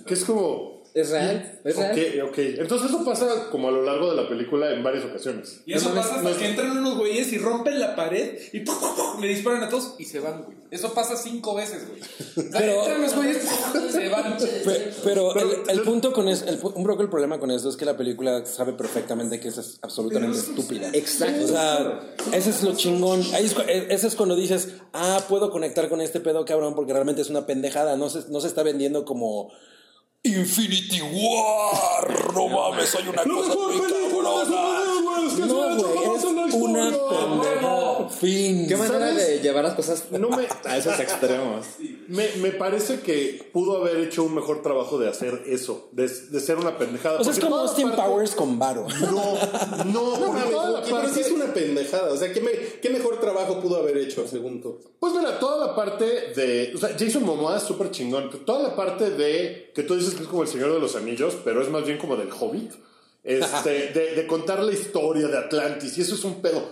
que es como... Es real, es real. Ok, ok. Entonces eso pasa como a lo largo de la película en varias ocasiones. Y eso pasa hasta es- que entran unos güeyes y rompen la pared y ¡pum, pum, pum! le disparan a todos y se van, güey. Eso pasa cinco veces, güey. O sea, Pero- entran los güeyes ¡pum! se van. Pe- Pero, Pero- el, el punto con eso, el, un poco el problema con eso es que la película sabe perfectamente que eso es absolutamente estúpida. Exacto. O sea, ese es lo chingón. Ahí es eh, ese es cuando dices, ah, puedo conectar con este pedo cabrón porque realmente es una pendejada. No se, no se está vendiendo como Infinity War. No mames, hay una cosa muy cabrona. No, güey, es una Fin. Qué manera ¿Sabes? de llevar las cosas No me, a esos extremos. me, me parece que pudo haber hecho un mejor trabajo de hacer eso, de, de ser una pendejada. O sea, es como Austin parte- Powers con Varo. No, no, No, porque toda la pero, pero sí parte- es una pendejada. O sea, ¿qué, me- qué mejor trabajo pudo haber hecho, según tú? Pues mira, toda la parte de. O sea, Jason Momoa es súper chingón. Toda la parte de. Que tú dices que es como el Señor de los Anillos, pero es más bien como del Hobbit. Este, de, de contar la historia de Atlantis. Y eso es un pedo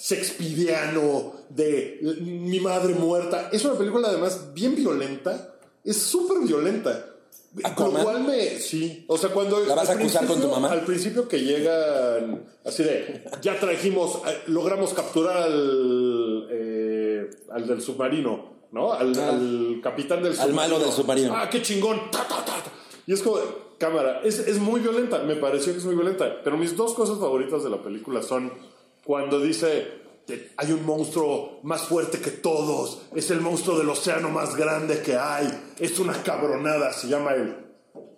shakespeariano de mi madre muerta. Es una película además bien violenta. Es súper violenta. Lo Aquaman. cual me. Sí. O sea, cuando. ¿La vas a acusar con tu mamá? Al principio que llegan. Así de. Ya trajimos. Logramos capturar al. eh, al del submarino. ¿No? Al, al capitán del Ah. Al malo del submarino. Ah, qué chingón. Ta, ta, ta. Y es como. Cámara. Es, es muy violenta. Me pareció que es muy violenta. Pero mis dos cosas favoritas de la película son. Cuando dice. "Te- Hay un monstruo más fuerte que todos. Es el monstruo del océano más grande que hay. Es una cabronada. Se llama el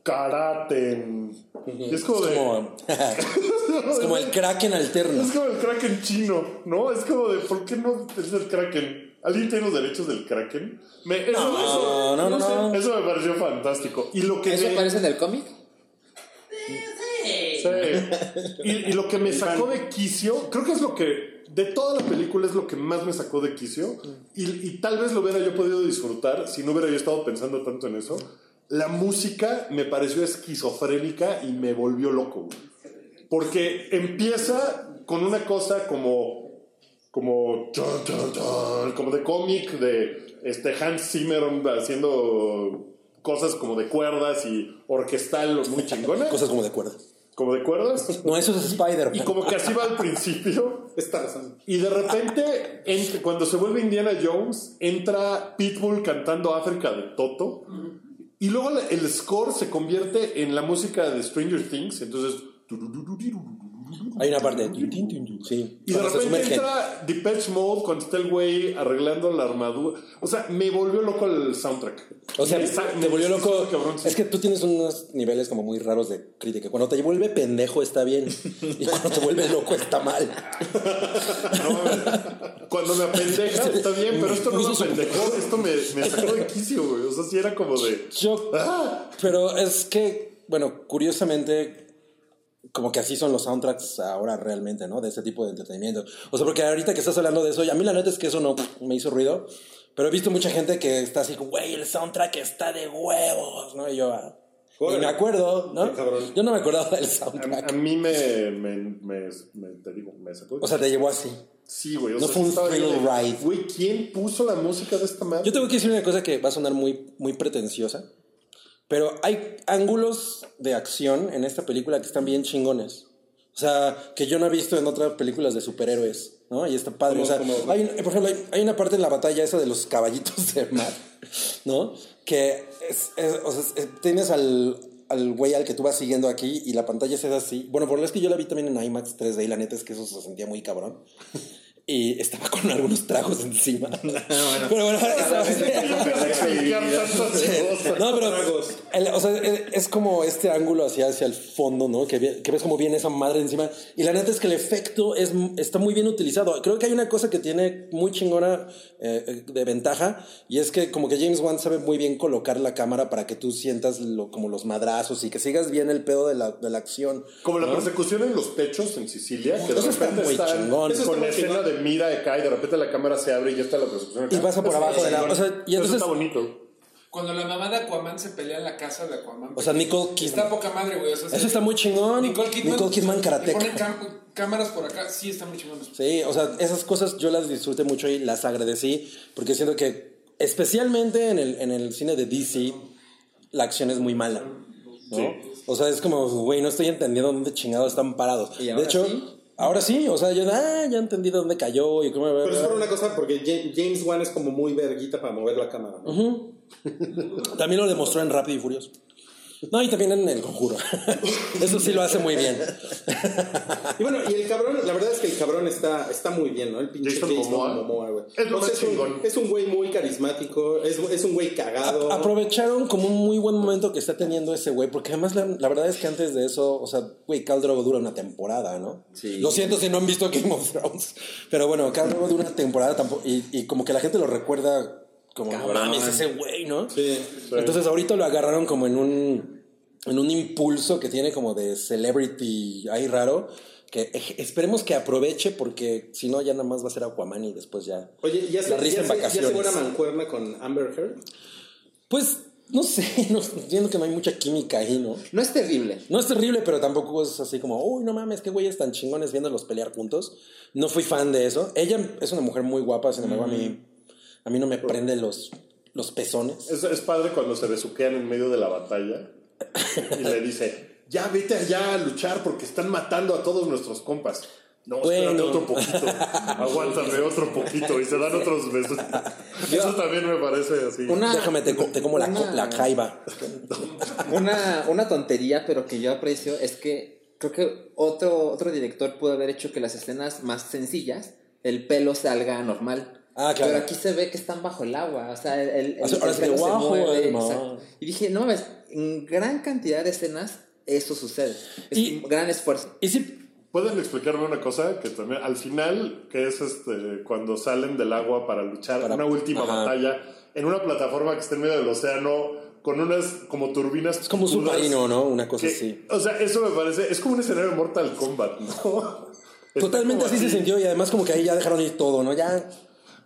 Karaten. Y es como de. Como, es como el Kraken alterno. Es como el Kraken chino, ¿no? Es como de, ¿por qué no es el Kraken? ¿Alguien tiene los derechos del Kraken? Me, eso, No, eso- no, no, sé, no. eso me pareció fantástico. Y lo que ¿Eso me- aparece en el cómic? Sí. Y, y lo que me sacó de quicio, creo que es lo que, de toda la película, es lo que más me sacó de quicio. Y, y tal vez lo hubiera yo podido disfrutar si no hubiera yo estado pensando tanto en eso. La música me pareció esquizofrénica y me volvió loco. Porque empieza con una cosa como. Como. como de cómic de este Hans Zimmer haciendo cosas como de cuerdas y orquestal muy chingona. Cosas como de cuerda. Como de cuerdas. No, eso es Spider-Man. Y como que así va al principio. Está razón. Y de repente, entre- cuando se vuelve Indiana Jones, entra Pitbull cantando África de Toto. Y luego el score se convierte en la música de Stranger Things. Entonces. Hay una parte. Sí. Y de repente entra Depeche Mode cuando está el güey arreglando la armadura. O sea, me volvió loco el soundtrack. O sea, Me volvió loco. sí, cabrón, sí. Es que tú tienes unos niveles como muy raros de crítica. Cuando te vuelve pendejo está bien. Y cuando te vuelve loco está mal. Cuando me apendeja está bien, pero esto no me apendejó. Esto me, me sacó de quicio, güey. O sea, sí era como de. Yo. ¡Ah! Pero es que, bueno, curiosamente, como que así son los soundtracks ahora realmente, ¿no? De ese tipo de entretenimiento. O sea, porque ahorita que estás hablando de eso, y a mí la neta es que eso no me hizo ruido. Pero he visto mucha gente que está así güey, el soundtrack está de huevos, ¿no? Y yo, ah, y Órale. me acuerdo, ¿no? Yo no me acordaba del A, soundtrack. a mí me, me, me, me- te digo, me sacó. O sea, te llevó así. Sí, güey. O No sea, fue un thrill de, ride. Güey, ¿quién puso la música de esta madre? Yo tengo que decir una cosa que va a sonar muy, muy pretenciosa, pero hay ángulos de acción en esta película que están bien chingones. O sea, que yo no he visto en otras películas de superhéroes, ¿no? Y está padre. O sea, hay, por ejemplo, hay, hay una parte en la batalla esa de los caballitos de mar, ¿no? Que es, es- o sea, es- tienes al, al güey al que tú vas siguiendo aquí y la pantalla es así. Bueno, por lo es que yo la vi también en IMAX 3D y la neta es que eso se sentía muy cabrón. Y estaba con algunos tragos encima. Pero bueno, no, pero el- o sea, es como este ángulo hacia, hacia el fondo, ¿no? Que, que ves como viene esa madre encima. Y la neta es que el efecto es, está muy bien utilizado. Creo que hay una cosa que tiene muy chingona eh, de ventaja y es que como que James Wan sabe muy bien colocar la cámara para que tú sientas lo, como los madrazos y que sigas bien el pedo de la, de la acción. Como la ¿no? persecución en los techos en Sicilia, que de está muy están chingón. con la escena de mira acá y de repente la cámara se abre y ya está la persecución acá. Y pasa por Eso abajo está de la- o sea, y Eso entonces- está bonito. Cuando la mamá de Aquaman se pelea en la casa de Aquaman. O sea, Nicole Está Kidman. poca madre, güey. O sea, Eso está muy chingón. Nicole Kidman. Nicole Kidman ponen cam- cámaras por acá. Sí, está muy chingón. Sí, o sea, esas cosas yo las disfruté mucho y las agradecí porque siento que especialmente en el, en el cine de DC la acción es muy mala. ¿no? O sea, es como, güey, no estoy entendiendo dónde chingados están parados. ¿Y De hecho, sí? Ahora sí, o sea, yo ah, ya entendí dónde cayó y cómo... Pero es por una cosa, porque Ja- James Wan es como muy verguita para mover la cámara. ¿no? También lo demostró en Rápido y Furioso. No, y también en El Conjuro. Eso sí lo hace muy bien. Y bueno, y el cabrón, la verdad es que el cabrón está, está muy bien, ¿no? El pinche Jason Jason, Momoa. Momoa, güey. Es lo O sea, más un- chingón. Es un güey muy carismático, es, es un güey cagado. A- aprovecharon como un muy buen momento que está teniendo ese güey, porque además la, la verdad es que antes de eso, o sea, güey, Khal Drogo dura una temporada, ¿no? Sí. Lo siento si no han visto Game of Thrones, pero bueno, Khal Drogo dura una temporada tampoco, y, y como que la gente lo recuerda como, mames, ese güey, ¿no? Sí. Entonces ahorita lo agarraron como en un, en un impulso que tiene como de celebrity ahí raro, que esperemos que aproveche, porque si no ya nada más va a ser Aquaman y después ya... Oye, ¿ya se, La risa ya en se, ya se vacaciones. buena mancuerna con Amber Heard? Pues, no sé, no, entiendo que no hay mucha química ahí, ¿no? No es terrible. No es terrible, pero tampoco es así como, uy, no mames, qué güeyes tan chingones viéndolos pelear juntos. No fui fan de eso. Ella es una mujer muy guapa, sin embargo, a mí, a mí no me prende los, los pezones. Es, es padre cuando se besuquean en medio de la batalla y le dice, ya vete allá a luchar porque están matando a todos nuestros compas. No, espérate Bueno. otro poquito. Aguántame otro poquito. Y se dan otros besos. Eso también me parece así. Una, Déjame, te, co- te como la, la jaiba. Una, una tontería, pero que yo aprecio, es que creo que otro, otro director pudo haber hecho que las escenas más sencillas, el pelo salga normal. Ah, claro. Pero aquí se ve que están bajo el agua, o sea, el, el, O sea, ahora el se bajo mueve, el mar. exacto. Y dije, no mames, en gran cantidad de escenas eso sucede. Es Y- un gran esfuerzo. Y sí, ¿Pueden explicarme una cosa? Que también, al final, que es este, cuando salen del agua para luchar Para- una última ajá. batalla en una plataforma que está en medio del océano con unas como turbinas. Es como un submarino, ¿no? Una cosa que- así. O sea, eso me parece, es como un escenario de Mortal Kombat, ¿no? Totalmente como así se sintió y además como que ahí ya dejaron ir todo, ¿no? Ya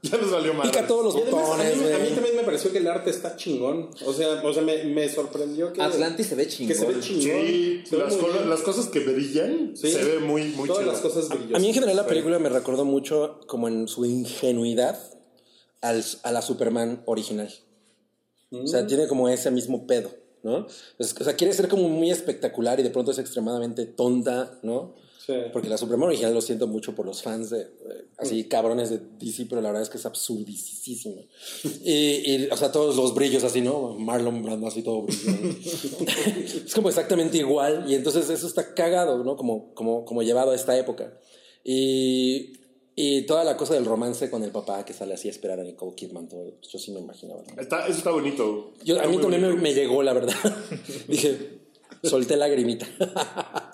Ya les valió mal. pica todos los Y además, a, botones, mí, a mí también me pareció que el arte está chingón. O sea, o sea me, me sorprendió que. Atlantis se ve Que chingón. se ve chingón. Sí, Se las, bien. cosas que brillan Sí. se ve muy, muy Todas chido. las cosas brillosas. A mí en general la película me recordó mucho como en su ingenuidad al, a la Superman original. O Mm. sea, tiene como ese mismo pedo, ¿no? O sea, quiere ser como muy espectacular y de pronto es extremadamente tonta, ¿no? Sí. Porque la Superman original lo siento mucho por los fans de, eh, así cabrones de DC, pero la verdad es que es absurdísima. Y, y, o sea, todos los brillos así, ¿no? Marlon Brando así todo brillante. es como exactamente igual y entonces eso está cagado, ¿no? Como, como, como llevado a esta época. Y, y toda la cosa del romance con el papá que sale así a esperar a Nicole Kidman, todo, yo sí me imaginaba. Está, eso está bonito. Yo, a Está mí muy también me, me llegó, la verdad. Dije, solté lagrimita.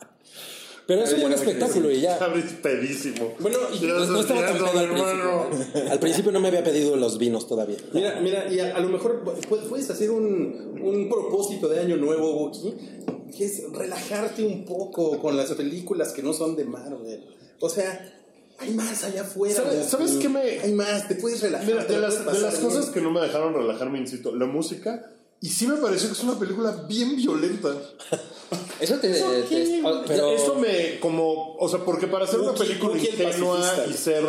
Pero es un buen espectáculo y ya. Está pedísimo. Bueno, y Ya No, no estaba tan pedo al principio. Al principio no me había pedido los vinos todavía. Mira, mira, y a, a lo mejor pu- puedes hacer un, un propósito de año nuevo, Wookie, que es relajarte un poco con las películas que no son de Marvel. O sea, hay más allá afuera. ¿Sabes- sabes qué me- Hay más, te puedes relajar. Mira, de la las, puedes de las cosas bien. que no me dejaron relajarme, insisto, la música. Y sí me pareció que es una película bien violenta. Eso te. te- Pero- Eso me, como, o sea, porque para hacer una película ingenua y ser.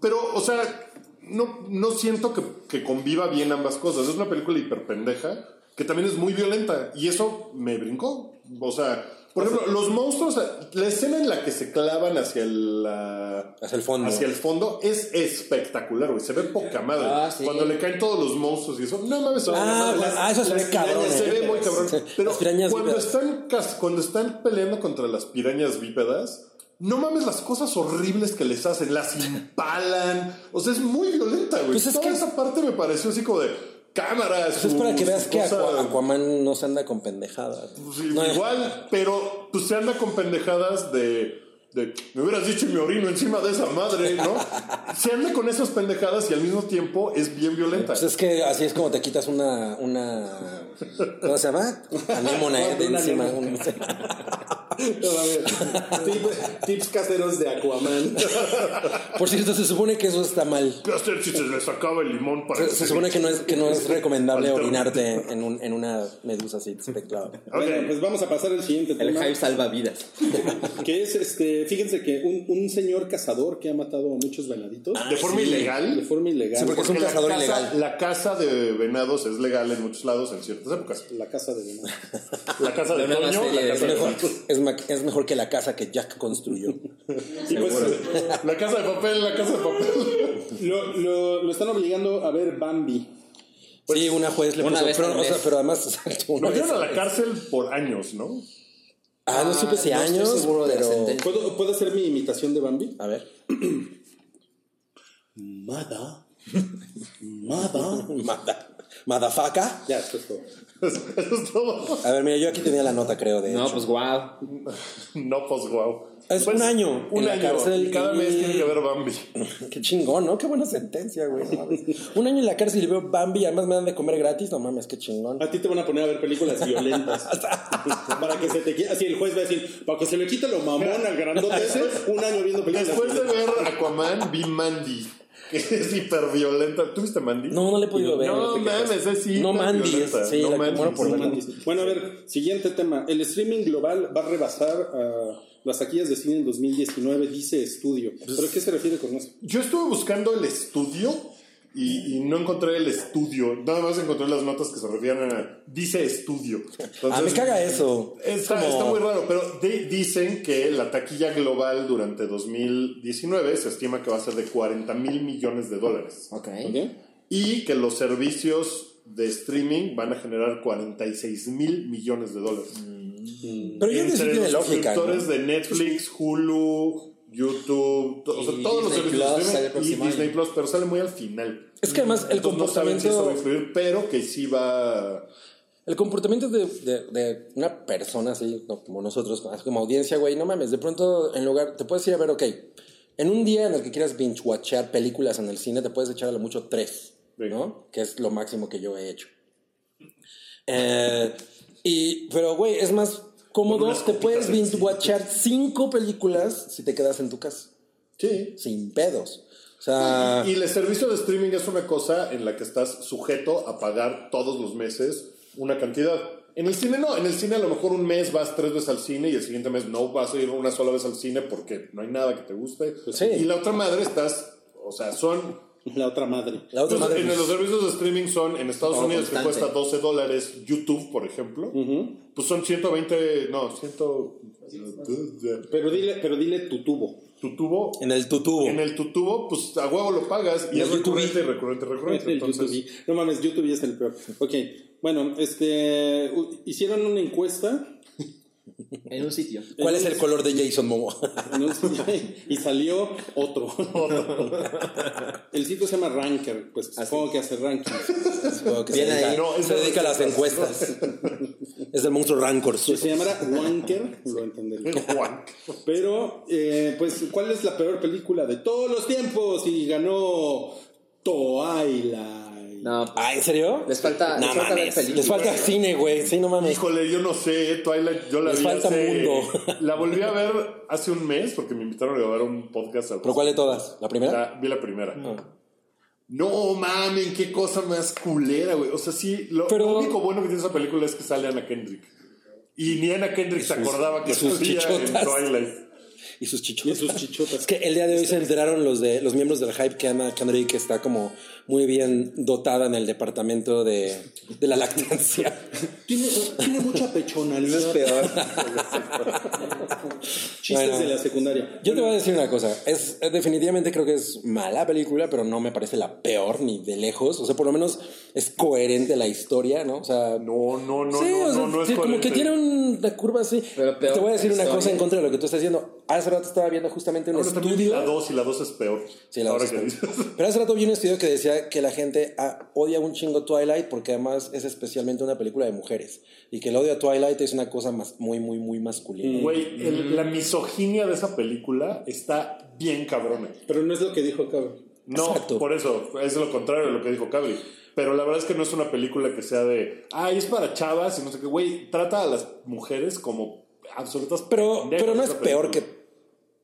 Pero, o sea, no, no siento que, que conviva bien ambas cosas. Es una película hiperpendeja que también es muy violenta. Y eso me brincó. O sea, por ejemplo, los monstruos, la escena en la que se clavan hacia el, Hacia el fondo. hacia el fondo es espectacular, güey. Se ve poca madre. Ah, sí. Cuando le caen todos los monstruos y eso. No mames, Ah, no, pues, ah, eso se ve cabrón, Se eh. ve muy cabrón. Pero cuando están, cuando están peleando contra las pirañas bípedas, no mames las cosas horribles que les hacen. Las impalan. O sea, es muy violenta, güey. Pues es Toda que- esa parte me pareció así como de cámaras. Eso es para que veas que Aquaman no se anda con pendejadas. pues, No, igual, pero pues se anda con pendejadas de, de, Me hubieras dicho y me orino encima de esa madre, ¿no? se anda con esas pendejadas y al mismo tiempo es bien violenta. Pues es que así es como te quitas una. una ¿Cómo se llama? Anémona eh, de Una encima. un- No, a ver, tip- tips caseros de Aquaman. Por cierto, se supone que eso está mal. ¿Qué hacer si se les acaba el limón para Se, supone que no es, que no es recomendable orinarte en, un, en una medusa así. clava. Bueno, pues vamos a pasar al siguiente El tema. hype salva vidas. Que es, este, fíjense que un, un señor cazador que ha matado a muchos venaditos. ¿De forma Sí, ilegal? De forma ilegal. Sí, porque es un la cazador caza- ilegal. La caza de venados es legal en muchos lados en ciertas épocas. La casa de venado. La casa de De la casa mejor, es, es mejor que la casa que Jack construyó. Y pues, La casa de papel, la casa de papel. lo, lo, lo están obligando a ver Bambi. sí, una juez le una puso. vez Pero, o sea, pero además. Lo metieron a la cárcel por años, ¿no? Ah, no supe si no estoy años. seguro de la pero... sentencia. ¿Puedo, ¿Puedo hacer mi imitación de Bambi? A ver. Mada. Mada. Mada. Madafaka. Ya, esto es todo. Eso es todo. A ver, mira, yo aquí tenía la nota, creo, de No, hecho. pues guau. No, pues guau. Es Pues, un año Un en la año. cárcel y cada y- mes tiene que ver Bambi. Qué chingón, ¿no? Qué buena sentencia, güey. Un año en la cárcel y veo Bambi y además me dan de comer gratis. No mames, qué chingón. A ti te van a poner a ver películas violentas. para que se te quite. Así el juez va a decir, para que se le quite lo mamón al grandote ese, un año viendo películas Después de ver Aquaman, vi Mandy. Que es hiper violenta. ¿Tuviste Mandy? No, no le he podido ver. No mames, es sí. No Mandy, es- sí, no la- Mandy. bueno, por sí. Mandy. Bueno, a ver, siguiente tema. El streaming global va a rebasar a las taquillas de cine en 2019, dice estudio. ¿Pero a qué se refiere con eso? Yo estuve buscando el estudio y, y no encontré el estudio. Nada más encontré las notas que se refieren a. Dice estudio. Ah, me Entonces, caga eso. Está, Como- está muy raro, pero di- dicen que la taquilla global durante 2019 se estima que va a ser de 40 mil millones de dólares. Ok. ¿Ok? Y que los servicios de streaming van a generar 46 mil millones de dólares. Pero yo creo que tiene los lógica. ¿no? suscriptores de Netflix, Hulu, YouTube, o sea, todos los Disney servicios Plus y Disney. Plus, pero sale muy al final. Es que además el Entonces no saben si eso va a comportamiento. influir, pero que sí va. el comportamiento de, de, de una persona así, no, como nosotros, como audiencia, güey, no mames, de pronto en lugar, te puedes ir a ver, ok, en un día en el que quieras binge-watchar películas en el cine, te puedes echar a lo mucho tres, ¿no? Que es lo máximo que yo he hecho. Eh, y, pero, güey, es más cómodo, te puedes encima. binge-watchar cinco películas si te quedas en tu casa, Sí. sin pedos. O sea, Y el servicio de streaming es una cosa en la que estás sujeto a pagar todos los meses una cantidad. En el cine no, en el cine a lo mejor un mes vas tres veces al cine y el siguiente mes no vas a ir una sola vez al cine porque no hay nada que te guste. Sí. Y la otra madre estás, o sea, son... La otra madre. la otra Entonces, madre, en pues, los servicios de streaming son en Estados Todo Unidos que cuesta 12 dólares YouTube, por ejemplo, pues son 120, no, 100... Pero dile, pero dile tu tubo. Tu tubo, en el tutubo. en el tu tubo, pues a huevo lo pagas y es recurrente, recurrente, recurrente. Entonces. No mames, YouTube ya es el peor. Ok, bueno, este. Hicieron una encuesta. En un sitio. ¿Cuál es el color de Jason Momo? en un sitio, y salió otro. el sitio se llama Ranker, pues supongo que hace ranking. Supongo que se dedica, ahí. No, se de dedica a las encuestas. es el monstruo Rancor. Si se llamara Wanker, lo entendería. Pero, eh, pues, ¿cuál es la peor película de todos los tiempos? Y ganó Twilight. No, Ah, ¿en serio? Les falta- No les falta ver mames. películas. Les falta cine, güey. Sí, no mames. Híjole, yo no sé, Twilight, yo la Les vi falta hace- mundo. La volví a ver hace un mes porque me invitaron a grabar un podcast. al ¿Pero cuál de todas? ¿La primera? La- vi la primera. Ah. No mamen, qué cosa más culera, güey. O sea, sí, lo, Pero- lo único bueno que tiene esa película es que sale Anna Kendrick. Y ni Anna Kendrick se acordaba que sus salía en. Twilight. Y sus Y chichotas. sus chichotas. Es que el día de hoy se enteraron los de los miembros del hype que Anna Kendrick está como muy bien dotada en el departamento de, de la lactancia. Tiene, tiene mucha pechonalidad. es peor. Chistes Bueno. de la secundaria. Yo te voy a decir una cosa, es definitivamente creo que es mala película, pero no me parece la peor ni de lejos, o sea, por lo menos es coherente la historia, ¿no? O sea, No, no, no, sí, no, o sea, no, no es sí, como coherente. que tiene una curva así. Pero peor te voy a decir una cosa en contra de lo que tú estás diciendo. Hace rato estaba viendo justamente un Ahora también estudio. la 2 y la 2 es peor. Sí, la Ahora dos está- dices. Pero hace rato vi un estudio que decía que la gente ah, odia un chingo Twilight porque además es especialmente una película de mujeres. Y que el odio a Twilight es una cosa más, muy, muy, muy masculina. Güey, el- la misoginia de esa película está bien cabrona. Pero no es lo que dijo cabrón. No, Exacto. por eso, es lo contrario de lo que dijo Cabri. Pero la verdad es que no es una película que sea de, ay, es para chavas y no sé qué, güey, trata a las mujeres como absolutas Pero, pero no es peor que.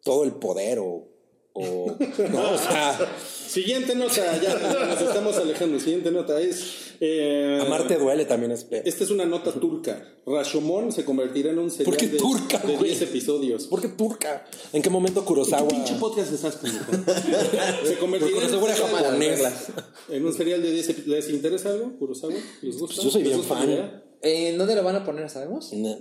Todo el poder o. o no, o sea, Siguiente nota, ya, nos estamos alejando. Siguiente nota es. eh, amarte duele también es peor. Esta es una nota turca. Rashomon se convertirá en un serial ¿Por qué de, turca, de güey? 10 episodios. ¿Por qué turca? ¿En qué momento Kurosawa? ¿Qué pinche podcast estás? Se convertirá en, un en un serial de 10 episodios. ¿Les interesa algo? ¿Kurosawa? ¿Les gusta? Yo soy ¿Les bien fan. ¿En dónde lo van a poner, sabemos? No,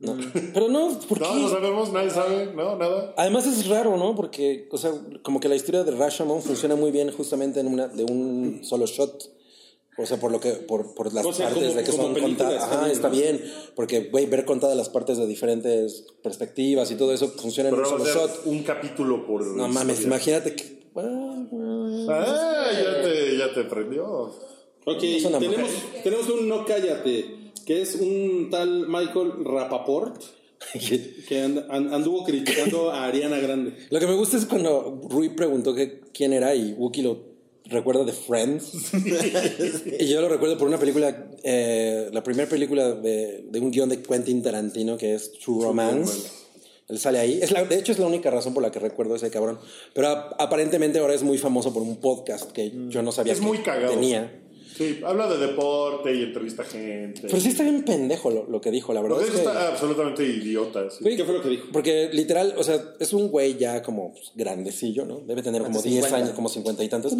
no. Pero no, ¿por qué? No, no sabemos, nadie sabe, no, nada. Además es raro, ¿no? Porque, o sea, como que la historia de Rashomon funciona muy bien justamente en una, de un solo shot. O sea, por lo que, por, por las O sea, partes como- de que son contadas. está Ajá, bien, está ¿no? bien. Porque, güey, ver contadas las partes de diferentes perspectivas y todo eso funciona en Pero un vamos solo shot. un capítulo por. No mames, historia. imagínate que. Ah, ya te, ya te prendió. Ok, tenemos, tenemos un No Cállate, que es un tal Michael Rapaport que and- and- anduvo criticando a Ariana Grande. Lo que me gusta es cuando Rui preguntó que quién era y Wookie lo recuerda de Friends. y yo lo recuerdo por una película, eh, la primera película de, de un guion de Quentin Tarantino que es True Romance. Él sale ahí. Es la, de hecho, es la única razón por la que recuerdo a ese cabrón. Pero ap- aparentemente ahora es muy famoso por un podcast que yo no sabía Es que muy cagado. tenía. Sí, habla de deporte y entrevista gente. Pero sí está bien pendejo lo, lo que dijo, la Lo verdad. que es que- está absolutamente idiota. sí. ¿Qué fue lo que dijo? Porque literal, o sea, es un güey ya como pues, grandecillo, ¿no? Debe tener como 10 años, como 50 y tantos.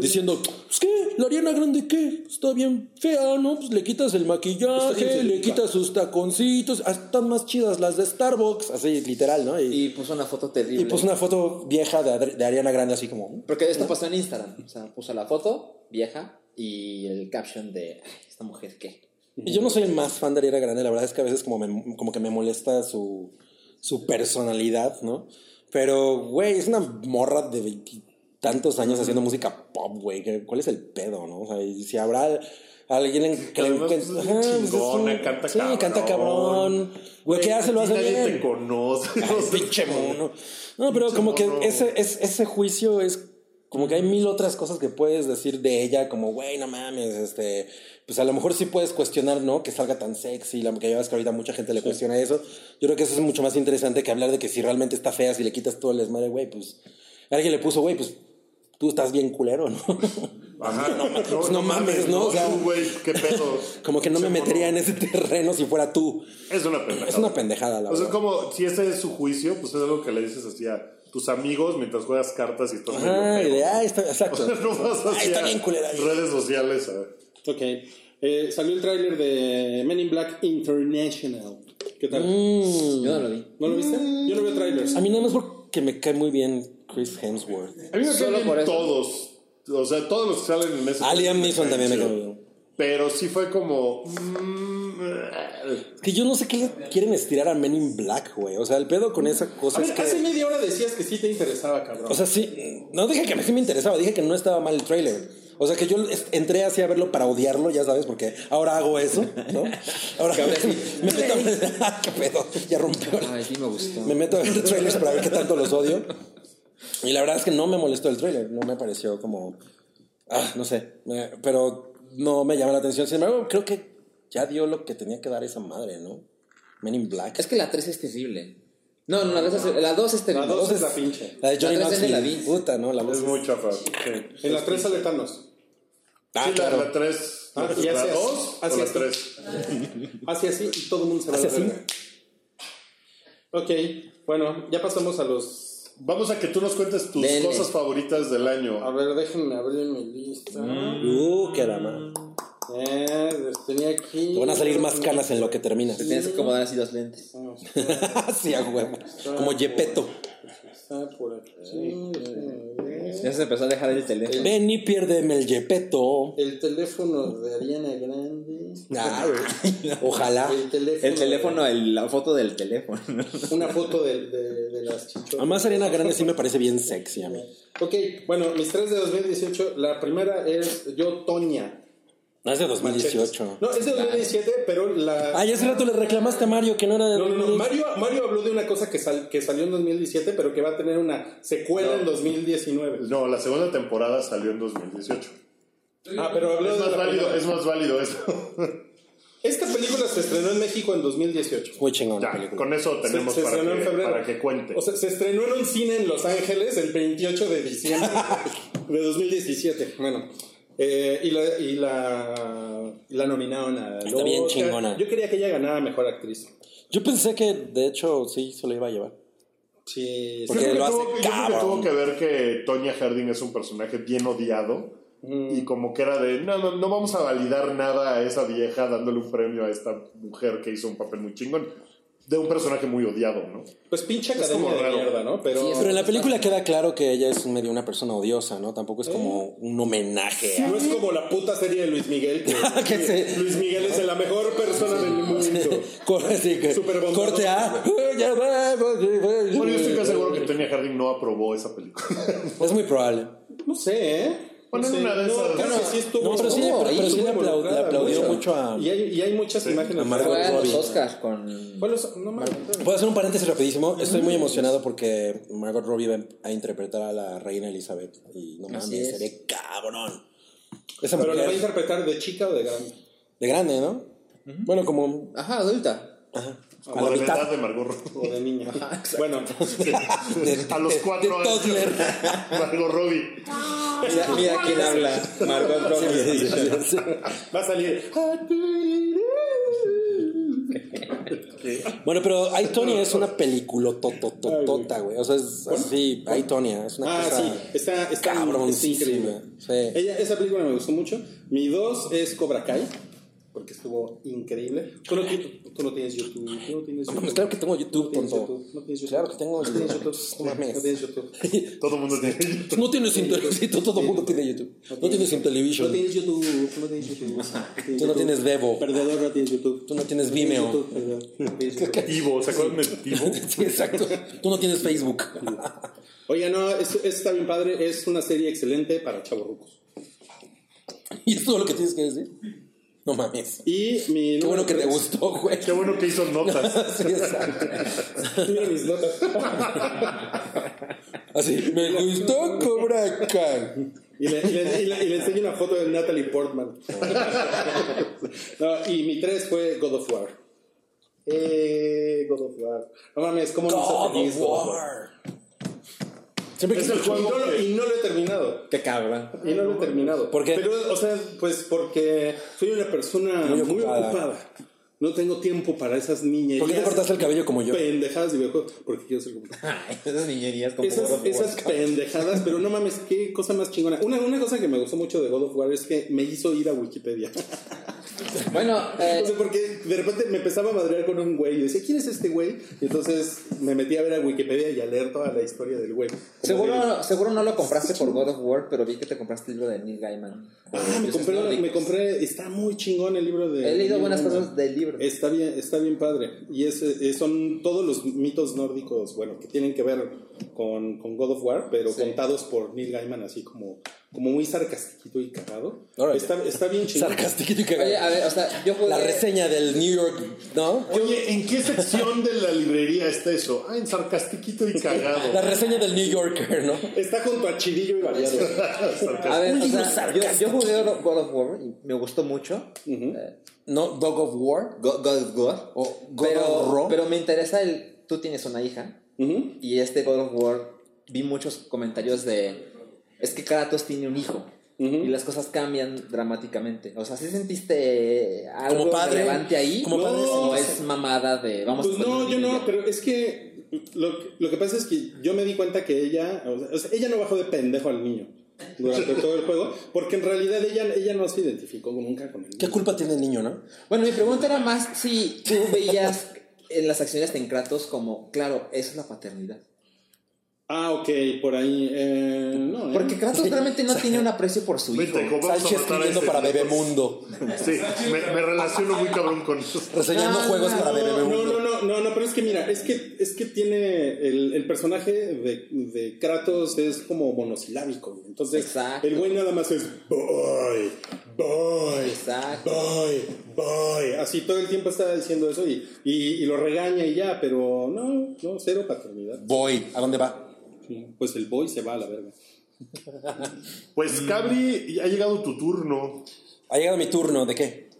Diciendo, pues qué, la Ariana Grande, ¿qué? Está bien fea, ¿no? Pues le quitas el maquillaje, le quitas sus taconcitos. ah, Están más chidas las de Starbucks, así literal, ¿no? Y, Y puso una foto terrible. y puso una foto vieja de, Adri- de Ariana Grande así como... Porque esto pasó en Instagram. O sea, puso la foto vieja y el caption de "Ay, esta mujer qué. Y yo no soy el más fan de Ariana Grande, la verdad es que a veces como, me- como que me molesta su, su personalidad, ¿no? Pero, güey, es una morra de tantos años haciendo música pop, güey. ¿qué- ¿Cuál es el pedo, no? O sea, y si habrá alguien en- que le chingona, canta sí, cabrón. canta cabrón. Güey, ¿qué hace? Lo hace Nadie bien. te conoce. Ay, pinche mono. No, pero como que ese juicio es como que hay mil otras cosas que puedes decir de ella, como, güey, no mames, este, pues a lo mejor sí puedes cuestionar, ¿no? Que salga tan sexy, la que ya ves que ahorita mucha gente le cuestiona eso. Yo creo que eso es mucho más interesante que hablar de que si realmente está fea, si le quitas todo el desmadre, güey, pues alguien le puso, güey, pues tú estás bien culero, ¿no? Ajá, Pues no mames, ¿no? O sea, güey, qué pedo. como que no me metería en ese terreno si fuera tú. Es una pendejada. Es una pendejada, la O sea, es verdad. como si ese es su juicio, pues es algo que le dices así a tus amigos mientras juegas cartas y estás medio Ajá, pedo. de, ah, está, exacto. O sea, no vas Ah, está a bien culera. redes sociales. a ver. Ok. Eh, salió el tráiler de Men in Black International. ¿Qué tal? Mm. Yo no lo vi. ¿No lo viste? Yo no veo trailers. A mí nada más porque me cae muy bien Chris Hemsworth. A mí me caen bien todos. O sea, todos los que salen en ese. Liam Neeson también me cae muy bien. Pero sí fue como. mm, que yo no sé qué le quieren estirar a Men in Black, güey. O sea, el pedo con esa A cosa es ver, que... hace media hora decías que sí te interesaba, cabrón. O sea, sí, no dije que sí me interesaba, dije que no estaba mal el trailer. O sea, que yo entré así a verlo para odiarlo, ya sabes, porque ahora hago eso, ¿no? Ahora me, meto a... ¿Qué pedo? Ya rompió. Ay, sí me gustó. Me meto a ver trailers para ver qué tanto los odio. Y la verdad es que no me molestó el trailer, no me pareció como... Ah, no sé, me- pero no me llama la atención. Sin embargo, creo que ya dio lo que tenía que dar esa madre, ¿no? Men in Black. Es que la 3 es terrible. No, no, la 2 es, la 2 es terrible. La 2 es la pinche. La de Johnny La tres es de la vi. Puta, ¿no? La es dos. muy chafa. En la 3 sale Thanos. Ah, sí, claro. la, la 3. Ah, y la hace 2 así, o la así. 3. Hace así y todo el mundo se va a ¿Hace la así? verga. Ok, bueno, ya pasamos a los. Vamos a que tú nos cuentes tus Dele. cosas favoritas del año. A ver, déjenme abrir mi lista. Uh, qué dama. Eh, los tenía aquí. Te van a salir más canas en lo que terminas. Te tienes que acomodar así los lentes. sí, a huevo. Como Yepeto. Por aquí. Ya se empezó a dejar el teléfono. Ven y piérdeme el Yepeto. El teléfono de Ariana Grande. Ay, ojalá. El teléfono. El teléfono, el- la foto del teléfono. Una foto de, de, de las chichotas. Además, Ariana Grande sí me parece bien sexy a mí. Ok, bueno, mis tres de 2018. La primera es Yo, Toña. No, es de 2018. No, es de 2017, pero la. Ay, hace rato le reclamaste a Mario que no era de No, no, no. 2018. Mario, Mario habló de una cosa que, sal- que salió en 2017, pero que va a tener una secuela en 2019. No, la segunda temporada salió en 2018. Ah, pero habló Es de más la válido, primera. es más válido eso. Esta película se estrenó en México en 2018. Muy chingón Ya, con eso tenemos se, se para, que, febrero. para que cuente. O sea, se estrenó en un cine en Los Ángeles el 28 de diciembre de 2017. Bueno. Eh, y, la, y, la, y la nominaron a Está bien chingona. Yo quería que ella ganara Mejor Actriz. Yo pensé que, de hecho, sí se lo iba a llevar. Sí, Porque Yo creo lo que hace tuvo, yo creo que tuvo que ver que Tonya Harding es un personaje bien odiado Mm. y como que era de no, no, no vamos a validar nada a esa vieja dándole un premio a esta mujer que hizo un papel muy chingón de un personaje muy odiado, ¿no? Pues pinche Es academia como de raro. mierda, ¿no? Pero, Sí, Pero en la película queda claro que ella es medio una persona odiosa, ¿no? Tampoco es como un homenaje. a- no es como la puta serie de Luis Miguel. Que, Que se- Luis Miguel es la mejor persona del mundo. Que- bondadoso. corte A. Bueno, yo estoy casi seguro que Tonya Harding no aprobó esa película. Es muy probable. No sé, ¿eh? Bueno, no sé. una de No, esas- que sí estuvo. No, pero sí, pero- pero le aplau- involucrada le aplaudió mucho a- Y hay, y hay muchas imágenes. a Margot Robbie. Oscars con. Bueno, no. Puedo hacer un paréntesis rapidísimo. Estoy muy emocionado porque Margot Robbie va a interpretar a la reina Elizabeth. Y no mames, es. se ve cabrón. Esa Pero la va a interpretar de chica o de grande. de grande, ¿no? Bueno, como Ajá, adulta. ajá, a Como la de la edad mitad. de Margot Robbie. O de niña. bueno, a los cuatro de años. toddler. Margot Robbie. Mira, mira quién habla. Margot Robbie. va a salir. Bueno, pero I, Tonya es una película totototota, güey. O sea, es así, I, Tonya. Es una Ah, cosa sí, está, está, cabroncísima. increíble. Sí. Ella, esa película me gustó mucho. Mi dos es Cobra Kai. Porque estuvo increíble. Tú no, tú, tú no tienes YouTube. Tú no tienes No mames, claro que tengo YouTube, No tienes tonto. YouTube, no tienes YouTube. Claro que tengo No tienes YouTube. No. No tienes YouTube. Todo el mundo tiene YouTube. No tienes internet, todo el mundo tiene YouTube. No tienes No television. tienes YouTube. Tú no tienes YouTube. Tú no tienes Bebo. Perdedor, no tienes YouTube. Tú no tienes No Vimeo. No ¿se acuerdan de? Sí, exacto. Tú no tienes Facebook. Oye, no, esto, esto está bien padre. Es una serie excelente para chavorrucos. ¿Y es todo lo que tienes que decir? No mames. Y mi Qué bueno que te gustó, güey. Qué bueno que hizo notas. Sí, exacto. Mira mis notas. Así, me gustó Cobra Kai. Y le, y, le, y, le, y le enseño una foto de Natalie Portman. No, y mi tres fue God of War. Eh, God of War. No mames, ¿cómo no feliz of God of War. Siempre Es el juego Y no, que- y no lo he terminado. Qué cabrón. Y no lo he terminado. ¿Por qué? Pero, o sea, pues porque soy una persona Muy muy, ocupada. ocupada. No tengo tiempo para esas niñerías. ¿Por qué te cortaste el cabello como yo? Pendejadas de videojuegos. Porque quiero ser como. Ay, esas niñerías como Esas, God esas pendejadas, pero no mames, qué cosa más chingona. Una, una cosa que me gustó mucho de God of War es que me hizo ir a Wikipedia. Bueno, eh, O sea, porque de repente me empezaba a madrear con un güey y decía, ¿quién es este güey? Y entonces me metí a ver a Wikipedia y a leer toda la historia del güey. De- seguro, seguro no lo compraste por God of War, pero vi que te compraste el libro de Neil Gaiman. Ah, me compré, nórdicos. me compré, está muy chingón el libro de... He leído de buenas Gaiman. cosas del libro. Está bien, está bien padre. Y es, eh, son todos los mitos nórdicos, bueno, que tienen que ver con, con God of War, pero Sí. contados por Neil Gaiman así como, como muy sarcástico y cagado. Está, está bien chingón. Sarcastiquito y Oye, cagado. a ver, o sea, yo jugué... La reseña del New York, ¿no? Oye, ¿en qué sección de la librería está eso? Ah, en sarcastiquito y cagado. La reseña del New Yorker, ¿no? Está junto a Chidillo y Variado. A ver, Un o libro sea, yo, yo jugué God of War y me gustó mucho. Eh, ¿No? Dog of War. God, God of War. O God pero, of Raw. pero me interesa el... Tú tienes una hija y este God of War vi muchos comentarios de... Es que Kratos tiene un hijo. Y las cosas cambian dramáticamente. O sea, ¿sí sentiste algo Como padre, relevante ahí? como padre, ¿O es mamada de... Vamos Pues a no, yo no, pero es que lo, que- lo que pasa es que yo me di cuenta que ella, o sea, o sea, ella no bajó de pendejo al niño durante todo el juego, porque en realidad ella, ella no se identificó nunca con el niño. ¿Qué culpa tiene el niño, no? Bueno, mi pregunta era más si tú veías en las acciones de Kratos como, claro, eso es la paternidad. Ah, ok, por ahí. Eh, no, eh. Porque Kratos realmente no tiene un aprecio por su hijo. Vente, ¿cómo vamos a Sánchez escribiendo para? Bebemundo. Sí, me, me relaciono muy cabrón con eso. Reseñando Ah, juegos para No, no, Bebemundo. no, no, no, no, pero es que mira, es que, es que tiene el, el personaje de, de Kratos es como monosilábico, entonces Exacto. el güey nada más es boy, boy, Exacto. boy, boy, así todo el tiempo está diciendo eso y, y, y lo regaña y ya, pero no, no, cero paternidad. Voy. ¿A dónde va? Pues el boy se va a la verga. Pues Cabri, ha llegado tu turno. Ha llegado mi turno. ¿De qué?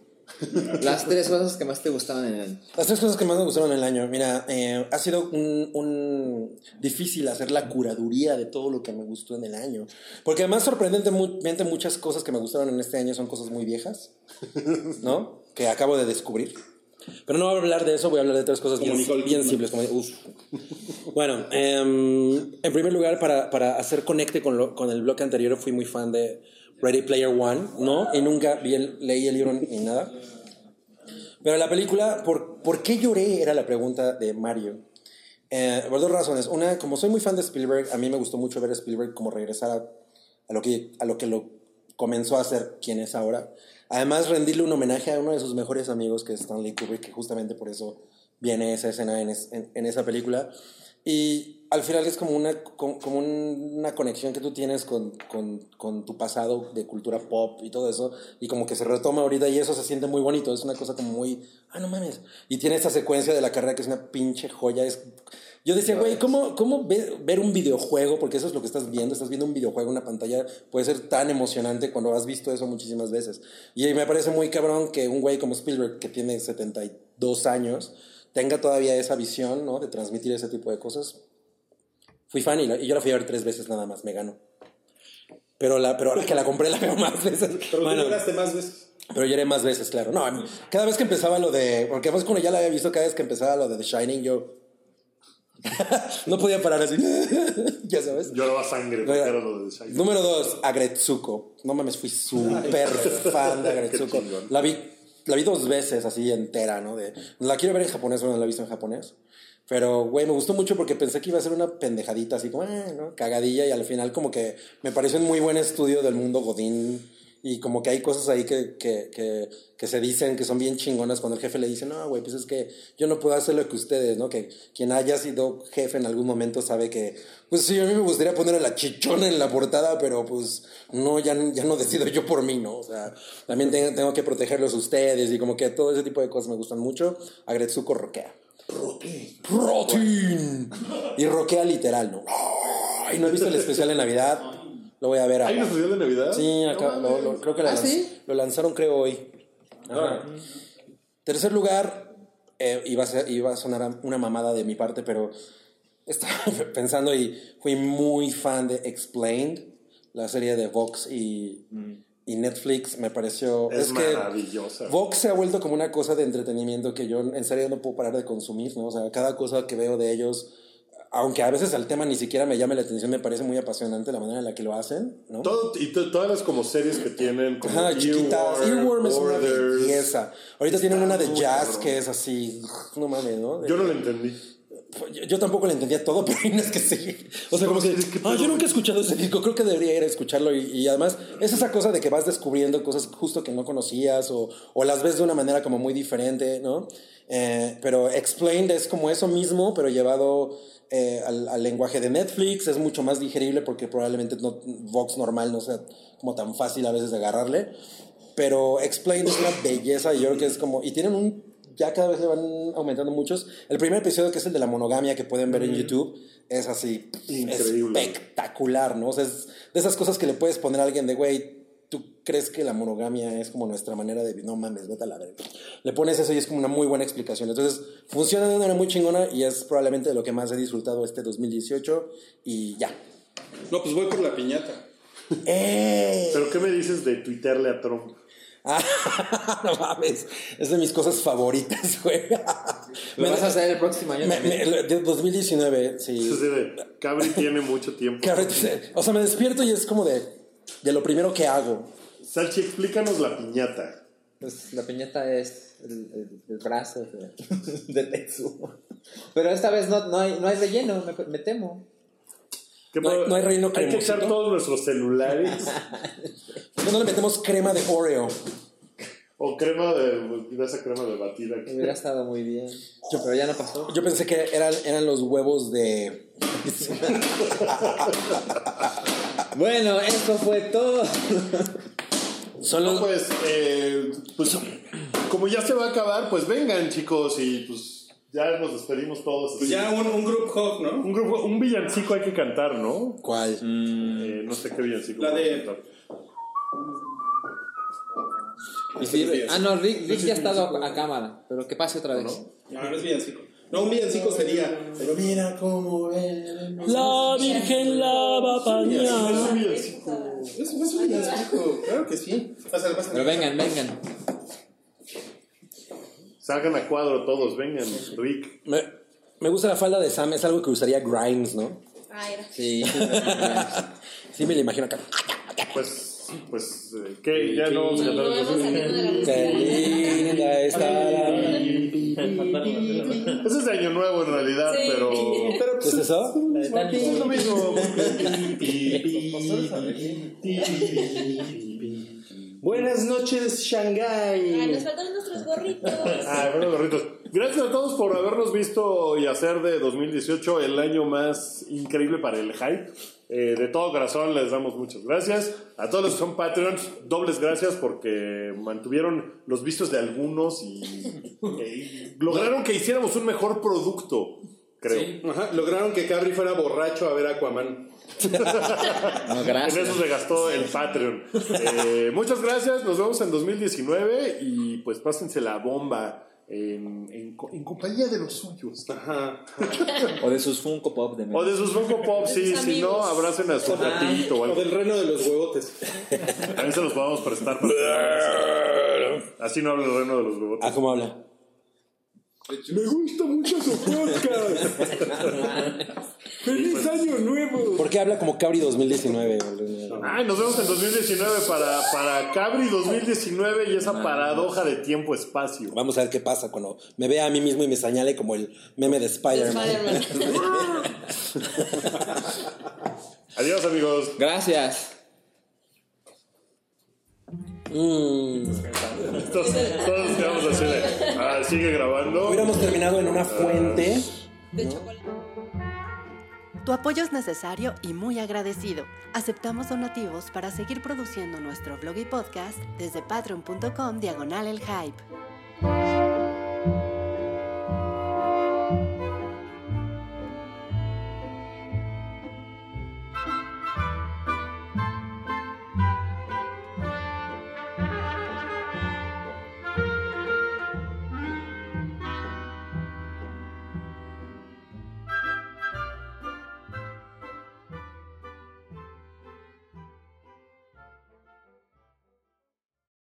Las tres cosas que más te gustaban en el... Las tres cosas que más me gustaron en el año. Mira, eh, ha sido un, un- difícil hacer la curaduría de todo lo que me gustó en el año. Porque además, sorprendentemente, muchas cosas que me gustaron en este año son cosas muy viejas, ¿no? Que acabo de descubrir. Pero no voy a hablar de eso, voy a hablar de tres cosas Como bien, Nicole bien simples. Como, uf. Bueno, em, en primer lugar, para, para hacer conecte con, lo- con el bloque anterior, fui muy fan de Ready Player One, ¿no? Y nunca vi el- leí el libro ni nada. Pero la película, ¿por, ¿por qué lloré? Era la pregunta de Mario. Eh, por dos razones. Una, como soy muy fan de Spielberg, a mí me gustó mucho ver a Spielberg como regresar a, a lo, que, a lo que lo comenzó a hacer quien es ahora. Además, rendirle un homenaje a uno de sus mejores amigos, que es Stanley Kubrick, que justamente por eso viene esa escena en, es- en- en esa película. Y al final es como una, co- como un- una conexión que tú tienes con, con, con tu pasado de cultura pop y todo eso, y como que se retoma ahorita y eso se siente muy bonito, es una cosa como muy, ah, no mames. Y tiene esta secuencia de la carrera que es una pinche joya. Es, yo decía, güey, ¿cómo, cómo ve- ver un videojuego? Porque eso es lo que estás viendo, estás viendo un videojuego, una pantalla puede ser tan emocionante cuando has visto eso muchísimas veces. Y me parece muy cabrón que un güey como Spielberg, que tiene 72 años, tenga todavía esa visión, ¿no? De transmitir ese tipo de cosas. Fui fan y, la- y yo la fui a ver tres veces nada más, me ganó. Pero, la, pero ahora que la compré la veo más veces. Pero Bueno, tú lloraste más veces. pero lloré más veces, claro. No, cada vez que empezaba lo de. Porque además, cuando ya la había visto, cada vez que empezaba lo de The Shining, yo. no podía parar así. ya sabes. Lloraba sangre porque era lo de. Número dos, Agretsuko. No mames, fui súper fan de Agretsuko. La vi la vi dos veces así entera, ¿no? De, la quiero ver en japonés, pero no la he visto en japonés. Pero, güey, me gustó mucho porque pensé que iba a ser una pendejadita así como, eh, ¿no? Cagadilla y al final como que me pareció un muy buen estudio del mundo Godín y como que hay cosas ahí que, que, que, que se dicen que son bien chingonas cuando el jefe le dice, no, güey, pues es que yo no puedo hacer lo que ustedes, ¿no? Que quien haya sido jefe en algún momento sabe que, pues sí, a mí me gustaría poner a la chichona en la portada, pero pues no, ya, ya no decido yo por mí, ¿no? O sea, también tengo, tengo que protegerlos ustedes y como que todo ese tipo de cosas me gustan mucho. Agretsuko roquea. Protein. Y roquea literal, ¿no? Ay, no he visto el especial de Navidad. Lo voy a ver ¿Hay un acá. especial de Navidad? Sí, acá, No lo- lo- creo que lo, ¿Ah, lanz- sí? lo lanzaron creo hoy. Ajá. Tercer lugar, eh, iba, a ser- iba a sonar una mamada de mi parte, pero estaba pensando y fui muy fan de Explained, la serie de Vox y, y Netflix. Me pareció... Es, que maravillosa. Vox se ha vuelto como una cosa de entretenimiento que yo en serio no puedo parar de consumir, ¿no? O sea, cada cosa que veo de ellos, aunque a veces el tema ni siquiera me llame la atención, me parece muy apasionante la manera en la que lo hacen, ¿no? Todo- y to- todas las como series que tienen como Ajá, chiquitas. Earworm, es una belleza. Ahorita tienen una de jazz que es así, no mames, ¿no? Yo no lo entendí. Yo, yo tampoco le entendía todo, pero no es que sí. O sea, como que, ¿Qué ah, yo nunca he escuchado ese disco, creo que debería ir a escucharlo. Y, y además, es esa cosa de que vas descubriendo cosas justo que no conocías o, o las ves de una manera como muy diferente, ¿no? Eh, pero Explained es como eso mismo, pero llevado eh, al, al lenguaje de Netflix. Es mucho más digerible porque probablemente no, Vox normal no sea como tan fácil a veces de agarrarle. Pero Explained es una belleza y yo creo que es como... Y tienen un... Ya cada vez le van aumentando muchos. El primer episodio, que es el de la monogamia que pueden ver en YouTube, es así Increíble. espectacular, ¿no? O sea, es de esas cosas que le puedes poner a alguien de, güey, ¿tú crees que la monogamia es como nuestra manera de vivir? No mames, vete a la verga. Le pones eso y es como una muy buena explicación. Entonces, funciona de una manera muy chingona y es probablemente de lo que más he disfrutado este 2018 y ya. No, pues voy por la piñata. ¡Eh! ¿Pero qué me dices de tuitearle a Trump? Ah, no mames, es de mis cosas favoritas, güey. Lo vas a hacer el próximo año. Me- me- de 2019, Es sí. Cabri tiene mucho tiempo. Ahorita- O sea, me despierto y es como de, de lo primero que hago. Salchi, explícanos la piñata. Pues la piñata es el, el- el brazo de, de Tetsuo. Pero esta vez no, no, hay, no hay relleno, me, me temo. ¿Qué No hay- puedo- no hay reino Hay que echar todos nuestros celulares ¿Por qué no le metemos crema de Oreo? o crema de, de esa crema de batida. Hubiera estado muy bien. Pero ya no pasó. Yo pensé que eran, eran los huevos de... Bueno, eso fue todo. Son No, pues, eh, pues, como ya se va a acabar, pues vengan, chicos, y pues ya nos despedimos todos. Pues ya un, un group hug, ¿no? Un grupo, un villancico hay que cantar, ¿no? ¿Cuál? Eh, no sé qué villancico. La de- sí, ah, no, Rick, Rick ya ha estado a, a cámara. Pero que pase otra vez. No, no es villancico. No, un villancico sería. Pero mira cómo ven. La Virgen lava Es pañal. un villancico. Es, es un villancico, claro que sí. Pásale, pásale. Pero vengan, vengan. Salgan a cuadro todos, vengan, Rick. Me, me gusta la falda de Sam, es algo que usaría Grimes, ¿no? Ah, era. Sí. Sí, me lo imagino acá. Pues, pues, eh, ¿qué? Ya no vamos a cantar. Qué linda está la... Ese es de Año Nuevo en realidad, Sí. pero. Pero ¿Qué es eso? Es lo mismo. Buenas noches, Ay, Shanghai. nos faltan nuestros gorritos. Ah, bueno, gorritos. Gracias a todos por habernos visto y hacer de 2018 el año más increíble para el hype. Eh, de todo corazón les damos muchas gracias. A todos los que son Patreons, dobles gracias porque mantuvieron los vistos de algunos y, y lograron que hiciéramos un mejor producto, creo. Ajá, lograron que Cabri fuera borracho a ver Aquaman. No, En gracias. eso se gastó el Patreon. Eh, muchas gracias, nos vemos en 2019 y pues pásense la bomba en, en en compañía de los suyos. Ajá. O de sus Funko Pop de O de sus Funko Pop, sí, si no, abracen a su gatito o O algo. del reino de los huevotes. También se los podemos prestar para que- Así no habla el reino de los huevotes. Ah, ¿cómo habla? Me gusta mucho tu podcast. ¡Feliz año nuevo! ¿Por qué habla como Cabri 2019? Ay, nos vemos en 2019 para, para Cabri 2019 y esa paradoja de tiempo-espacio. Vamos a ver qué pasa cuando me vea a mí mismo y me señale como el meme de Spider-Man. Spider-Man. Adiós, amigos. Gracias. Mm. Todos, todos quedamos así de. Ah, sigue grabando. Hubiéramos terminado en una fuente. De chocolate. Tu apoyo es necesario y muy agradecido. Aceptamos donativos para seguir produciendo nuestro blog y podcast desde patreon.com diagonal el hype.